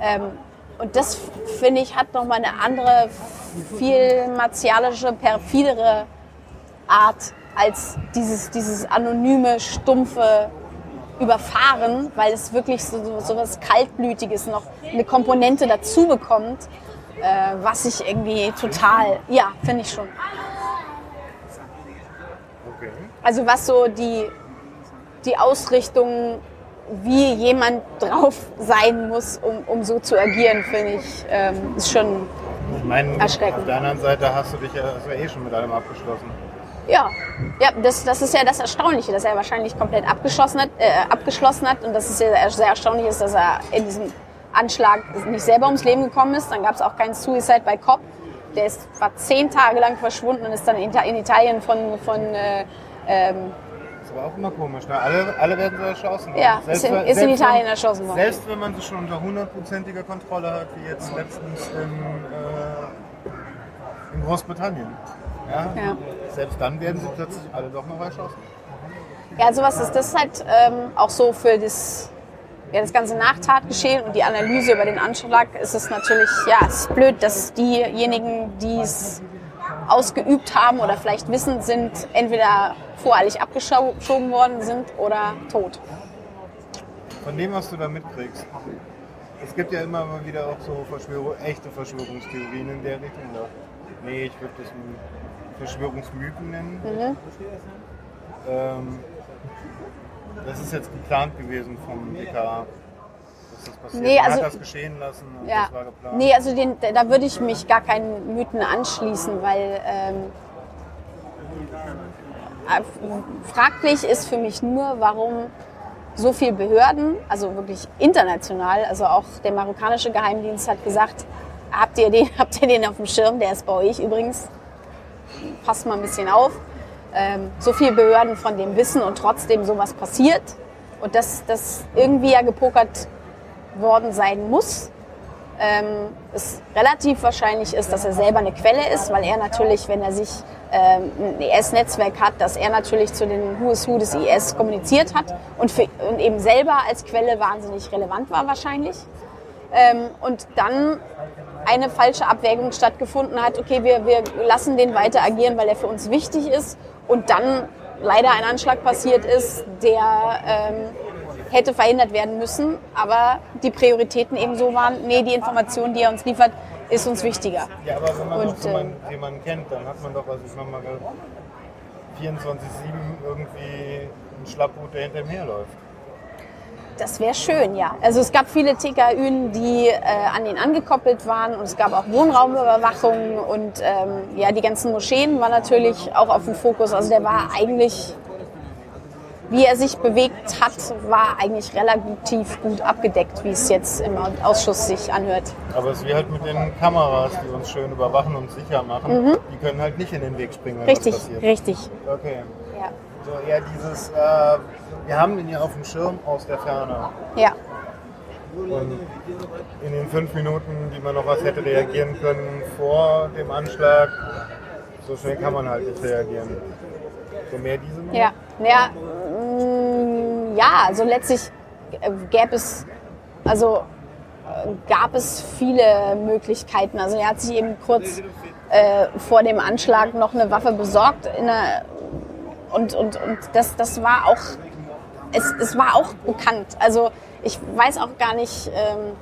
[SPEAKER 2] Ähm, und das, finde ich, hat nochmal eine andere, viel martialische, perfidere Art als dieses, dieses anonyme, stumpfe Überfahren, weil es wirklich so, so, so was Kaltblütiges noch eine Komponente dazu bekommt, äh, was ich irgendwie total, ja, finde ich schon.
[SPEAKER 1] Okay.
[SPEAKER 2] Also was so die, die Ausrichtung, wie jemand drauf sein muss, um, um so zu agieren, finde ich, ähm, ist schon,
[SPEAKER 1] Ich meine,
[SPEAKER 2] Erschreckend.
[SPEAKER 1] auf der anderen Seite hast du dich ja, hast du ja eh schon mit allem abgeschlossen.
[SPEAKER 2] ja, ja das, das ist ja das Erstaunliche, dass er wahrscheinlich komplett abgeschlossen hat, äh, abgeschlossen hat und dass es ja sehr erstaunlich ist, dass er in diesem Anschlag nicht selber ums Leben gekommen ist. Dann gab es auch keinen Suicide by Cop. Der ist, war zehn Tage lang verschwunden und ist dann in, Italien von, von äh, ähm,
[SPEAKER 1] Das war auch immer komisch. Ne? Alle, alle werden so erschossen.
[SPEAKER 2] Ja, ist in- ist in Italien erschossen worden.
[SPEAKER 1] Selbst wenn man sie schon unter hundertprozentiger Kontrolle hat, wie jetzt letztens in, äh, in Großbritannien. Ja?
[SPEAKER 2] Ja.
[SPEAKER 1] Selbst dann werden sie plötzlich alle doch noch erschossen.
[SPEAKER 2] Ja, sowas ist das halt ähm, auch so für das, ja, das ganze Nachtatgeschehen und die Analyse über den Anschlag ist es natürlich, ja, es ist blöd, dass diejenigen, die es ausgeübt haben oder vielleicht wissend sind, entweder voreilig abgeschoben worden sind oder tot.
[SPEAKER 1] Von dem, was du da mitkriegst. Es gibt ja immer mal wieder auch so Verschwörung, echte Verschwörungstheorien in der Richtung. Oder? Nee, ich würde das Verschwörungsmythen nennen.
[SPEAKER 2] Mhm.
[SPEAKER 1] Ähm, das ist jetzt geplant gewesen vom. Dass das.
[SPEAKER 2] Nee, also-
[SPEAKER 1] hat das geschehen lassen
[SPEAKER 2] Ja.
[SPEAKER 1] das.
[SPEAKER 2] Nee, also den, da würde ich mich gar keinen Mythen anschließen, weil ähm, äh, fraglich ist für mich nur, warum so viele Behörden, also wirklich international, also auch der marokkanische Geheimdienst hat gesagt, habt ihr den, habt ihr den auf dem Schirm, der ist bei euch übrigens, passt mal ein bisschen auf. Ähm, so viele Behörden von dem wissen und trotzdem sowas passiert und dass das irgendwie ja gepokert worden sein muss, ähm, es relativ wahrscheinlich ist, dass er selber eine Quelle ist, weil er natürlich, wenn er sich ähm, ein IS-Netzwerk hat, dass er natürlich zu den Who is Who des IS kommuniziert hat und, für, und eben selber als Quelle wahnsinnig relevant war wahrscheinlich. Ähm, und dann eine falsche Abwägung stattgefunden hat, okay, wir, wir lassen den weiter agieren, weil er für uns wichtig ist und dann leider ein Anschlag passiert ist, der ähm, hätte verhindert werden müssen, aber die Prioritäten eben so waren, nee, die Information, die er uns liefert, ist uns wichtiger.
[SPEAKER 1] Ja, aber wenn man
[SPEAKER 2] Und,
[SPEAKER 1] jemanden,
[SPEAKER 2] ähm,
[SPEAKER 1] jemanden kennt, dann hat man doch, also ich meine mal, 24-7 irgendwie einen Schlapphut, der hinter ihm herläuft.
[SPEAKER 2] Das wäre schön, ja. Also es gab viele TKÜen, die äh, an ihn angekoppelt waren und es gab auch Wohnraumüberwachung und ähm, ja, die ganzen Moscheen waren natürlich auch auf dem Fokus. Also der war eigentlich, wie er sich bewegt hat, war eigentlich relativ gut abgedeckt, wie es jetzt im Ausschuss sich anhört.
[SPEAKER 1] Aber es ist wie halt mit den Kameras, die uns schön überwachen und sicher machen. Die können halt nicht in den Weg springen, wenn
[SPEAKER 2] Mhm. Richtig, richtig.
[SPEAKER 1] Okay.
[SPEAKER 2] Ja.
[SPEAKER 1] So eher dieses, äh, wir haben ihn ja auf dem Schirm aus der Ferne.
[SPEAKER 2] ja.
[SPEAKER 1] Und in den fünf Minuten, die man noch was hätte reagieren können vor dem Anschlag, so schnell kann man halt nicht reagieren. So mehr diese Nummer?
[SPEAKER 2] Ja, ja, mm, ja, also letztlich äh, gäbe es, also äh, gab es viele Möglichkeiten. Also er hat sich eben kurz äh, vor dem Anschlag noch eine Waffe besorgt in einer, und, und, und das, das war auch, es, es war auch bekannt. Also ich weiß auch gar nicht, ähm,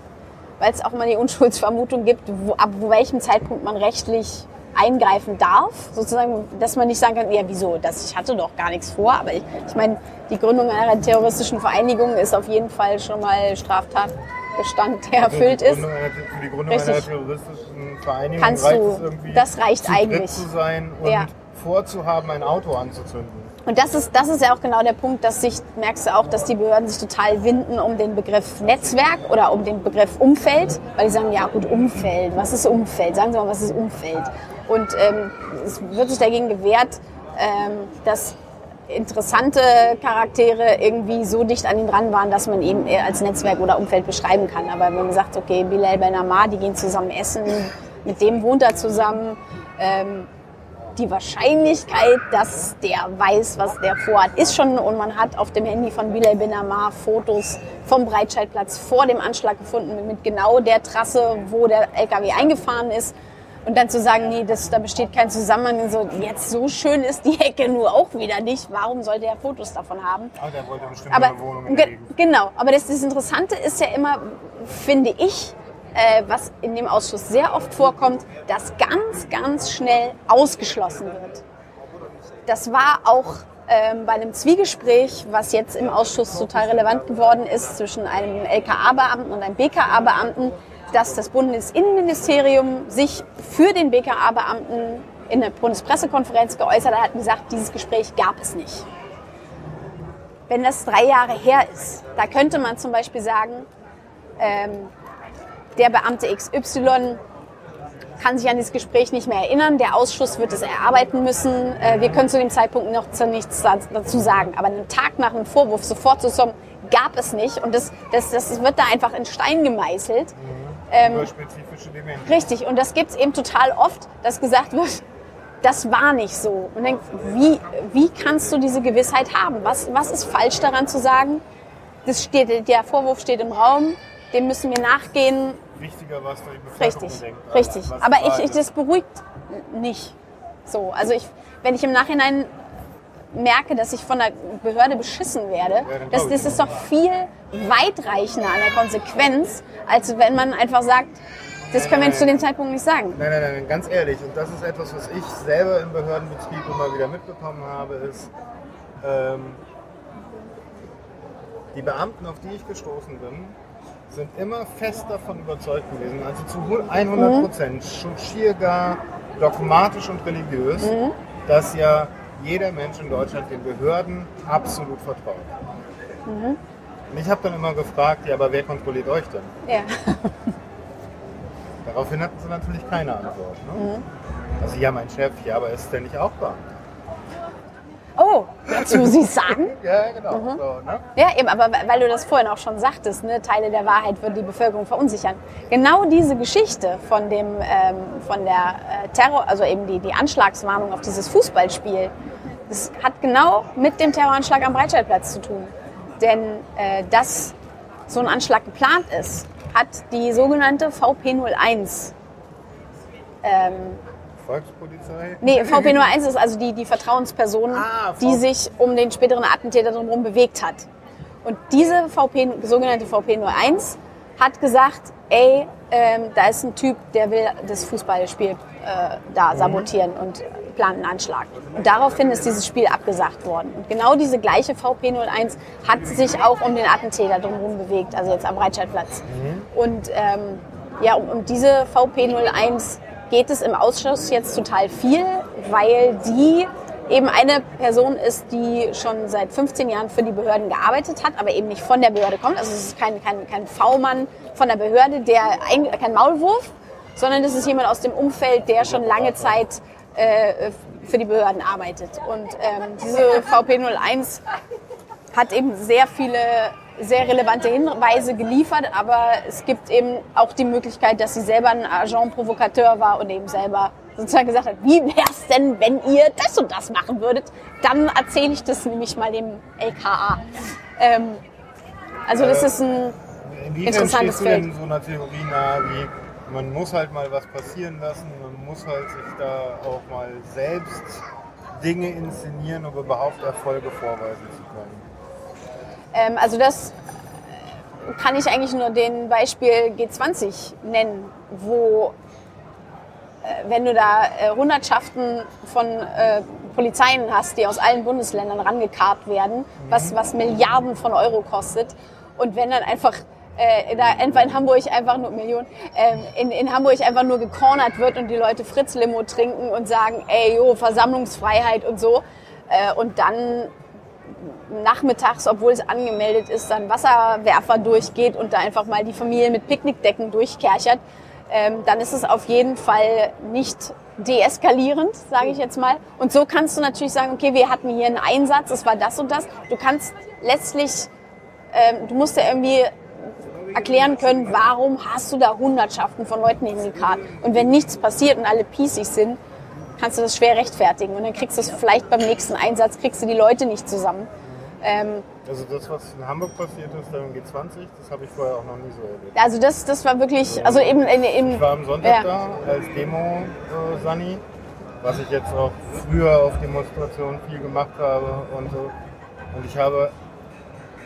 [SPEAKER 2] weil es auch mal die Unschuldsvermutung gibt, wo, ab welchem Zeitpunkt man rechtlich eingreifen darf, sozusagen, dass man nicht sagen kann, ja wieso, das, ich hatte doch gar nichts vor, aber ich, ich meine, die Gründung einer terroristischen Vereinigung ist auf jeden Fall schon mal Straftatbestand, der erfüllt
[SPEAKER 1] Also die
[SPEAKER 2] ist.
[SPEAKER 1] Für die Gründung
[SPEAKER 2] Richtig.
[SPEAKER 1] einer terroristischen Vereinigung
[SPEAKER 2] Kannst du-
[SPEAKER 1] irgendwie,
[SPEAKER 2] das reicht eigentlich.
[SPEAKER 1] zu sein und
[SPEAKER 2] Ja.
[SPEAKER 1] Vorzuhaben, ein Auto anzuzünden.
[SPEAKER 2] Und das ist, das ist ja auch genau der Punkt, dass sich, merkst du auch, dass die Behörden sich total winden um den Begriff Netzwerk oder um den Begriff Umfeld, weil die sagen, ja gut, Umfeld, was ist Umfeld? Sagen Sie mal, was ist Umfeld? Und ähm, es wird sich dagegen gewehrt, ähm, dass interessante Charaktere irgendwie so dicht an ihn dran waren, dass man ihn eher als Netzwerk oder Umfeld beschreiben kann. Aber wenn man sagt, okay, Bilal Ben Ammar, die gehen zusammen essen, mit dem wohnt er zusammen, ähm, die Wahrscheinlichkeit, dass der weiß, was der vorhat, ist schon und man hat auf dem Handy von Bilal bin Ammar Fotos vom Breitscheidplatz vor dem Anschlag gefunden mit genau der Trasse, wo der LKW eingefahren ist. Und dann zu sagen, nee, das, da besteht kein Zusammenhang, so, jetzt so schön ist die Ecke nur auch wieder nicht. Warum sollte er Fotos davon haben?
[SPEAKER 1] Ah, der wollte bestimmt
[SPEAKER 2] Aber
[SPEAKER 1] eine Wohnung
[SPEAKER 2] ge genau, aber das, das Interessante ist ja immer, finde ich, äh, was in dem Ausschuss sehr oft vorkommt, dass ganz, ganz schnell ausgeschlossen wird. Das war auch ähm, bei einem Zwiegespräch, was jetzt im Ausschuss total relevant geworden ist, zwischen einem LKA-Beamten und einem BKA-Beamten, dass das Bundesinnenministerium sich für den BKA-Beamten in der Bundespressekonferenz geäußert hat und gesagt, dieses Gespräch gab es nicht wenn das drei Jahre her ist, da könnte man zum Beispiel sagen, ähm, der Beamte XY kann sich an dieses Gespräch nicht mehr erinnern, der Ausschuss wird es erarbeiten müssen, äh, wir können zu dem Zeitpunkt noch zu nichts da- dazu sagen. Aber einen Tag nach einem Vorwurf sofort zu kommen, gab es nicht und das, das, das wird da einfach in Stein gemeißelt. Ähm,
[SPEAKER 1] Über spezifische Demenz.
[SPEAKER 2] Richtig, und das gibt's eben total oft, dass gesagt wird, das war nicht so. Und denkt, wie, wie kannst du diese Gewissheit haben? Was, was ist falsch daran zu sagen? Das steht, der Vorwurf steht im Raum, dem müssen wir nachgehen.
[SPEAKER 1] Wichtiger, was da die Bevölkerung
[SPEAKER 2] Richtig,
[SPEAKER 1] denkt.
[SPEAKER 2] richtig. Aber ich, ich, das beruhigt nicht. So, also ich, wenn ich im Nachhinein merke, dass ich von der Behörde beschissen werde,
[SPEAKER 1] dann
[SPEAKER 2] das, das ist doch viel weitreichender an der Konsequenz, als wenn man einfach sagt, das können wir zu dem Zeitpunkt nicht sagen.
[SPEAKER 1] Nein, nein, nein, ganz ehrlich. Und das ist etwas, was ich selber im Behördenbetrieb immer wieder mitbekommen habe, ist, ähm, die Beamten, auf die ich gestoßen bin, sind immer fest davon überzeugt gewesen, also zu 100 Prozent, schon schier gar dogmatisch und religiös, dass ja jeder Mensch in Deutschland den Behörden absolut vertraut. Und ich habe dann immer gefragt, ja, aber wer kontrolliert euch denn?
[SPEAKER 2] Ja.
[SPEAKER 1] Daraufhin hatten sie natürlich keine Antwort. Ne? Also ja, mein Chef, ja, aber ist der nicht auch Beamter?
[SPEAKER 2] Oh, muss ich sagen.
[SPEAKER 1] Ja, genau.
[SPEAKER 2] Mhm.
[SPEAKER 1] So, ne?
[SPEAKER 2] Ja, eben, aber weil du das vorhin auch schon sagtest, ne, Teile der Wahrheit würden die Bevölkerung verunsichern. Genau diese Geschichte von dem, ähm, von der äh, Terror, also eben die, die Anschlagswarnung auf dieses Fußballspiel, das hat genau mit dem Terroranschlag am Breitscheidplatz zu tun. Denn äh, dass so ein Anschlag geplant ist, hat die sogenannte VP01 ähm,
[SPEAKER 1] Volkspolizei.
[SPEAKER 2] Nee, VP01 ist also die, die Vertrauensperson,
[SPEAKER 1] Ah,
[SPEAKER 2] die sich um den späteren Attentäter drumherum bewegt hat. Und diese VP, sogenannte VP01 hat gesagt, ey, ähm, da ist ein Typ, der will das Fußballspiel äh, da sabotieren und plant einen Anschlag. Und daraufhin ist dieses Spiel abgesagt worden. Und genau diese gleiche VP01 hat sich auch um den Attentäter drumherum bewegt, also jetzt am Breitscheidplatz. Und ähm, ja, um, um diese VP01 geht es im Ausschuss jetzt total viel, weil die eben eine Person ist, die schon seit 15 Jahren für die Behörden gearbeitet hat, aber eben nicht von der Behörde kommt. Also es ist kein, kein, kein V-Mann von der Behörde, der ein, kein Maulwurf, sondern es ist jemand aus dem Umfeld, der schon lange Zeit äh, für die Behörden arbeitet. Und ähm, diese VP01 hat eben sehr viele sehr relevante Hinweise geliefert, aber es gibt eben auch die Möglichkeit, dass sie selber ein Agent Provokateur war und eben selber sozusagen gesagt hat, wie wär's denn, wenn ihr das und das machen würdet? Dann erzähle ich das nämlich mal dem LKA. Ähm, also das
[SPEAKER 1] Äh,
[SPEAKER 2] ist ein
[SPEAKER 1] Inwiefern
[SPEAKER 2] Interessantes
[SPEAKER 1] du denn
[SPEAKER 2] Feld.
[SPEAKER 1] so einer Theorie nahe wie, man muss halt mal was passieren lassen, man muss halt sich da auch mal selbst Dinge inszenieren, um überhaupt Erfolge vorweisen zu können?
[SPEAKER 2] Ähm, also das kann ich eigentlich nur den Beispiel G20 nennen, wo äh, wenn du da äh, Hundertschaften von äh, Polizeien hast, die aus allen Bundesländern rangekarrt werden, was, was Milliarden von Euro kostet. Und wenn dann einfach äh, da einfach in Hamburg einfach nur Millionen, ähm, in, in Hamburg einfach nur gecornert wird und die Leute Fritz Limo trinken und sagen, ey, jo, Versammlungsfreiheit und so. Äh, und dann nachmittags, obwohl es angemeldet ist, dann Wasserwerfer durchgeht und da einfach mal die Familie mit Picknickdecken durchkerchert, ähm, dann ist es auf jeden Fall nicht deeskalierend, sage ich jetzt mal. Und so kannst du natürlich sagen, okay, wir hatten hier einen Einsatz, es war das und das. Du kannst letztlich, ähm, du musst ja irgendwie erklären können, warum hast du da Hundertschaften von Leuten hingekarrt. Und wenn nichts passiert und alle pießig sind, kannst du das schwer rechtfertigen. Und dann kriegst du es vielleicht beim nächsten Einsatz, kriegst du die Leute nicht zusammen. Ähm,
[SPEAKER 1] Also das, was in Hamburg passiert ist, beim G20, das habe ich vorher auch noch nie so erlebt.
[SPEAKER 2] also das, das war wirklich, also eben in, in
[SPEAKER 1] Ich war am Sonntag
[SPEAKER 2] ja.
[SPEAKER 1] da als Demo-Sani, was ich jetzt auch früher auf Demonstrationen viel gemacht habe und so. Und ich habe,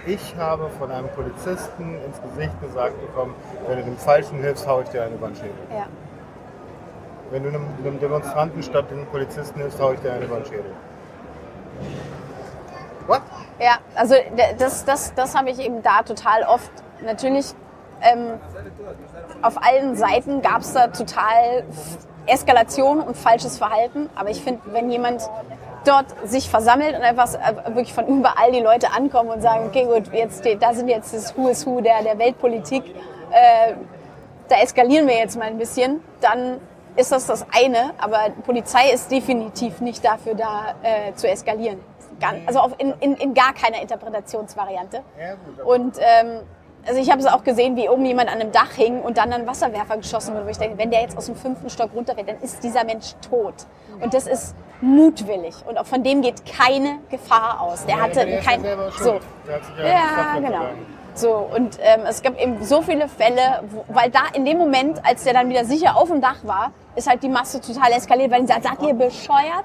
[SPEAKER 1] ich habe von einem Polizisten ins Gesicht gesagt bekommen, wenn du dem Falschen hilfst, hau ich dir eine Bandschädel.
[SPEAKER 2] Ja.
[SPEAKER 1] Wenn du einem, einem Demonstranten statt dem Polizisten hilfst, hau ich dir eine Bandschädel. What?
[SPEAKER 2] Ja, also das, das, das habe ich eben da total oft. Natürlich, ähm, auf allen Seiten gab es da total Eskalation und falsches Verhalten. Aber ich finde, wenn jemand dort sich versammelt und einfach äh, wirklich von überall die Leute ankommen und sagen, okay gut, jetzt, da sind jetzt das Who is Who der, der Weltpolitik, äh, da eskalieren wir jetzt mal ein bisschen, dann ist das das eine. Aber die Polizei ist definitiv nicht dafür da äh, zu eskalieren. Gar, also auf, in, in, in gar keiner Interpretationsvariante.
[SPEAKER 1] Ja,
[SPEAKER 2] Und ähm, also ich habe es auch gesehen, wie oben jemand an einem Dach hing und dann ein Wasserwerfer geschossen wurde. Wo ich denke, wenn der jetzt aus dem fünften Stock runterfällt, dann ist dieser Mensch tot. Und das ist mutwillig. Und auch von dem geht keine Gefahr aus. Der hatte
[SPEAKER 1] der ist
[SPEAKER 2] kein...
[SPEAKER 1] ja
[SPEAKER 2] So.
[SPEAKER 1] Der hat sich ja,
[SPEAKER 2] Ja, genau. So, und ähm, es gab eben so viele Fälle, wo, weil da in dem Moment, als der dann wieder sicher auf dem Dach war, ist halt die Masse total eskaliert, weil die sagt, seid ihr bescheuert?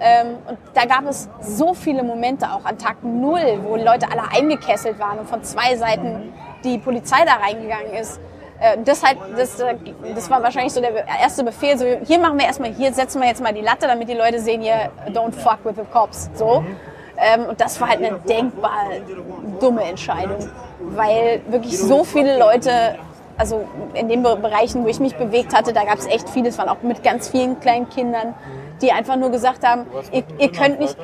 [SPEAKER 2] Ähm, und da gab es so viele Momente auch an Tag Null, wo Leute alle eingekesselt waren und von zwei Seiten die Polizei da reingegangen ist. Äh, das, äh, das war wahrscheinlich so der erste Befehl, so hier machen wir erstmal, hier setzen wir jetzt mal die Latte, damit die Leute sehen, hier, don't fuck with the cops, so. Ähm, und das war halt eine denkbar dumme Entscheidung, weil wirklich so viele Leute, also in den Be- Bereichen, wo ich mich bewegt hatte, da gab es echt vieles, waren auch mit ganz vielen kleinen Kindern, die einfach nur gesagt haben, ihr, ihr könnt nicht,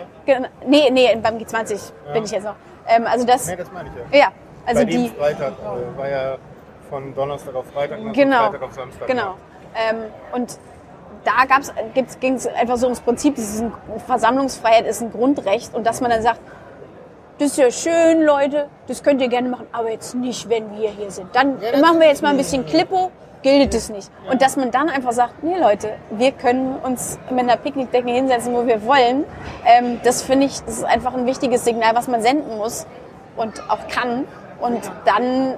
[SPEAKER 2] nee, nee, beim G20 bin ich jetzt noch. Ähm, also das,
[SPEAKER 1] Nee, das meine ich ja.
[SPEAKER 2] ja, also die,
[SPEAKER 1] Freitag äh, war ja von Donnerstag auf Freitag,
[SPEAKER 2] Genau,
[SPEAKER 1] Freitag auf Samstag.
[SPEAKER 2] genau. Ähm, und da ging es einfach so ums Prinzip, dieses Versammlungsfreiheit ist ein Grundrecht und dass man dann sagt, das ist ja schön, Leute, das könnt ihr gerne machen, aber jetzt nicht, wenn wir hier sind. Dann
[SPEAKER 1] Ja,
[SPEAKER 2] machen wir jetzt mal ein bisschen Klippo, gilt es nicht. Und dass man dann einfach sagt, nee Leute, wir können uns mit einer Picknickdecke hinsetzen, wo wir wollen, ähm, das finde ich, das ist einfach ein wichtiges Signal, was man senden muss und auch kann. Und dann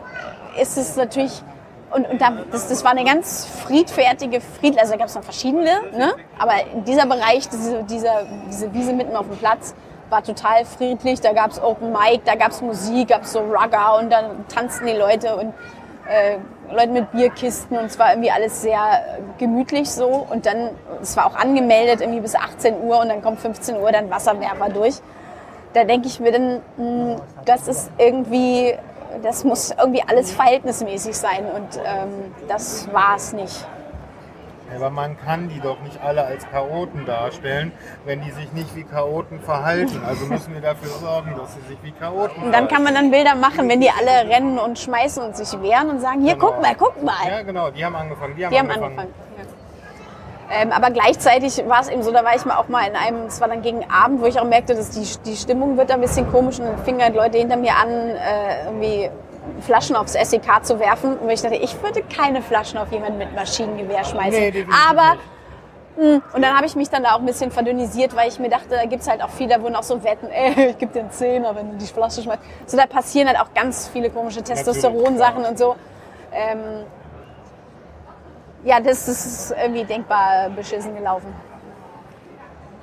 [SPEAKER 2] ist es natürlich, und, und da, das, das war eine ganz friedfertige, Fried, also da gab es noch verschiedene, ne? aber in dieser Bereich, diese, dieser, diese Wiese mitten auf dem Platz, war total friedlich. Da gab es Open Mic, da gab es Musik, gab es so Rugger und dann tanzten die Leute und äh, Leute mit Bierkisten und es war irgendwie alles sehr äh, gemütlich so. Und dann, es war auch angemeldet irgendwie bis 18 Uhr und dann kommt 15 Uhr dann Wasserwerfer durch. Da denke ich mir dann, mh, das ist irgendwie, das muss irgendwie alles verhältnismäßig sein und ähm, das war es nicht.
[SPEAKER 1] Aber man kann die doch nicht alle als Chaoten darstellen, wenn die sich nicht wie Chaoten verhalten. Also müssen wir dafür sorgen, dass sie sich wie Chaoten
[SPEAKER 2] Und dann kann man dann Bilder machen, wenn die alle rennen und schmeißen und sich wehren und sagen, hier,
[SPEAKER 1] Genau.
[SPEAKER 2] guck mal, guck mal.
[SPEAKER 1] Ja, genau, die haben angefangen. Die haben,
[SPEAKER 2] Die haben angefangen. Ähm, aber gleichzeitig war es eben so, da war ich mal auch mal in einem, es war dann gegen Abend, wo ich auch merkte, dass die, die Stimmung wird ein bisschen komisch und dann fingen halt Leute hinter mir an, äh, irgendwie Flaschen aufs SEK zu werfen. Und ich dachte, ich würde keine Flaschen auf jemanden mit Maschinengewehr schmeißen.
[SPEAKER 1] Nee,
[SPEAKER 2] aber mh, und dann habe ich mich dann da auch ein bisschen verdünnisiert, weil ich mir dachte, da gibt's halt auch viele, da wurden auch so Wetten, ey, ich gebe dir einen Zehner, wenn du die Flasche schmeißt. So, da passieren halt auch ganz viele komische Testosteron-Sachen und so. Ähm, ja, das, ist irgendwie denkbar beschissen gelaufen.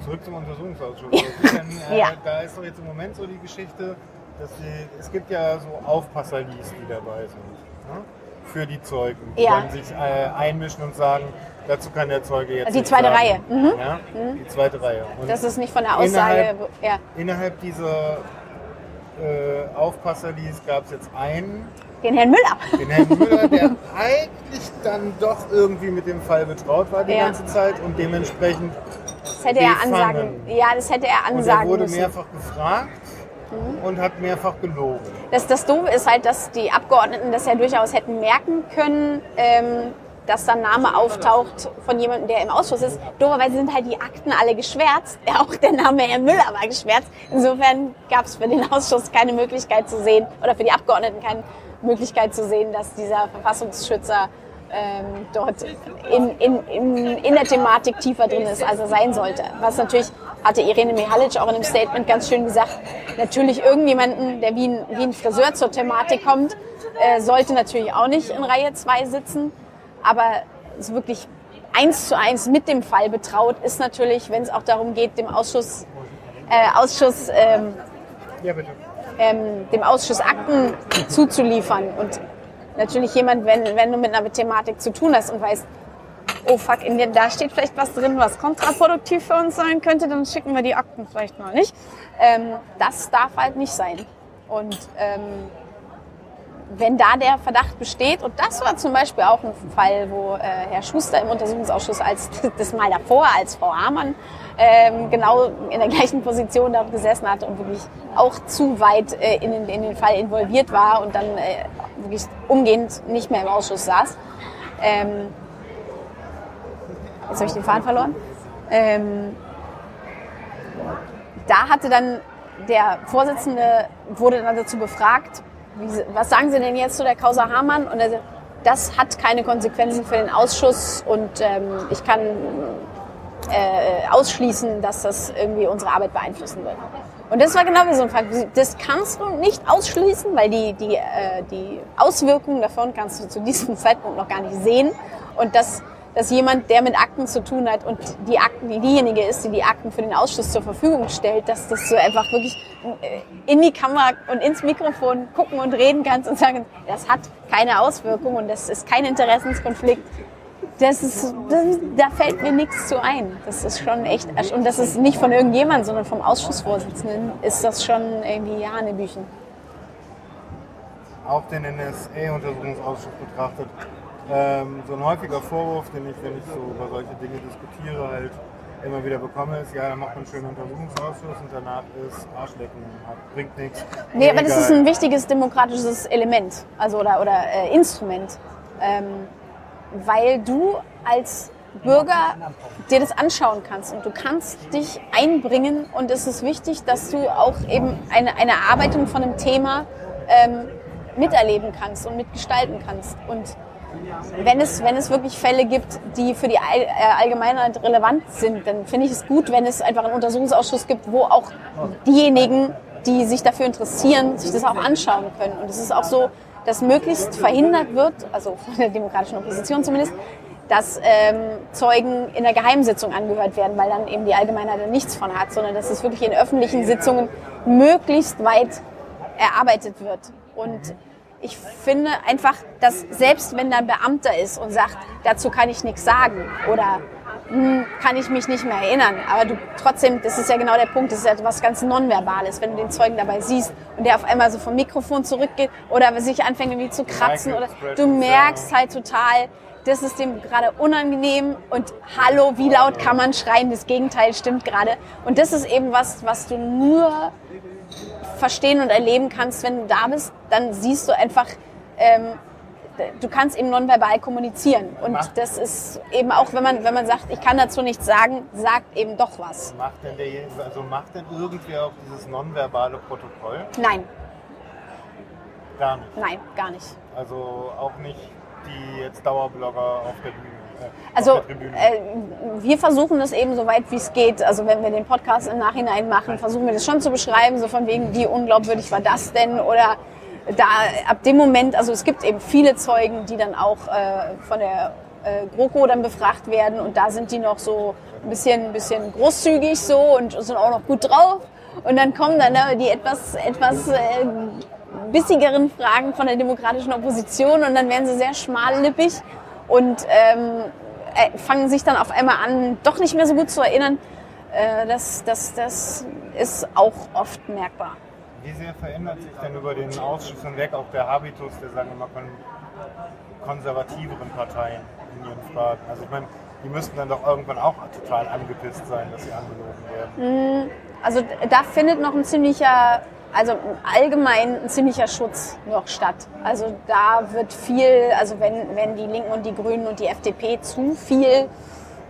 [SPEAKER 1] Zurück zum Untersuchungsausschuss. Denn, äh,
[SPEAKER 2] Ja.
[SPEAKER 1] Da ist doch jetzt im Moment so die Geschichte, dass die, es gibt ja so Aufpasserlies, die dabei sind. Ne? Für die Zeugen, die
[SPEAKER 2] Ja.
[SPEAKER 1] dann sich äh, einmischen und sagen, dazu kann der Zeuge jetzt
[SPEAKER 2] Die
[SPEAKER 1] nichts
[SPEAKER 2] zweite
[SPEAKER 1] sagen.
[SPEAKER 2] Reihe. Mhm.
[SPEAKER 1] Ja? Die zweite Reihe. Und
[SPEAKER 2] Das ist nicht von der Aussage.
[SPEAKER 1] Innerhalb-
[SPEAKER 2] Ja,
[SPEAKER 1] innerhalb dieser äh, Aufpasserlies gab es jetzt einen,
[SPEAKER 2] den Herrn Müller.
[SPEAKER 1] den Herrn Müller, der eigentlich dann doch irgendwie mit dem Fall betraut war die
[SPEAKER 2] Ja.
[SPEAKER 1] ganze Zeit und dementsprechend
[SPEAKER 2] Das hätte er
[SPEAKER 1] Befangen.
[SPEAKER 2] ansagen. Ja, das hätte er
[SPEAKER 1] und er
[SPEAKER 2] ansagen
[SPEAKER 1] wurde
[SPEAKER 2] müssen.
[SPEAKER 1] mehrfach gefragt und hat mehrfach gelogen.
[SPEAKER 2] Das, das Doofe ist halt, dass die Abgeordneten das ja durchaus hätten merken können, ähm, dass da ein Name auftaucht von jemandem, der im Ausschuss ist. Dooferweise sind halt die Akten alle geschwärzt. Auch der Name Herr Müller war geschwärzt. Insofern gab es für den Ausschuss keine Möglichkeit zu sehen, oder für die Abgeordneten keine Möglichkeit zu sehen, dass dieser Verfassungsschützer ähm, dort in, in, in, in der Thematik tiefer drin ist, als er sein sollte. Was natürlich, hatte Irene Mihalic auch in einem Statement ganz schön gesagt, natürlich irgendjemanden, der wie ein, wie ein Friseur zur Thematik kommt, äh, sollte natürlich auch nicht in Reihe 2 sitzen. Aber so wirklich eins zu eins mit dem Fall betraut ist natürlich, wenn es auch darum geht, dem Ausschuss, äh, Ausschuss ähm,
[SPEAKER 1] Ja,
[SPEAKER 2] ähm, dem Ausschuss Akten zuzuliefern. Und natürlich jemand, wenn, wenn du mit einer Thematik zu tun hast und weißt, oh fuck, in der, da steht vielleicht was drin, was kontraproduktiv für uns sein könnte, dann schicken wir die Akten vielleicht mal nicht. Ähm, das darf halt nicht sein. Und ähm, wenn da der Verdacht besteht, und das war zum Beispiel auch ein Fall, wo äh, Herr Schuster im Untersuchungsausschuss als das Mal davor, als Frau Hamann, ähm, genau in der gleichen Position dort gesessen hatte und wirklich auch zu weit äh, in, den, in den Fall involviert war und dann äh, wirklich umgehend nicht mehr im Ausschuss saß. Ähm, jetzt habe ich den Faden verloren. Ähm, da hatte dann der Vorsitzende, wurde dann dazu befragt, wie, was sagen Sie denn jetzt zu der Causa Hamann? Und er sagt, das hat keine Konsequenzen für den Ausschuss und ähm, ich kann äh, ausschließen, dass das irgendwie unsere Arbeit beeinflussen wird. Und das war genau wie so ein Fall. Das kannst du nicht ausschließen, weil die, die, äh, die Auswirkungen davon kannst du zu diesem Zeitpunkt noch gar nicht sehen. Und dass, dass jemand, der mit Akten zu tun hat und die Akten, die diejenige ist, die die Akten für den Ausschuss zur Verfügung stellt, dass das so einfach wirklich äh, in die Kamera und ins Mikrofon gucken und reden kannst und sagen, das hat keine Auswirkung und das ist kein Interessenskonflikt. Das ist, das, da fällt mir nichts zu ein. Das ist schon echt, und das ist nicht von irgendjemand, sondern vom Ausschussvorsitzenden, ist das schon irgendwie Hanebüchen.
[SPEAKER 1] Auch den NSA-Untersuchungsausschuss betrachtet. Ähm, so ein häufiger Vorwurf, den ich, wenn ich so über solche Dinge diskutiere, halt immer wieder bekomme, ist, ja, dann macht man einen schönen Untersuchungsausschuss und danach ist Arschlecken, bringt nichts.
[SPEAKER 2] Nee, aber das ist ein wichtiges demokratisches Element, also oder, oder äh, Instrument. Ähm, weil du als Bürger dir das anschauen kannst und du kannst dich einbringen und es ist wichtig, dass du auch eben eine, eine Erarbeitung von einem Thema ähm, miterleben kannst und mitgestalten kannst. Und wenn es, wenn es wirklich Fälle gibt, die für die äh, Allgemeinheit relevant sind, dann finde ich es gut, wenn es einfach einen Untersuchungsausschuss gibt, wo auch diejenigen, die sich dafür interessieren, sich das auch anschauen können. Und es ist auch so, dass möglichst verhindert wird, also von der demokratischen Opposition zumindest, dass ähm, Zeugen in der Geheimsitzung angehört werden, weil dann eben die Allgemeinheit da nichts von hat, sondern dass es wirklich in öffentlichen Sitzungen möglichst weit erarbeitet wird. Und ich finde einfach, dass selbst wenn da ein Beamter ist und sagt, dazu kann ich nichts sagen oder hm, kann ich mich nicht mehr erinnern, aber du trotzdem, das ist ja genau der Punkt, das ist ja was ganz Nonverbales, wenn du den Zeugen dabei siehst und der auf einmal so vom Mikrofon zurückgeht oder sich anfängt irgendwie zu kratzen oder du merkst halt total, das ist dem gerade unangenehm und hallo, wie laut kann man schreien, das Gegenteil stimmt gerade. Und das ist eben was, was du nur verstehen und erleben kannst, wenn du da bist, dann siehst du einfach, ähm, du kannst eben nonverbal kommunizieren. Und
[SPEAKER 1] Macht-
[SPEAKER 2] das ist eben auch, wenn man, wenn man sagt, ich kann dazu nichts sagen, sagt eben doch was.
[SPEAKER 1] Macht denn, der, also macht denn irgendwer auch dieses nonverbale Protokoll?
[SPEAKER 2] Nein,
[SPEAKER 1] Gar nicht.
[SPEAKER 2] nein, gar nicht.
[SPEAKER 1] Also auch nicht die jetzt Dauerblogger auf der Bühne. Äh,
[SPEAKER 2] Also äh, wir versuchen das eben so weit wie es geht. Also wenn wir den Podcast im Nachhinein machen, versuchen wir das schon zu beschreiben, so von wegen, wie unglaubwürdig war das denn? Oder da ab dem Moment, also es gibt eben viele Zeugen, die dann auch äh, von der äh, GroKo dann befragt werden und da sind die noch so ein bisschen, ein bisschen großzügig so und sind auch noch gut drauf. Und dann kommen dann äh, die etwas, etwas äh, bissigeren Fragen von der demokratischen Opposition und dann werden sie sehr schmallippig und ähm, äh, fangen sich dann auf einmal an, doch nicht mehr so gut zu erinnern. Äh, das, das, das ist auch oft merkbar.
[SPEAKER 1] Wie sehr verändert sich denn über den Ausschuss hinweg auch der Habitus der, sagen wir mal, kon konservativeren Parteien in ihren Fragen? Also ich meine, die müssten dann doch irgendwann auch total angepisst sein, dass sie angelogen werden.
[SPEAKER 2] Also da findet noch ein ziemlicher, also allgemein ein ziemlicher Schutz noch statt. Also da wird viel, also wenn, wenn die Linken und die Grünen und die FDP zu viel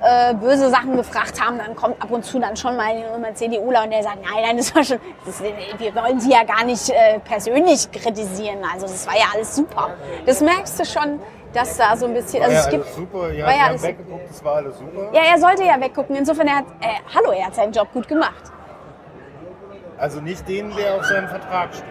[SPEAKER 2] äh, böse Sachen gefragt haben, dann kommt ab und zu dann schon mal ein CDUler und der sagt, nein, nein, das war schon, das, wir wollen sie ja gar nicht äh, persönlich kritisieren. Also das war ja alles super. Das merkst du schon, dass da so ein bisschen, also
[SPEAKER 1] War
[SPEAKER 2] es
[SPEAKER 1] ja
[SPEAKER 2] gibt,
[SPEAKER 1] alles super, ja,
[SPEAKER 2] war ja alles-
[SPEAKER 1] weggeguckt, das war alles super.
[SPEAKER 2] ja, er sollte ja weggucken. Insofern, er hat, äh, hallo, er hat seinen Job gut gemacht.
[SPEAKER 1] Also nicht den, der auf seinem Vertrag steht.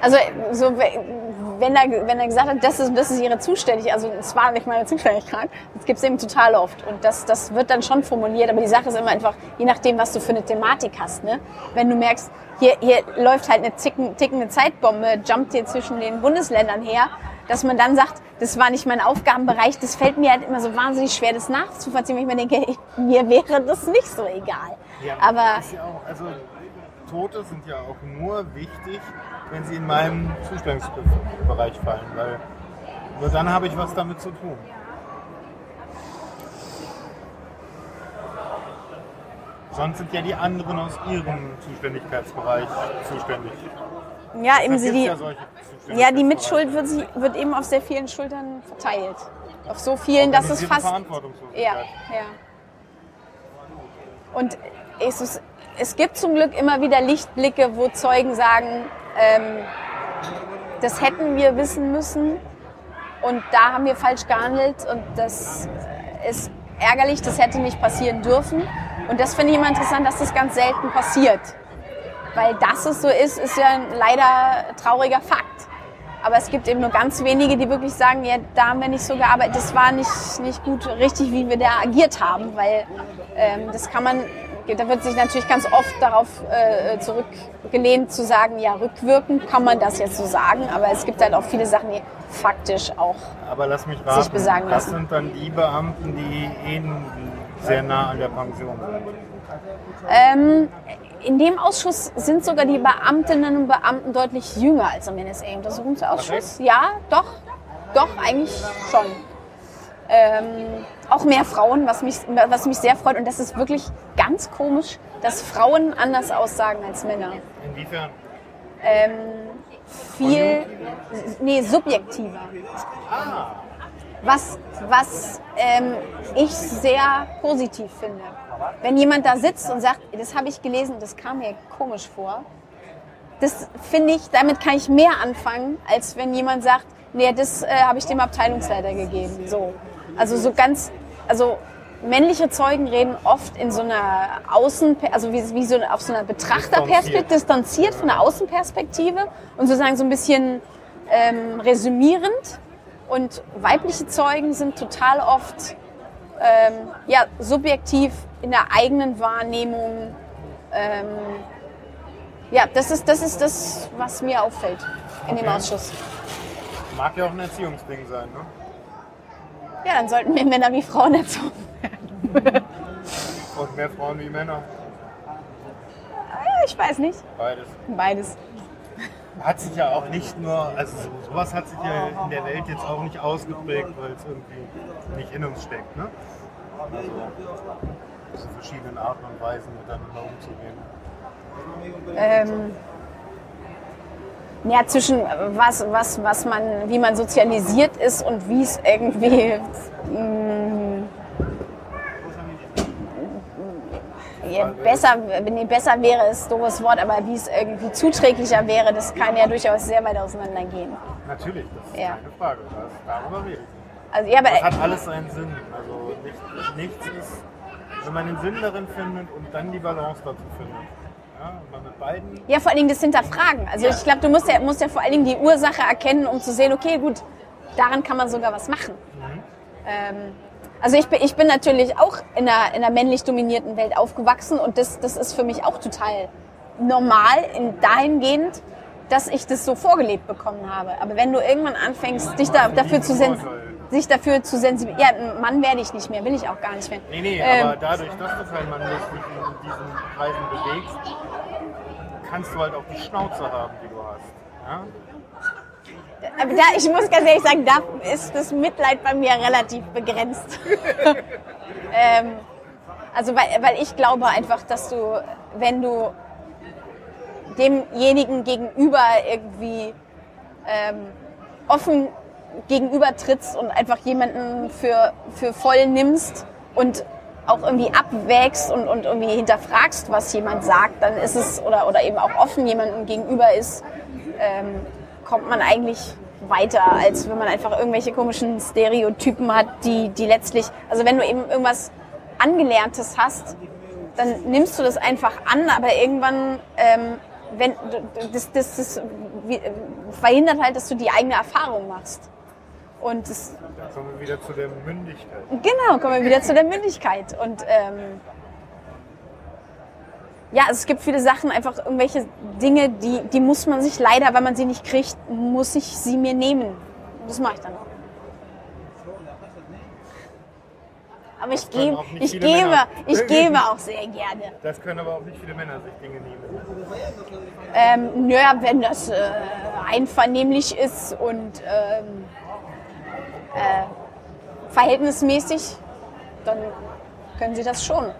[SPEAKER 2] Also so, wenn er, wenn er gesagt hat, das ist, das ist ihre Zuständigkeit, also es war nicht meine Zuständigkeit, das gibt es eben total oft. Und das, das wird dann schon formuliert, aber die Sache ist immer einfach, je nachdem, was du für eine Thematik hast. Ne? Wenn du merkst, hier, hier läuft halt eine ticken, tickende Zeitbombe, jumpt hier zwischen den Bundesländern her, dass man dann sagt, das war nicht mein Aufgabenbereich, das fällt mir halt immer so wahnsinnig schwer, das nachzuvollziehen, weil ich mir denke, mir wäre das nicht so egal.
[SPEAKER 1] Ja,
[SPEAKER 2] Aber
[SPEAKER 1] ist ja auch, also Tote sind ja auch nur wichtig, wenn sie in meinem Zuständigkeitsbereich fallen, weil nur dann habe ich was damit zu tun. Sonst sind ja die anderen aus ihrem Zuständigkeitsbereich zuständig.
[SPEAKER 2] ja, eben sie die,
[SPEAKER 1] ja
[SPEAKER 2] Ja, die. Mitschuld wird, sich, wird eben auf sehr vielen Schultern verteilt. Auf so vielen, dass es fast. Ja, ja. Und es, ist, es gibt zum Glück immer wieder Lichtblicke, wo Zeugen sagen, ähm, das hätten wir wissen müssen und da haben wir falsch gehandelt und das ist ärgerlich, das hätte nicht passieren dürfen. Und das finde ich immer interessant, dass das ganz selten passiert. Weil dass es so ist, ist ja ein leider trauriger Fakt. Aber es gibt eben nur ganz wenige, die wirklich sagen, ja, da haben wir nicht so gearbeitet, das war nicht, nicht gut richtig, wie wir da agiert haben, weil ähm, das kann man, da wird sich natürlich ganz oft darauf äh, zurückgelehnt zu sagen, ja, rückwirkend kann man das jetzt so sagen, aber es gibt halt auch viele Sachen, die faktisch auch
[SPEAKER 1] Aber lass mich raten,
[SPEAKER 2] besagen
[SPEAKER 1] das
[SPEAKER 2] lassen.
[SPEAKER 1] sind dann die Beamten, die eh sehr nah an der Pension sind.
[SPEAKER 2] Ähm, in dem Ausschuss sind sogar die Beamtinnen und Beamten deutlich jünger als im NSA-Untersuchungsausschuss. Ja, doch, doch, eigentlich schon. Ähm, auch mehr Frauen, was mich, was mich sehr freut. Und das ist wirklich ganz komisch, dass Frauen anders aussagen als Männer.
[SPEAKER 1] Inwiefern?
[SPEAKER 2] Ähm, viel, nee, subjektiver. Was, was ähm, ich sehr positiv finde. Wenn jemand da sitzt und sagt, das habe ich gelesen, das kam mir komisch vor, das finde ich, damit kann ich mehr anfangen, als wenn jemand sagt, nee, das äh, habe ich dem Abteilungsleiter gegeben. So. Also so ganz, also männliche Zeugen reden oft in so einer Außen, also wie, wie so auf so einer Betrachterperspektive, distanziert von der Außenperspektive und sozusagen so ein bisschen ähm, resümierend. Und weibliche Zeugen sind total oft ähm, ja, subjektiv in der eigenen Wahrnehmung. Ähm, ja, das ist, das ist das, was mir auffällt in dem
[SPEAKER 1] Okay.
[SPEAKER 2] Ausschuss.
[SPEAKER 1] Mag ja auch ein Erziehungsding sein, ne?
[SPEAKER 2] Ja, dann sollten mehr Männer wie Frauen erzogen werden.
[SPEAKER 1] Und mehr Frauen wie Männer.
[SPEAKER 2] Ja, ich weiß nicht.
[SPEAKER 1] Beides.
[SPEAKER 2] Beides.
[SPEAKER 1] Hat sich ja auch nicht nur, also so- sowas hat sich ja in der Welt jetzt auch nicht ausgeprägt, weil es irgendwie nicht in uns steckt, ne? Also diese verschiedenen Arten und Weisen miteinander umzugehen.
[SPEAKER 2] Ähm, ja, zwischen was, was, was man, wie man sozialisiert ist und wie es irgendwie mh, ja, besser, nee, besser wäre ist doofes Wort, aber wie es irgendwie zuträglicher wäre, das kann ja durchaus sehr weit auseinandergehen.
[SPEAKER 1] Natürlich, das ist
[SPEAKER 2] Ja.
[SPEAKER 1] keine Frage. Das, darüber rede ich.
[SPEAKER 2] Also ja, aber
[SPEAKER 1] Das hat alles seinen Sinn. Also nicht, nichts ist, wenn man den Sinn darin findet und dann die Balance dazu findet. Ja,
[SPEAKER 2] Ja, vor allen Dingen das Hinterfragen. Also ich glaube, du musst ja, musst ja vor allen Dingen die Ursache erkennen, um zu sehen, okay, gut, daran kann man sogar was machen. Ähm, also ich bin, ich bin natürlich auch in einer, in einer männlich dominierten Welt aufgewachsen und das, das ist für mich auch total normal in dahingehend, dass ich das so vorgelebt bekommen habe. Aber wenn du irgendwann anfängst, dich da, dafür zu sens sich dafür zu sensibilisieren, ja, Mann werde ich nicht mehr, will ich auch gar nicht mehr.
[SPEAKER 1] Nee, nee,
[SPEAKER 2] Ähm,
[SPEAKER 1] aber dadurch, dass du kein Mann bist, dich in diesen Kreisen bewegst, kannst du halt auch die Schnauze haben, die du hast. Ja?
[SPEAKER 2] Aber da, ich muss ganz ehrlich sagen, da ist das Mitleid bei mir relativ begrenzt. ähm, also weil, weil ich glaube einfach, dass du, wenn du demjenigen gegenüber irgendwie ähm, offen gegenüber trittst und einfach jemanden für, für voll nimmst und auch irgendwie abwägst und, und irgendwie hinterfragst, was jemand sagt, dann ist es, oder, oder eben auch offen jemandem gegenüber ist, ähm, kommt man eigentlich weiter, als wenn man einfach irgendwelche komischen Stereotypen hat, die, die letztlich, also wenn du eben irgendwas Angelerntes hast, dann nimmst du das einfach an, aber irgendwann, ähm, wenn, das, das, das wie- verhindert halt, dass du die eigene Erfahrung machst. Und das,
[SPEAKER 1] Da kommen wir wieder zu der Mündigkeit.
[SPEAKER 2] Genau, kommen wir wieder zu der Mündigkeit. Und ähm, ja, es gibt viele Sachen, einfach irgendwelche Dinge, die, die muss man sich leider, wenn man sie nicht kriegt, muss ich sie mir nehmen. Das mache ich dann auch. Aber ich gebe, ich gebe,
[SPEAKER 1] Männer.
[SPEAKER 2] ich gebe auch sehr gerne.
[SPEAKER 1] Das können aber auch nicht viele Männer sich Dinge nehmen.
[SPEAKER 2] Ähm, naja, wenn das äh, einvernehmlich ist und ähm, äh, verhältnismäßig, dann können sie das schon.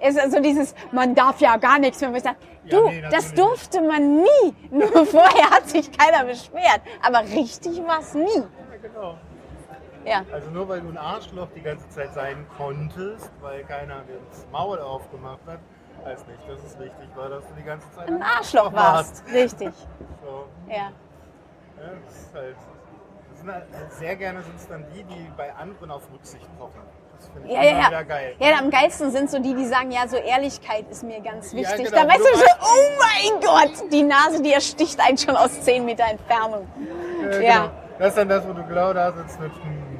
[SPEAKER 2] Es ist also dieses, man darf ja gar nichts mehr. ich sage,
[SPEAKER 1] Ja,
[SPEAKER 2] du,
[SPEAKER 1] nee,
[SPEAKER 2] das durfte man nie. Nur vorher hat sich keiner beschwert. Aber richtig war es nie.
[SPEAKER 1] Ja, genau.
[SPEAKER 2] Ja.
[SPEAKER 1] Also nur weil du ein Arschloch die ganze Zeit sein konntest, weil keiner dir das Maul aufgemacht hat, heißt nicht, dass es richtig war, dass du die ganze Zeit
[SPEAKER 2] Ein Arschloch warst. Richtig.
[SPEAKER 1] So,
[SPEAKER 2] Ja.
[SPEAKER 1] Ja, das ist halt, das sind halt sehr gerne sind es dann die, die bei anderen auf Rücksicht pochen. Das finde ich
[SPEAKER 2] Ja, ja, ja.
[SPEAKER 1] geil.
[SPEAKER 2] Ja, am geilsten sind so die, die sagen, ja, so Ehrlichkeit ist mir ganz
[SPEAKER 1] Ja,
[SPEAKER 2] wichtig.
[SPEAKER 1] genau,
[SPEAKER 2] da weißt
[SPEAKER 1] du
[SPEAKER 2] du schon,
[SPEAKER 1] weißt-
[SPEAKER 2] oh mein Gott, die Nase, die ersticht einen schon aus 10 Meter Entfernung.
[SPEAKER 1] Ja,
[SPEAKER 2] Ja.
[SPEAKER 1] Genau. Das ist dann das, wo du genau da sitzt mit,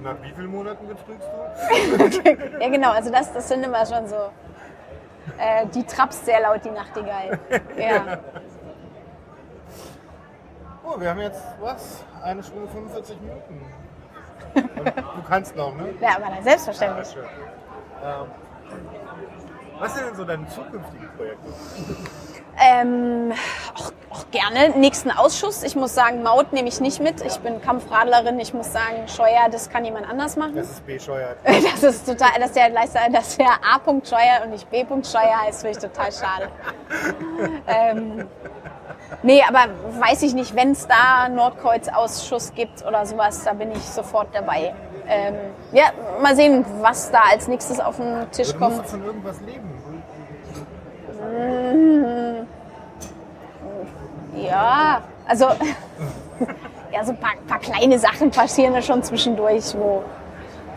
[SPEAKER 1] nach wie vielen Monaten betrügst du?
[SPEAKER 2] Ja, genau, also das, das sind immer schon so, äh, die trapst sehr laut, die Nachtigall. Ja.
[SPEAKER 1] Oh, wir haben jetzt, was? Eine Stunde 45 Minuten. Du kannst noch, ne?
[SPEAKER 2] ja, aber dann
[SPEAKER 1] Ja,
[SPEAKER 2] selbstverständlich.
[SPEAKER 1] schön. Ähm, was sind denn so deine zukünftigen Projekte?
[SPEAKER 2] Ähm, auch, auch gerne. Nächsten Ausschuss. Ich muss sagen, Maut nehme ich nicht mit. Ich bin Kampfradlerin. Ich muss sagen, Scheuer, das kann jemand anders machen.
[SPEAKER 1] Das ist bescheuert.
[SPEAKER 2] Das ist total, dass der, Leister- dass der A. Scheuer und nicht B. Scheuer heißt, finde ich total schade. ähm, nee, aber weiß ich nicht, wenn es da Nordkreuz-Ausschuss gibt oder sowas, da bin ich sofort dabei. Ähm, ja, mal sehen, was da als nächstes auf den Tisch
[SPEAKER 1] Du musst
[SPEAKER 2] kommt.
[SPEAKER 1] doch von irgendwas leben.
[SPEAKER 2] Ja, also ja, so ein paar, paar kleine Sachen passieren da schon zwischendurch, wo,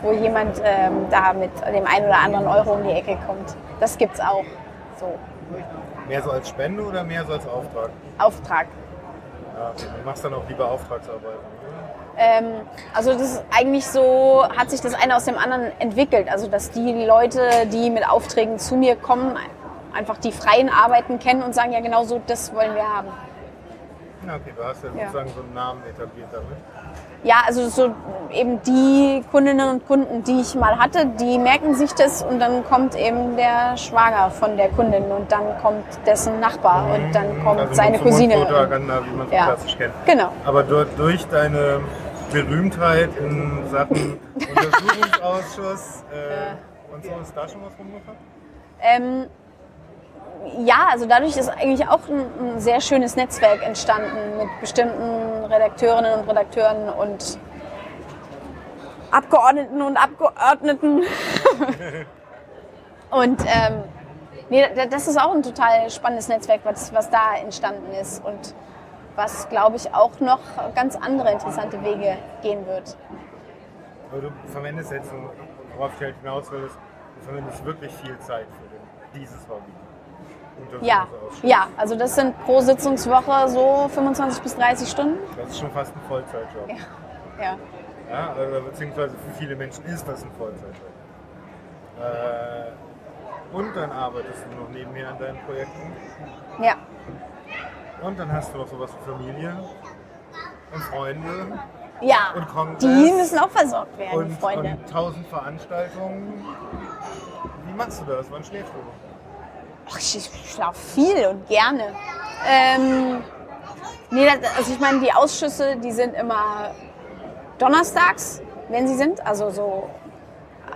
[SPEAKER 2] wo jemand ähm, da mit dem einen oder anderen Euro um die Ecke kommt. Das gibt's auch. So,
[SPEAKER 1] Mehr so als Spende oder mehr so als Auftrag?
[SPEAKER 2] Auftrag.
[SPEAKER 1] Ja, okay. Du machst dann auch lieber Auftragsarbeit.
[SPEAKER 2] Ähm, also das ist eigentlich so, hat sich das eine aus dem anderen entwickelt. Also dass die Leute, die mit Aufträgen zu mir kommen, einfach die freien Arbeiten kennen und sagen, ja genau so, das wollen wir haben.
[SPEAKER 1] Ja, okay, du hast ja
[SPEAKER 2] Ja.
[SPEAKER 1] sozusagen so einen Namen etabliert damit.
[SPEAKER 2] Ja, also so eben die Kundinnen und Kunden, die ich mal hatte, die merken sich das und dann kommt eben der Schwager von der Kundin und dann kommt dessen Nachbar und dann kommt
[SPEAKER 1] also
[SPEAKER 2] seine Cousine.
[SPEAKER 1] Propaganda, wie man es
[SPEAKER 2] Ja.
[SPEAKER 1] klassisch kennt.
[SPEAKER 2] Genau.
[SPEAKER 1] Aber dort durch deine Berühmtheit in Sachen Untersuchungsausschuss äh, und so ist da schon was rumgekommen?
[SPEAKER 2] Ähm, ja, also dadurch ist eigentlich auch ein, ein sehr schönes Netzwerk entstanden mit bestimmten Redakteurinnen und Redakteuren und Abgeordneten und Abgeordneten. und ähm, nee, da- das ist auch ein total spannendes Netzwerk, was, was da entstanden ist und was, glaube ich, auch noch ganz andere interessante Wege gehen wird.
[SPEAKER 1] Aber du verwendest jetzt, worauf ich halt hinaus will, du verwendest wirklich viel Zeit für dieses Hobby.
[SPEAKER 2] Ja, ja, also das sind pro Sitzungswoche so 25 bis 30 Stunden.
[SPEAKER 1] Das ist schon fast ein Vollzeitjob.
[SPEAKER 2] Ja. Ja.
[SPEAKER 1] Ja, also, beziehungsweise für viele Menschen ist das ein Vollzeitjob. Äh, Und dann arbeitest du noch nebenher an deinen Projekten.
[SPEAKER 2] Ja.
[SPEAKER 1] Und dann hast du noch sowas wie Familie und Freunde
[SPEAKER 2] Ja.
[SPEAKER 1] Und Kongress.
[SPEAKER 2] Die müssen auch versorgt werden,
[SPEAKER 1] und,
[SPEAKER 2] Freunde.
[SPEAKER 1] und tausend Veranstaltungen. Wie machst du das? Wann schläfst du?
[SPEAKER 2] Ach, ich, schlafe viel und gerne. Ähm, nee, also ich meine, die Ausschüsse, die sind immer donnerstags, wenn sie sind. Also so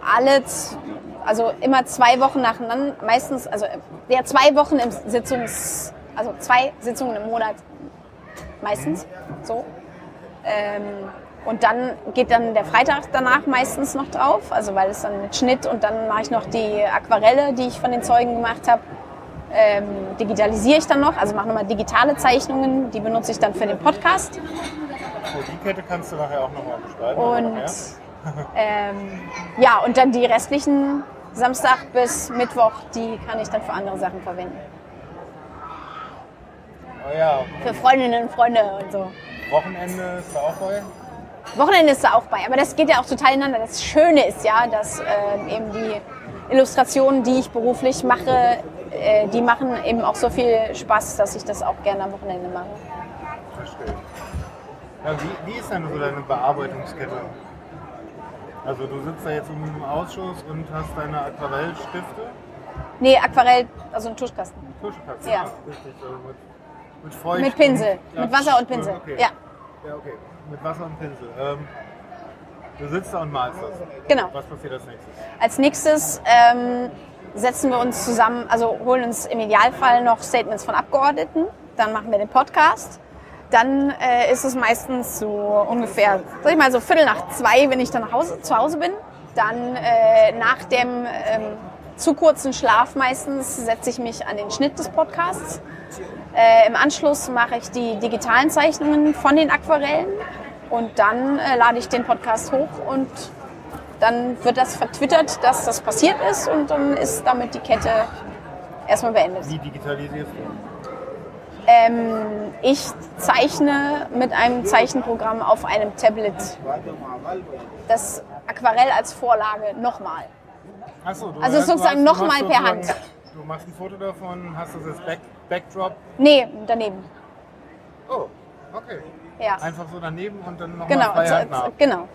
[SPEAKER 2] alle, also immer zwei Wochen nacheinander, meistens, also ja, zwei Wochen im Sitzungs, also zwei Sitzungen im Monat meistens, so. Ähm, und dann geht dann der Freitag danach meistens noch drauf, also weil es dann mit Schnitt und dann mache ich noch die Aquarelle, die ich von den Zeugen gemacht habe, ähm, digitalisiere ich dann noch, also mache nochmal digitale Zeichnungen, die benutze ich dann für den Podcast.
[SPEAKER 1] Die Kette kannst du nachher auch nochmal beschreiben.
[SPEAKER 2] Und ähm, ja, und dann die restlichen Samstag bis Mittwoch, die kann ich dann für andere Sachen verwenden.
[SPEAKER 1] Oh ja,
[SPEAKER 2] Für Freundinnen und Freunde und so.
[SPEAKER 1] Wochenende ist da auch voll.
[SPEAKER 2] Wochenende ist da auch bei, aber das geht ja auch total ineinander. Das Schöne ist ja, dass ähm, eben die Illustrationen, die ich beruflich mache, äh, die machen eben auch so viel Spaß, dass ich das auch gerne am Wochenende mache.
[SPEAKER 1] Verstehe. Ja, wie, wie ist denn so deine Bearbeitungskette? Also du sitzt da jetzt im Ausschuss und hast deine Aquarellstifte,
[SPEAKER 2] Nee, Aquarell, also ein Tuschkasten.
[SPEAKER 1] Tuschkasten,
[SPEAKER 2] Ja.
[SPEAKER 1] richtig, also mit, mit Feucht
[SPEAKER 2] Mit Pinsel,
[SPEAKER 1] und-
[SPEAKER 2] mit Wasser und Pinsel.
[SPEAKER 1] Okay.
[SPEAKER 2] Ja,
[SPEAKER 1] Ja, okay, mit Wasser und Pinsel. Ähm, du sitzt da und malst das.
[SPEAKER 2] genau.
[SPEAKER 1] Was passiert als nächstes?
[SPEAKER 2] Als nächstes ähm, setzen wir uns zusammen, also holen uns im Idealfall noch Statements von Abgeordneten. Dann machen wir den Podcast. Dann äh, ist es meistens so ungefähr, sag ich mal, so Viertel nach zwei, wenn ich dann nach Hause, zu Hause bin. Dann äh, nach dem ähm, zu kurzen Schlaf meistens setze ich mich an den Schnitt des Podcasts. Äh, Im Anschluss mache ich die digitalen Zeichnungen von den Aquarellen und dann äh, lade ich den Podcast hoch und dann wird das vertwittert, dass das passiert ist und dann ist damit die Kette erstmal beendet.
[SPEAKER 1] Wie digitalisierst du?
[SPEAKER 2] Ähm, ich zeichne mit einem Zeichenprogramm auf einem Tablet das Aquarell als Vorlage nochmal.
[SPEAKER 1] Du
[SPEAKER 2] Also sozusagen
[SPEAKER 1] du hast-
[SPEAKER 2] noch
[SPEAKER 1] du machst
[SPEAKER 2] mal per Hand.
[SPEAKER 1] Du machst ein Foto davon, hast das als Back, Backdrop.
[SPEAKER 2] Nee, daneben.
[SPEAKER 1] Oh, okay.
[SPEAKER 2] Ja,
[SPEAKER 1] Einfach so daneben und dann nochmal
[SPEAKER 2] genau.
[SPEAKER 1] frei
[SPEAKER 2] z-
[SPEAKER 1] Hand nach.
[SPEAKER 2] genau.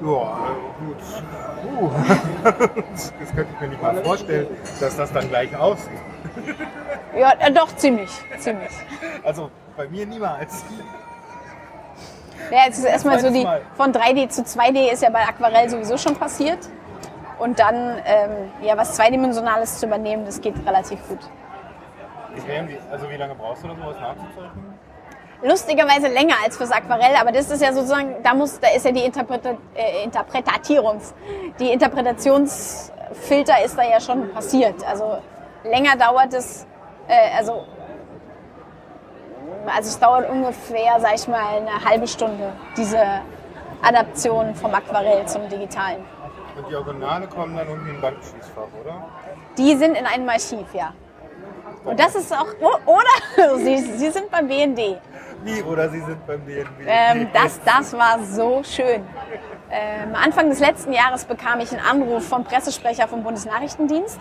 [SPEAKER 1] Ja, gut. Uh. Das könnte ich mir nicht mal vorstellen, dass das dann gleich aussieht.
[SPEAKER 2] Ja, äh, doch, ziemlich. ziemlich.
[SPEAKER 1] Also bei mir niemals.
[SPEAKER 2] Ja, jetzt ist erstmal so die von 3D zu 2D ist ja bei Aquarell sowieso schon passiert. Und dann ähm, ja was Zweidimensionales zu übernehmen, das geht relativ gut.
[SPEAKER 1] Also wie lange brauchst du da sowas nachzuzeichnen?
[SPEAKER 2] Lustigerweise länger als fürs Aquarell, aber das ist ja sozusagen, da muss, da ist ja die Interpreta äh, Interpretierungs, die Interpretationsfilter ist da ja schon passiert. Also länger dauert es, äh, also also es dauert ungefähr, sag ich mal, eine halbe Stunde diese Adaption vom Aquarell zum Digitalen.
[SPEAKER 1] Und die Originale kommen dann irgendwie in ein Bandschließfach, oder?
[SPEAKER 2] Die sind in einem Archiv, ja. Und das ist auch, oder? Sie, Sie sind beim BND.
[SPEAKER 1] Wie? Oder sie sind beim DNB?
[SPEAKER 2] Ähm, das, das war so schön. Ähm, Anfang des letzten Jahres bekam ich einen Anruf vom Pressesprecher vom Bundesnachrichtendienst.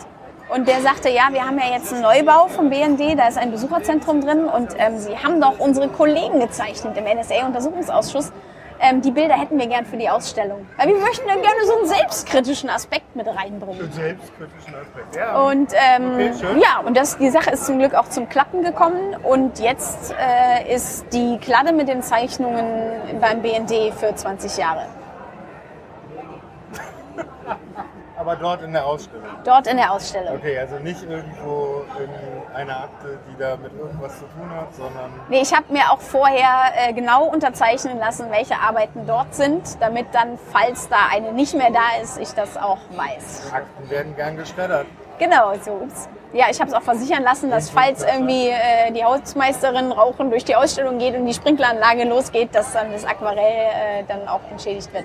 [SPEAKER 2] Und der sagte, ja, wir haben ja jetzt einen Neubau vom BND, da ist ein Besucherzentrum drin und ähm, Sie haben doch unsere Kollegen gezeichnet im NSA-Untersuchungsausschuss. Ähm, die Bilder hätten wir gern für die Ausstellung. Weil wir möchten dann gerne so einen selbstkritischen Aspekt mit reinbringen.
[SPEAKER 1] Einen selbstkritischen Aspekt. Ja.
[SPEAKER 2] Und ähm,
[SPEAKER 1] Okay,
[SPEAKER 2] ja, und das, die Sache ist zum Glück auch zum Klappen gekommen. Und jetzt äh, ist die Kladde mit den Zeichnungen beim BND für 20 Jahre.
[SPEAKER 1] Aber dort in der Ausstellung.
[SPEAKER 2] Dort in der Ausstellung.
[SPEAKER 1] Okay, also nicht irgendwo in einer Akte, die da mit irgendwas zu tun hat, sondern
[SPEAKER 2] Nee, ich habe mir auch vorher äh, genau unterzeichnen lassen, welche Arbeiten dort sind, damit dann, falls da eine nicht mehr da ist, ich das auch weiß.
[SPEAKER 1] Akten werden gern geschreddert.
[SPEAKER 2] Genau, so. Ja, ich habe es auch versichern lassen, dass falls irgendwie äh, die Hausmeisterin rauchen durch die Ausstellung geht und die Sprinkleranlage losgeht, dass dann das Aquarell äh, dann auch entschädigt wird.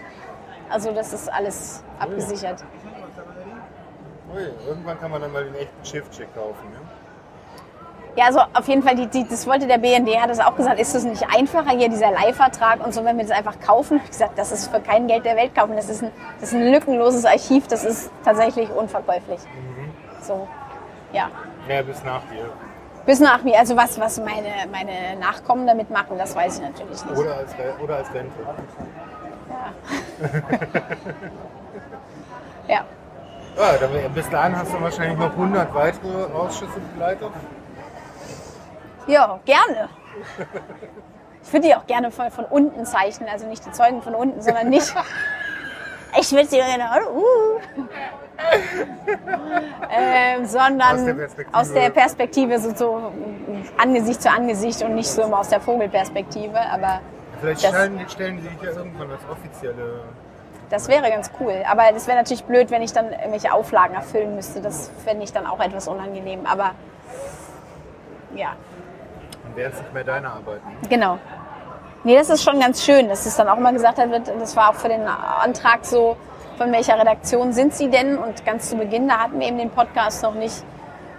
[SPEAKER 2] Also das ist alles abgesichert.
[SPEAKER 1] Ui, irgendwann kann man dann mal den echten Shift-Check kaufen. Ne?
[SPEAKER 2] Ja, also auf jeden Fall, die, die, das wollte der BND, hat es auch gesagt, ist es nicht einfacher hier, dieser Leihvertrag und so, wenn wir das einfach kaufen? Ich gesagt, das ist für kein Geld der Welt kaufen. Das ist ein, das ist ein lückenloses Archiv, das ist tatsächlich unverkäuflich. So, ja.
[SPEAKER 1] Ja, bis nach dir.
[SPEAKER 2] Bis nach mir. Also was, was meine, meine Nachkommen damit machen, das weiß ich natürlich nicht.
[SPEAKER 1] Oder als, oder als Rente.
[SPEAKER 2] Ja.
[SPEAKER 1] Ja, bis dahin hast du wahrscheinlich noch 100 weitere Ausschüsse begleitet.
[SPEAKER 2] Ja, gerne. Ich würde die auch gerne von, von unten zeichnen, also nicht die Zeugen von unten, sondern nicht. Ich will sie gerne. Uh. ähm, sondern
[SPEAKER 1] Aus der Perspektive.
[SPEAKER 2] aus der Perspektive so, so Angesicht zu Angesicht und nicht so immer aus der Vogelperspektive. Aber
[SPEAKER 1] Vielleicht stellen, stellen die dich ja irgendwann als offizielle.
[SPEAKER 2] Das wäre ganz cool. Aber das wäre natürlich blöd, wenn ich dann irgendwelche Auflagen erfüllen müsste. Das fände ich dann auch etwas unangenehm. Aber ja,
[SPEAKER 1] Dann wären es nicht mehr deine Arbeiten.
[SPEAKER 2] Genau. Nee, das ist schon ganz schön, dass es dann auch immer gesagt wird, das war auch für den Antrag so, von welcher Redaktion sind Sie denn? Und ganz zu Beginn, da hatten wir eben den Podcast noch nicht.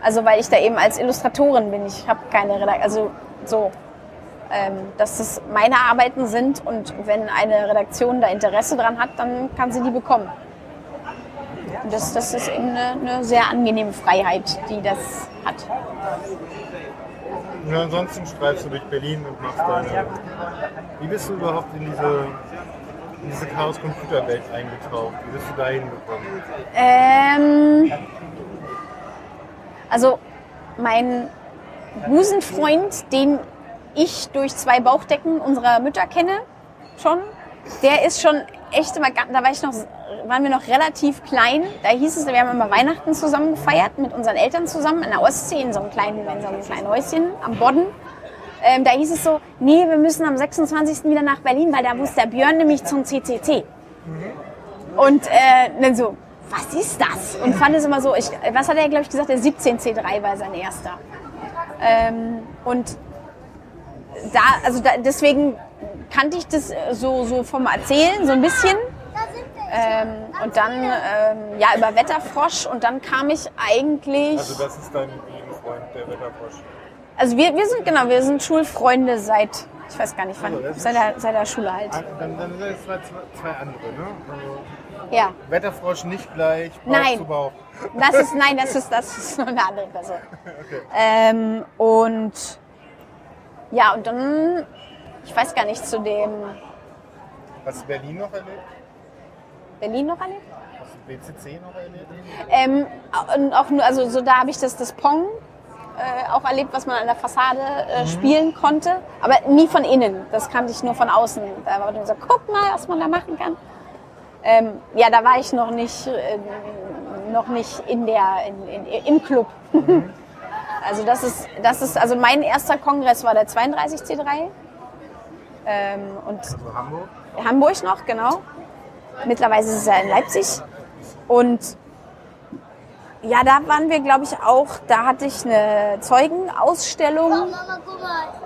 [SPEAKER 2] Also weil ich da eben als Illustratorin bin. Ich habe keine Redaktion, also so, dass das meine Arbeiten sind und wenn eine Redaktion da Interesse dran hat, dann kann sie die bekommen. Und das, das ist eben eine, eine sehr angenehme Freiheit, die das hat.
[SPEAKER 1] Und ansonsten streifst du durch Berlin und machst deine. Wie bist du überhaupt in diese, in diese Chaos-Computer-Welt eingetaucht? Wie bist du da hingekommen?
[SPEAKER 2] Ähm, also mein Busenfreund, den ich durch zwei Bauchdecken unserer Mütter kenne, schon, der ist schon echt immer, da war ich noch, waren wir noch relativ klein. Da hieß es, wir haben immer Weihnachten zusammen gefeiert mit unseren Eltern zusammen in der Ostsee in so einem kleinen, in so einem kleinen Häuschen am Bodden. Ähm, da hieß es so, nee, wir müssen am 26. wieder nach Berlin, weil da muss der Björn nämlich zum CCC. Und äh, dann so, was ist das? Und fand es immer so, ich, was hat er, glaube ich, gesagt, der 17C3 war sein erster. Ähm, und da, also da, deswegen kannte ich das äh, so, so vom Erzählen so ein bisschen. Ähm, und dann, ähm, ja, über Wetterfrosch und dann kam ich eigentlich,
[SPEAKER 1] Also, das ist dein Freund, der Wetterfrosch.
[SPEAKER 2] also wir, wir sind, genau, wir sind Schulfreunde seit, ich weiß gar nicht wann,
[SPEAKER 1] Also,
[SPEAKER 2] seit der, seit der Schule halt.
[SPEAKER 1] Ah, Dann, dann sind es zwei, zwei, zwei andere, ne? Also,
[SPEAKER 2] Ja.
[SPEAKER 1] Wetterfrosch nicht gleich, Bauch
[SPEAKER 2] Nein.
[SPEAKER 1] zu Bauch.
[SPEAKER 2] Das ist, nein, das ist, das ist eine andere Person. Ähm, und ja, und dann, ich weiß gar nicht, zu dem
[SPEAKER 1] Hast du Berlin noch erlebt?
[SPEAKER 2] Berlin noch erlebt.
[SPEAKER 1] Hast du BCC noch erlebt?
[SPEAKER 2] Ähm, und auch nur, also so da habe ich das, das Pong äh, auch erlebt, was man an der Fassade äh, spielen konnte, aber nie von innen. Das kannte ich nur von außen. Da war dann so, guck mal, was man da machen kann. Ähm, ja, da war ich noch nicht, äh, noch nicht in der, in, in, im Club. also das ist, das ist, also mein erster Kongress war der 32C3 ähm, und
[SPEAKER 1] Also Hamburg?
[SPEAKER 2] Hamburg noch, genau. Mittlerweile ist es ja in Leipzig. Und ja, da waren wir, glaube ich, auch, da hatte ich eine Zeugenausstellung.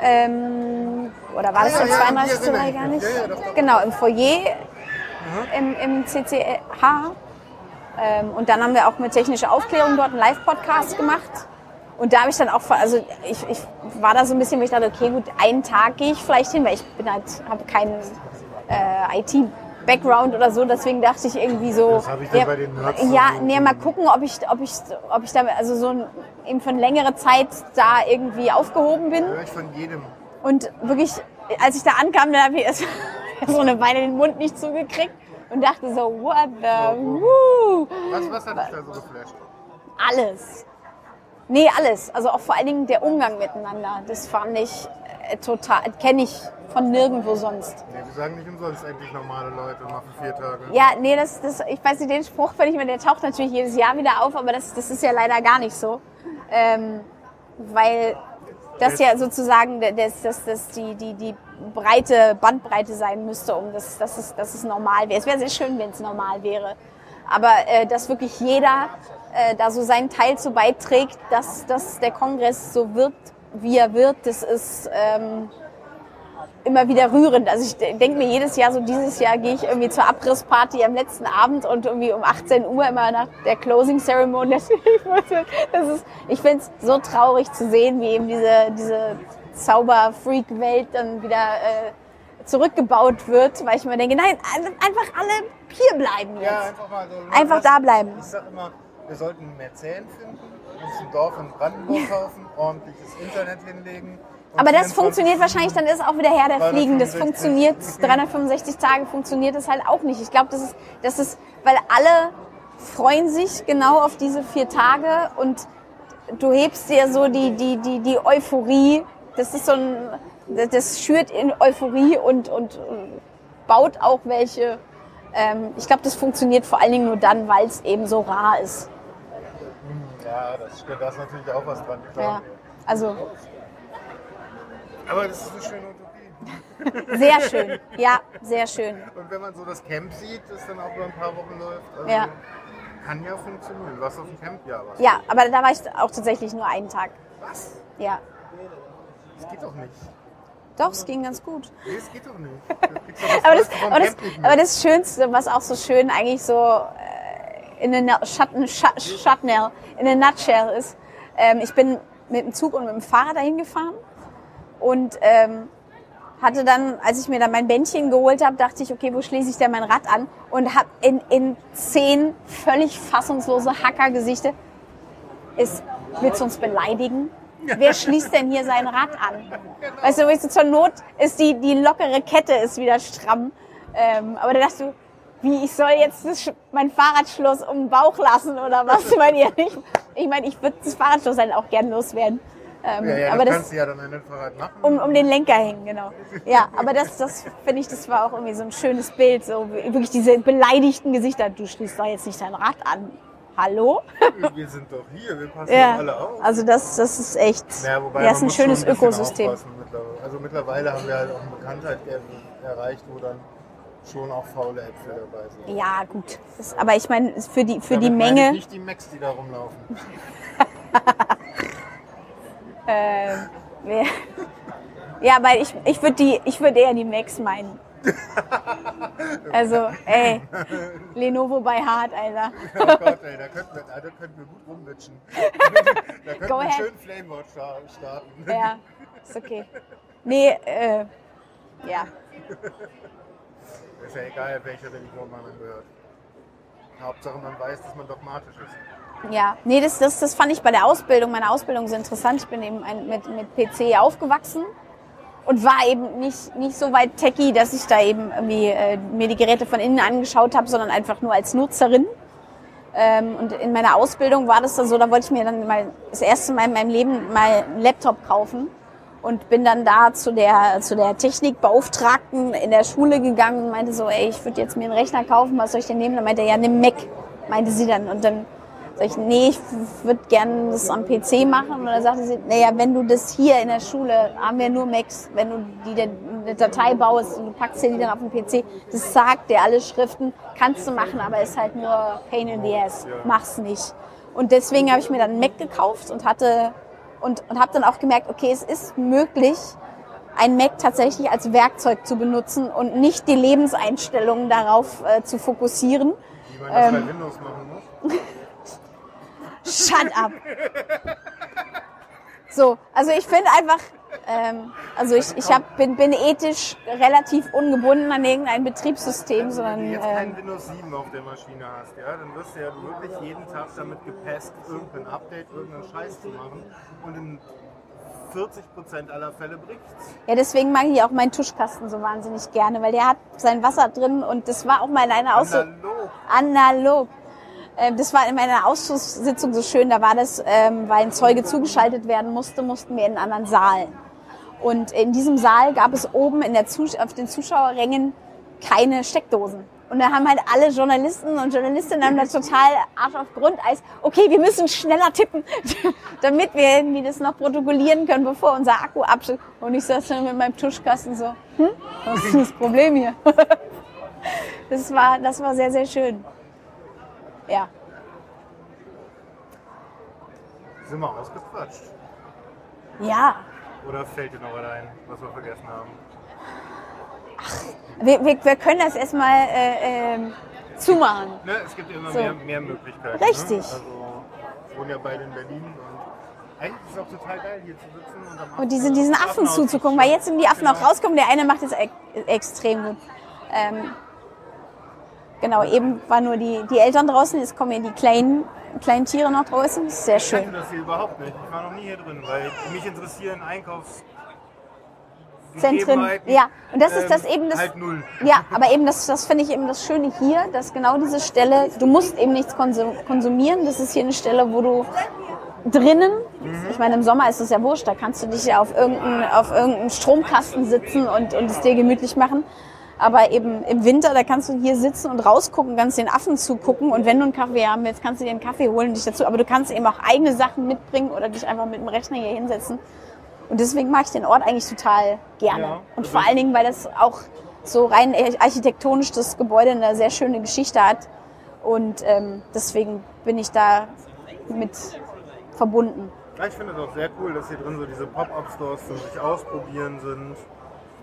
[SPEAKER 2] Ähm, oder war das
[SPEAKER 1] Ja,
[SPEAKER 2] der
[SPEAKER 1] ja, ja,
[SPEAKER 2] 32.
[SPEAKER 1] die erinnere
[SPEAKER 2] Mai
[SPEAKER 1] ich
[SPEAKER 2] gar nicht?
[SPEAKER 1] Ja, ja, doch, doch.
[SPEAKER 2] Genau, im Foyer, im, im CCH. Ähm, und dann haben wir auch mit technischer Aufklärung dort einen Live-Podcast gemacht. Und da habe ich dann auch, also ich, ich war da so ein bisschen, wo ich dachte, okay, gut, einen Tag gehe ich vielleicht hin, weil ich bin halt, habe keinen äh, IT-Background oder so, deswegen dachte ich irgendwie so,
[SPEAKER 1] Das habe ich dann
[SPEAKER 2] ja,
[SPEAKER 1] bei den Nerds
[SPEAKER 2] ja,
[SPEAKER 1] so-
[SPEAKER 2] nee, mal gucken, ob ich, ob ich, ob ich da, also so ein, eben für eine längere Zeit da irgendwie aufgehoben bin.
[SPEAKER 1] Höre ich von jedem.
[SPEAKER 2] Und wirklich, als ich da ankam, dann habe ich erst so eine Weile den Mund nicht zugekriegt und dachte so, what the, woo,
[SPEAKER 1] Was, was hat dich da so geflasht?
[SPEAKER 2] alles. Nee, alles. Also auch vor allen Dingen der Umgang miteinander. Das fand ich äh, total, kenne ich von nirgendwo sonst.
[SPEAKER 1] Nee, wir sagen nicht umsonst endlich normale Leute machen vier Tage.
[SPEAKER 2] Ja, nee, das, das, ich weiß nicht, den Spruch finde ich mir, der taucht natürlich jedes Jahr wieder auf, aber das, das ist ja leider gar nicht so. Ähm, weil das ja sozusagen das, das, das die, die, die breite Bandbreite sein müsste, um das, dass, es, dass es normal wäre. Es wäre sehr schön, wenn es normal wäre. Aber äh, dass wirklich jeder äh, da so seinen Teil zu beiträgt, dass, dass der Kongress so wird, wie er wird, das ist ähm, immer wieder rührend. Also ich denke mir jedes Jahr so, dieses Jahr gehe ich irgendwie zur Abrissparty am letzten Abend und irgendwie um 18 Uhr immer nach der Closing Ceremony. Das ist, ich finde es so traurig zu sehen, wie eben diese, diese Zauber-Freak-Welt dann wieder äh, zurückgebaut wird, weil ich mir denke, nein, einfach alle hier bleiben jetzt.
[SPEAKER 1] Ja, einfach mal so.
[SPEAKER 2] Einfach
[SPEAKER 1] lass-
[SPEAKER 2] da bleiben.
[SPEAKER 1] Ich sag immer, wir sollten Mäzen finden, uns ein Dorf in Brandenburg kaufen, ordentliches Internet hinlegen. und
[SPEAKER 2] Aber das
[SPEAKER 1] 24
[SPEAKER 2] funktioniert wahrscheinlich, dann ist auch wieder Herr der Fliegen. Das
[SPEAKER 1] 365.
[SPEAKER 2] funktioniert, 365 Tage funktioniert es halt auch nicht. Ich glaube, das ist, das ist, weil alle freuen sich genau auf diese vier Tage und du hebst dir so die, die, die, die Euphorie. Das ist so ein, das schürt in Euphorie und, und baut auch welche. Ähm, ich glaube, das funktioniert vor allen Dingen nur dann, weil es eben so rar ist.
[SPEAKER 1] Ja, das da ist natürlich auch was dran.
[SPEAKER 2] Ja.
[SPEAKER 1] Klar.
[SPEAKER 2] Also
[SPEAKER 1] Aber das ist eine schöne Utopie.
[SPEAKER 2] sehr schön. Ja, sehr schön.
[SPEAKER 1] Und wenn man so das Camp sieht, das dann auch über ein paar Wochen läuft, also
[SPEAKER 2] Ja.
[SPEAKER 1] kann ja funktionieren. Was auf dem Camp ja was.
[SPEAKER 2] Ja, aber da war ich auch tatsächlich nur einen Tag.
[SPEAKER 1] Was?
[SPEAKER 2] Ja.
[SPEAKER 1] Das geht doch nicht.
[SPEAKER 2] Doch, es ging ganz gut.
[SPEAKER 1] Nee, das geht doch nicht. Das
[SPEAKER 2] Aber das, aber, das, aber das Schönste, was auch so schön eigentlich so äh, in a Schatten, Schatten, in a nutshell ist, ähm, ich bin mit dem Zug und mit dem Fahrrad dahin gefahren und ähm, hatte dann, als ich mir dann mein Bändchen geholt habe, dachte ich, okay, wo schließe ich denn mein Rad an? Und habe in, in zehn völlig fassungslose Hackergesichter, ist, willst du uns beleidigen? Wer schließt denn hier sein Rad an? Weißt du, weißt du, zur Not ist die, die lockere Kette ist wieder stramm. Ähm, aber da dachtest du, wie, ich soll jetzt das, mein Fahrradschloss um den Bauch lassen oder was? Ich meine, ja nicht. Ich meine, ich würde das Fahrradschloss halt auch gern loswerden. Ähm,
[SPEAKER 1] ja, ja,
[SPEAKER 2] aber
[SPEAKER 1] das
[SPEAKER 2] das,
[SPEAKER 1] kannst du ja dann an den Fahrrad machen.
[SPEAKER 2] um, um den Lenker hängen, genau. Ja, aber das, das finde ich, das war auch irgendwie so ein schönes Bild. So wirklich diese beleidigten Gesichter. Du schließt doch jetzt nicht dein Rad an. Hallo?
[SPEAKER 1] Wir sind doch hier, wir passen
[SPEAKER 2] Ja.
[SPEAKER 1] alle auf.
[SPEAKER 2] Also das, das ist echt,
[SPEAKER 1] Ja, wobei
[SPEAKER 2] ja, ist ein schönes
[SPEAKER 1] bisschen
[SPEAKER 2] Ökosystem.
[SPEAKER 1] mittlerweile. Also mittlerweile haben wir halt auch eine Bekanntheit er erreicht, wo dann schon auch faule Äpfel dabei sind.
[SPEAKER 2] Ja, gut. Das, aber ich meine, für die, für
[SPEAKER 1] Damit
[SPEAKER 2] die Menge.
[SPEAKER 1] nicht die Macs, die da rumlaufen.
[SPEAKER 2] Äh, wer- ja, weil ich, ich würde die, ich würde eher die Max meinen. Also, ey, Lenovo bei Hart, Alter.
[SPEAKER 1] Oh Gott, ey, da könnten wir, da könnten wir gut rumwitschen. da könnten wir einen schönen Flamewatch sta- starten.
[SPEAKER 2] Ja, ist okay. Nee, äh, ja.
[SPEAKER 1] Ist ja egal, welche Religion man angehört. Hauptsache man weiß, dass man dogmatisch ist.
[SPEAKER 2] Ja, nee, das, das, das fand ich bei der Ausbildung, meine Ausbildung so interessant. Ich bin eben ein, mit, mit PC aufgewachsen und war eben nicht, nicht so weit techy, dass ich da eben irgendwie äh, mir die Geräte von innen angeschaut habe, sondern einfach nur als Nutzerin. Ähm, und in meiner Ausbildung war das dann so, da wollte ich mir dann mal das erste Mal in meinem Leben mal einen Laptop kaufen und bin dann da zu der, zu der Technikbeauftragten in der Schule gegangen und meinte so, ey, ich würde jetzt mir einen Rechner kaufen, was soll ich denn nehmen? Dann meinte er, ja, nimm Mac, meinte sie dann. Und dann sag ich, nee, ich würde gerne das am PC machen. Und dann sagte sie, naja, wenn du das hier in der Schule, haben wir nur Macs, wenn du die eine Datei baust und du packst dir die dann auf den PC, das sagt dir alle Schriften, kannst du machen, aber ist halt nur Pain in the Ass, mach's nicht. Und deswegen habe ich mir dann einen Mac gekauft und hatte und, und habe dann auch gemerkt, okay, es ist möglich, ein Mac tatsächlich als Werkzeug zu benutzen und nicht die Lebenseinstellungen darauf äh, zu fokussieren.
[SPEAKER 1] Wie man das
[SPEAKER 2] Ähm.
[SPEAKER 1] bei Windows machen muss.
[SPEAKER 2] Shut up. So, also ich finde einfach, ähm, also ich, ich hab, bin, bin ethisch relativ ungebunden an irgendein Betriebssystem,
[SPEAKER 1] Wenn
[SPEAKER 2] sondern
[SPEAKER 1] du jetzt
[SPEAKER 2] ähm,
[SPEAKER 1] kein Windows 7 auf der Maschine hast, ja, dann wirst du ja wirklich jeden Tag damit gepest, irgendein Update, irgendeinen Scheiß zu machen. Und in 40% aller Fälle bricht's.
[SPEAKER 2] ja, deswegen mag ich auch meinen Tuschkasten so wahnsinnig gerne, weil der hat sein Wasser drin und das war auch mal in einer Ausbildung.
[SPEAKER 1] Analog.
[SPEAKER 2] Analog. Ähm, Das war in meiner Ausschusssitzung so schön, da war das, ähm, weil ein Zeuge zugeschaltet werden musste, mussten wir in einen anderen Saal. Und in diesem Saal gab es oben in der Zus auf den Zuschauerrängen keine Steckdosen. Und da haben halt alle Journalisten und Journalistinnen haben da total Arsch auf Grundeis. Okay, wir müssen schneller tippen, damit wir irgendwie das noch protokollieren können, bevor unser Akku abschließt. Und ich saß dann mit meinem Tuschkasten so, hm, was ist das Problem hier? Das war, das war sehr, sehr schön. Ja.
[SPEAKER 1] Sind wir ausgequatscht?
[SPEAKER 2] Ja.
[SPEAKER 1] Oder fällt dir noch was ein, was wir vergessen haben?
[SPEAKER 2] Wir, wir, wir können das erstmal äh, ähm, zumachen.
[SPEAKER 1] Ne, es gibt immer
[SPEAKER 2] So.
[SPEAKER 1] mehr, mehr Möglichkeiten.
[SPEAKER 2] Richtig.
[SPEAKER 1] Ne? Also, wir wohnen ja beide in Berlin und eigentlich ist es auch total geil, hier zu sitzen und, am
[SPEAKER 2] Und diesen, diesen Affen
[SPEAKER 1] Affenhaus
[SPEAKER 2] zuzugucken,
[SPEAKER 1] zu
[SPEAKER 2] weil jetzt sind die Affen auch
[SPEAKER 1] Genau.
[SPEAKER 2] rauskommen. Der eine macht es ex extrem gut. Ähm, genau, eben waren nur die, die Eltern draußen, jetzt kommen hier die kleinen, kleinen Tiere noch draußen. Sehr
[SPEAKER 1] Ich kannte
[SPEAKER 2] schön.
[SPEAKER 1] das hier überhaupt nicht. Ich war noch nie hier drin, weil mich interessieren Einkaufs...
[SPEAKER 2] Zentren,
[SPEAKER 1] Gegebenheiten,
[SPEAKER 2] ja. Und das ist
[SPEAKER 1] ähm,
[SPEAKER 2] das eben das.
[SPEAKER 1] Halt null.
[SPEAKER 2] Ja, aber eben das, das finde ich eben das Schöne hier, dass genau diese Stelle, du musst eben nichts konsum konsumieren. Das ist hier eine Stelle, wo du drinnen, ich meine im Sommer ist es ja wurscht, da kannst du dich ja auf irgendeinen auf irgendeinen Stromkasten sitzen und, und es dir gemütlich machen. Aber eben im Winter, da kannst du hier sitzen und rausgucken, kannst den Affen zugucken und wenn du einen Kaffee haben willst, kannst du dir einen Kaffee holen und dich dazu. Aber du kannst eben auch eigene Sachen mitbringen oder dich einfach mit dem Rechner hier hinsetzen. Und deswegen mag ich den Ort eigentlich total gerne.
[SPEAKER 1] Ja,
[SPEAKER 2] und vor allen Dingen, weil das auch so rein architektonisch das Gebäude eine sehr schöne Geschichte hat. Und ähm, deswegen bin ich da mit verbunden.
[SPEAKER 1] Ja, ich finde es auch sehr cool, dass hier drin so diese Pop-Up-Stores zum sich ausprobieren sind.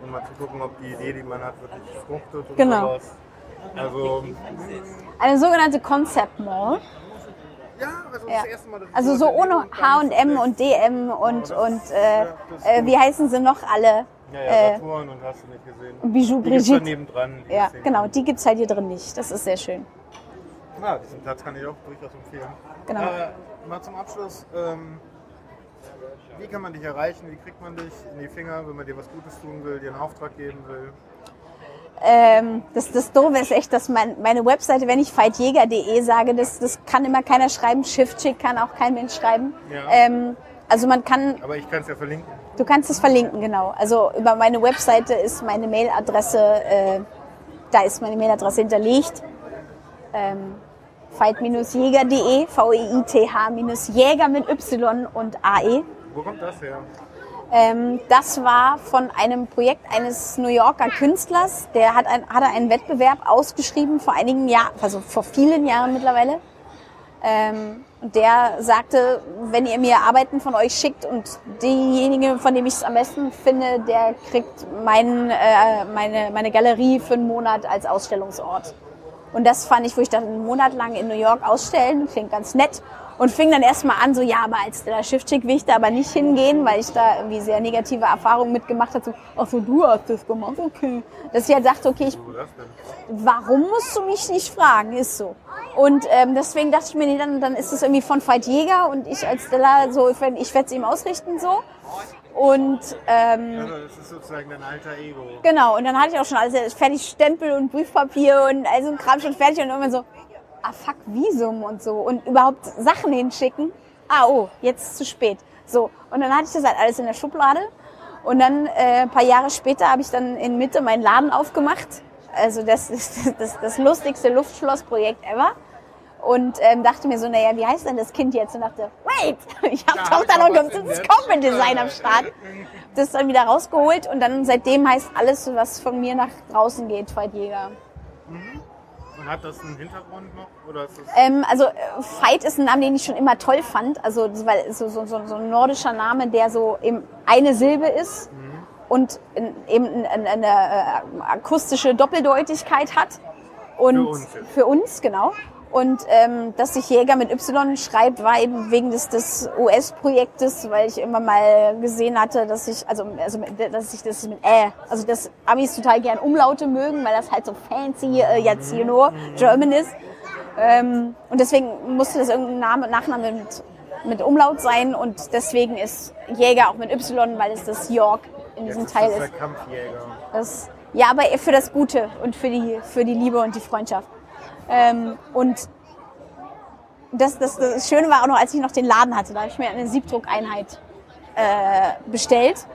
[SPEAKER 1] Um mal zu gucken, ob die Idee, die man hat, wirklich fruchtet und
[SPEAKER 2] Genau.
[SPEAKER 1] sowas. Also,
[SPEAKER 2] Eine sogenannte Concept Mall.
[SPEAKER 1] ja, also
[SPEAKER 2] Ja.
[SPEAKER 1] das erste Mal,
[SPEAKER 2] Also so ohne H&M und DM und,
[SPEAKER 1] das-
[SPEAKER 2] und äh, äh, wie heißen sie noch alle?
[SPEAKER 1] Ja, ja,
[SPEAKER 2] Äh,
[SPEAKER 1] und hast du nicht gesehen.
[SPEAKER 2] Bijou
[SPEAKER 1] Die
[SPEAKER 2] Brigitte.
[SPEAKER 1] nebendran.
[SPEAKER 2] Ja, genau, die gibt's halt hier drin nicht. Das ist sehr schön.
[SPEAKER 1] Ja, diesen Platz kann ich auch durchaus empfehlen.
[SPEAKER 2] Genau.
[SPEAKER 1] Äh, mal zum Abschluss. Ähm, wie kann man dich erreichen? Wie kriegt man dich in die Finger, wenn man dir was Gutes tun will, dir einen Auftrag geben will?
[SPEAKER 2] Ähm, das, das Doofe ist echt, dass mein, meine Webseite, wenn ich fightjäger.de sage, das, das kann immer keiner schreiben. Shift-Chick kann auch kein Mensch schreiben.
[SPEAKER 1] Ja.
[SPEAKER 2] Ähm, also man kann,
[SPEAKER 1] Aber ich kann es ja verlinken.
[SPEAKER 2] du kannst es verlinken, genau. Also über meine Webseite ist meine Mailadresse, äh, da ist meine Mailadresse hinterlegt. Ähm, fight-jäger.de, V-E-I-T-H-Jäger mit Y und A-E.
[SPEAKER 1] Wo kommt das her?
[SPEAKER 2] Ähm, das war von einem Projekt eines New Yorker Künstlers. Der hat, ein, hat einen Wettbewerb ausgeschrieben vor einigen Jahren, also vor vielen Jahren mittlerweile. Ähm, und der sagte, wenn ihr mir Arbeiten von euch schickt und derjenige, von dem ich es am besten finde, der kriegt mein, äh, meine, meine Galerie für einen Monat als Ausstellungsort. Und das fand ich, wo ich dann einen Monat lang in New York ausstellen, klingt ganz nett. Und fing dann erstmal an, so, ja, aber als der Schiffschick will ich da aber nicht hingehen, weil ich da irgendwie sehr negative Erfahrungen mitgemacht habe. So, ach so, du hast das gemacht, okay. Dass ich halt dachte, okay, ich warum musst du mich nicht fragen? Ist so. Und ähm, deswegen dachte ich mir, nee, dann, dann ist es irgendwie von Veit Jäger und ich als Stella so, ich, ich werde es ihm ausrichten so. Und ähm,
[SPEAKER 1] Also das ist sozusagen dein alter Ego.
[SPEAKER 2] genau, und dann hatte ich auch schon alles fertig, Stempel und Briefpapier und all so ein Kram schon fertig und irgendwann so, ah fuck, Visum und so und überhaupt Sachen hinschicken. Ah oh, jetzt ist zu spät. So, und dann hatte ich das halt alles in der Schublade. Und dann äh, ein paar Jahre später habe ich dann in Mitte meinen Laden aufgemacht. Also das ist das, das lustigste Luftschlossprojekt ever. Und ähm, dachte mir so, naja, wie heißt denn das Kind jetzt? Und dachte, wait, ich habe doch da
[SPEAKER 1] noch
[SPEAKER 2] noch
[SPEAKER 1] was in
[SPEAKER 2] das
[SPEAKER 1] der
[SPEAKER 2] Corporate Design am. Start. Das dann wieder rausgeholt und dann seitdem heißt alles, was von mir nach draußen geht, Feitjäger.
[SPEAKER 1] Und hat das einen Hintergrund noch? Oder ist das
[SPEAKER 2] Ähm, also äh, Veit ist ein Name, den ich schon immer toll fand. Also war so, so, so, so ein nordischer Name, der so eben eine Silbe ist und in, eben eine, eine äh, akustische Doppeldeutigkeit hat. Und
[SPEAKER 1] Für uns
[SPEAKER 2] für uns, genau. Und ähm, dass sich Jäger mit Y schreibt, war eben wegen des, des US-Projektes, weil ich immer mal gesehen hatte, dass ich, also, also dass ich das mit Ä, also dass Amis total gern Umlaute mögen, weil das halt so fancy, äh, jetzt, you know, German ist. Ähm, und deswegen musste das irgendein Name, Nachname mit, mit Umlaut sein und deswegen ist Jäger auch mit Y, weil es das York in diesem
[SPEAKER 1] jetzt
[SPEAKER 2] Teil
[SPEAKER 1] ist das
[SPEAKER 2] ist.
[SPEAKER 1] der Kampfjäger?
[SPEAKER 2] Das, ja, aber für das Gute und für die, für die Liebe und die Freundschaft. Ähm, und das, das, das Schöne war auch noch, als ich noch den Laden hatte, da habe ich mir eine Siebdruckeinheit äh, bestellt.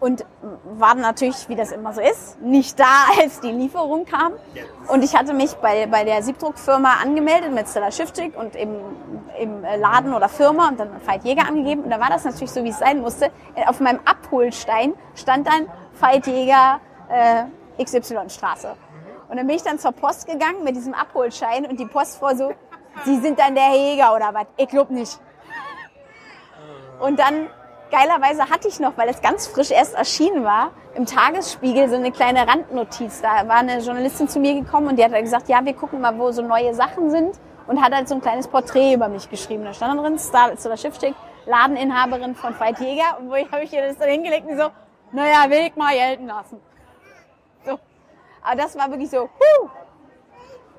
[SPEAKER 2] Und war natürlich, wie das immer so ist, nicht da, als die Lieferung kam. Und ich hatte mich bei, bei der Siebdruckfirma angemeldet mit Stella Schiffschick und im, im Laden oder Firma und dann Veit Jäger angegeben. Und da war das natürlich so, wie es sein musste. Auf meinem Abholstein stand dann Veit Jäger äh, XY-Straße. Und dann bin ich dann zur Post gegangen mit diesem Abholschein und die Postfrau so, Sie sind dann der Jäger oder was? Ich glaub nicht. Und dann, geilerweise hatte ich noch, weil es ganz frisch erst erschienen war, im Tagesspiegel so eine kleine Randnotiz. Da war eine Journalistin zu mir gekommen und die hat dann gesagt, ja, wir gucken mal, wo so neue Sachen sind und hat halt so ein kleines Porträt über mich geschrieben. Da stand dann drin, Star oder Schiffschick, Ladeninhaberin von Veit Jäger. Und wo ich, habe ich ihr das dann hingelegt und so, naja, will ich mal gelten lassen. Aber das war wirklich so, huh,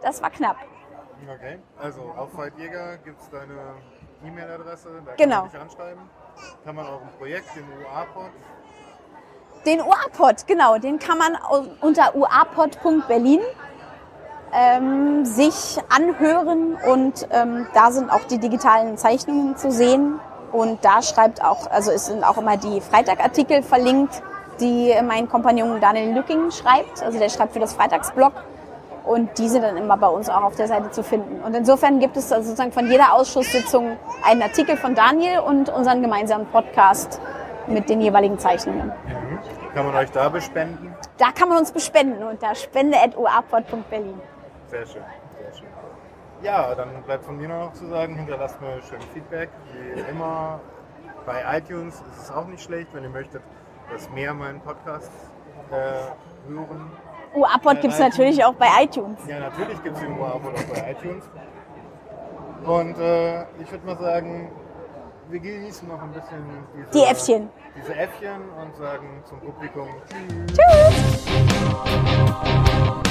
[SPEAKER 2] Das war knapp.
[SPEAKER 1] Okay, also auf Feitjäger gibt es deine E-Mail-Adresse, da kann
[SPEAKER 2] Genau.
[SPEAKER 1] man dich anschreiben. Kann man eurem Projekt, dem UA-Pod,
[SPEAKER 2] Den UA-Pod, genau, den kann man unter uapod.berlin ähm, sich anhören und ähm, da sind auch die digitalen Zeichnungen zu sehen und da schreibt auch, also es sind auch immer die Freitagartikel verlinkt, die mein Kompagnon Daniel Lücking schreibt, also der schreibt für das Freitagsblog und die sind dann immer bei uns auch auf der Seite zu finden. Und insofern gibt es also sozusagen von jeder Ausschusssitzung einen Artikel von Daniel und unseren gemeinsamen Podcast mit den jeweiligen Zeichnungen.
[SPEAKER 1] kann man euch da bespenden.
[SPEAKER 2] Da kann man uns bespenden unter spende.uapod.berlin.
[SPEAKER 1] Sehr schön, sehr schön. Ja, dann bleibt von mir nur noch zu sagen, hinterlasst mir schön Feedback. Wie immer bei iTunes ist es auch nicht schlecht, wenn ihr möchtet, dass mehr meinen Podcast äh, hören.
[SPEAKER 2] UAPod gibt es natürlich auch bei iTunes.
[SPEAKER 1] Ja, natürlich gibt es den UA-Pod auch bei iTunes. Und äh, ich würde mal sagen, wir genießen noch ein bisschen diese,
[SPEAKER 2] Die Äffchen.
[SPEAKER 1] diese Äffchen und sagen zum Publikum Tschüss.
[SPEAKER 2] Tschüss!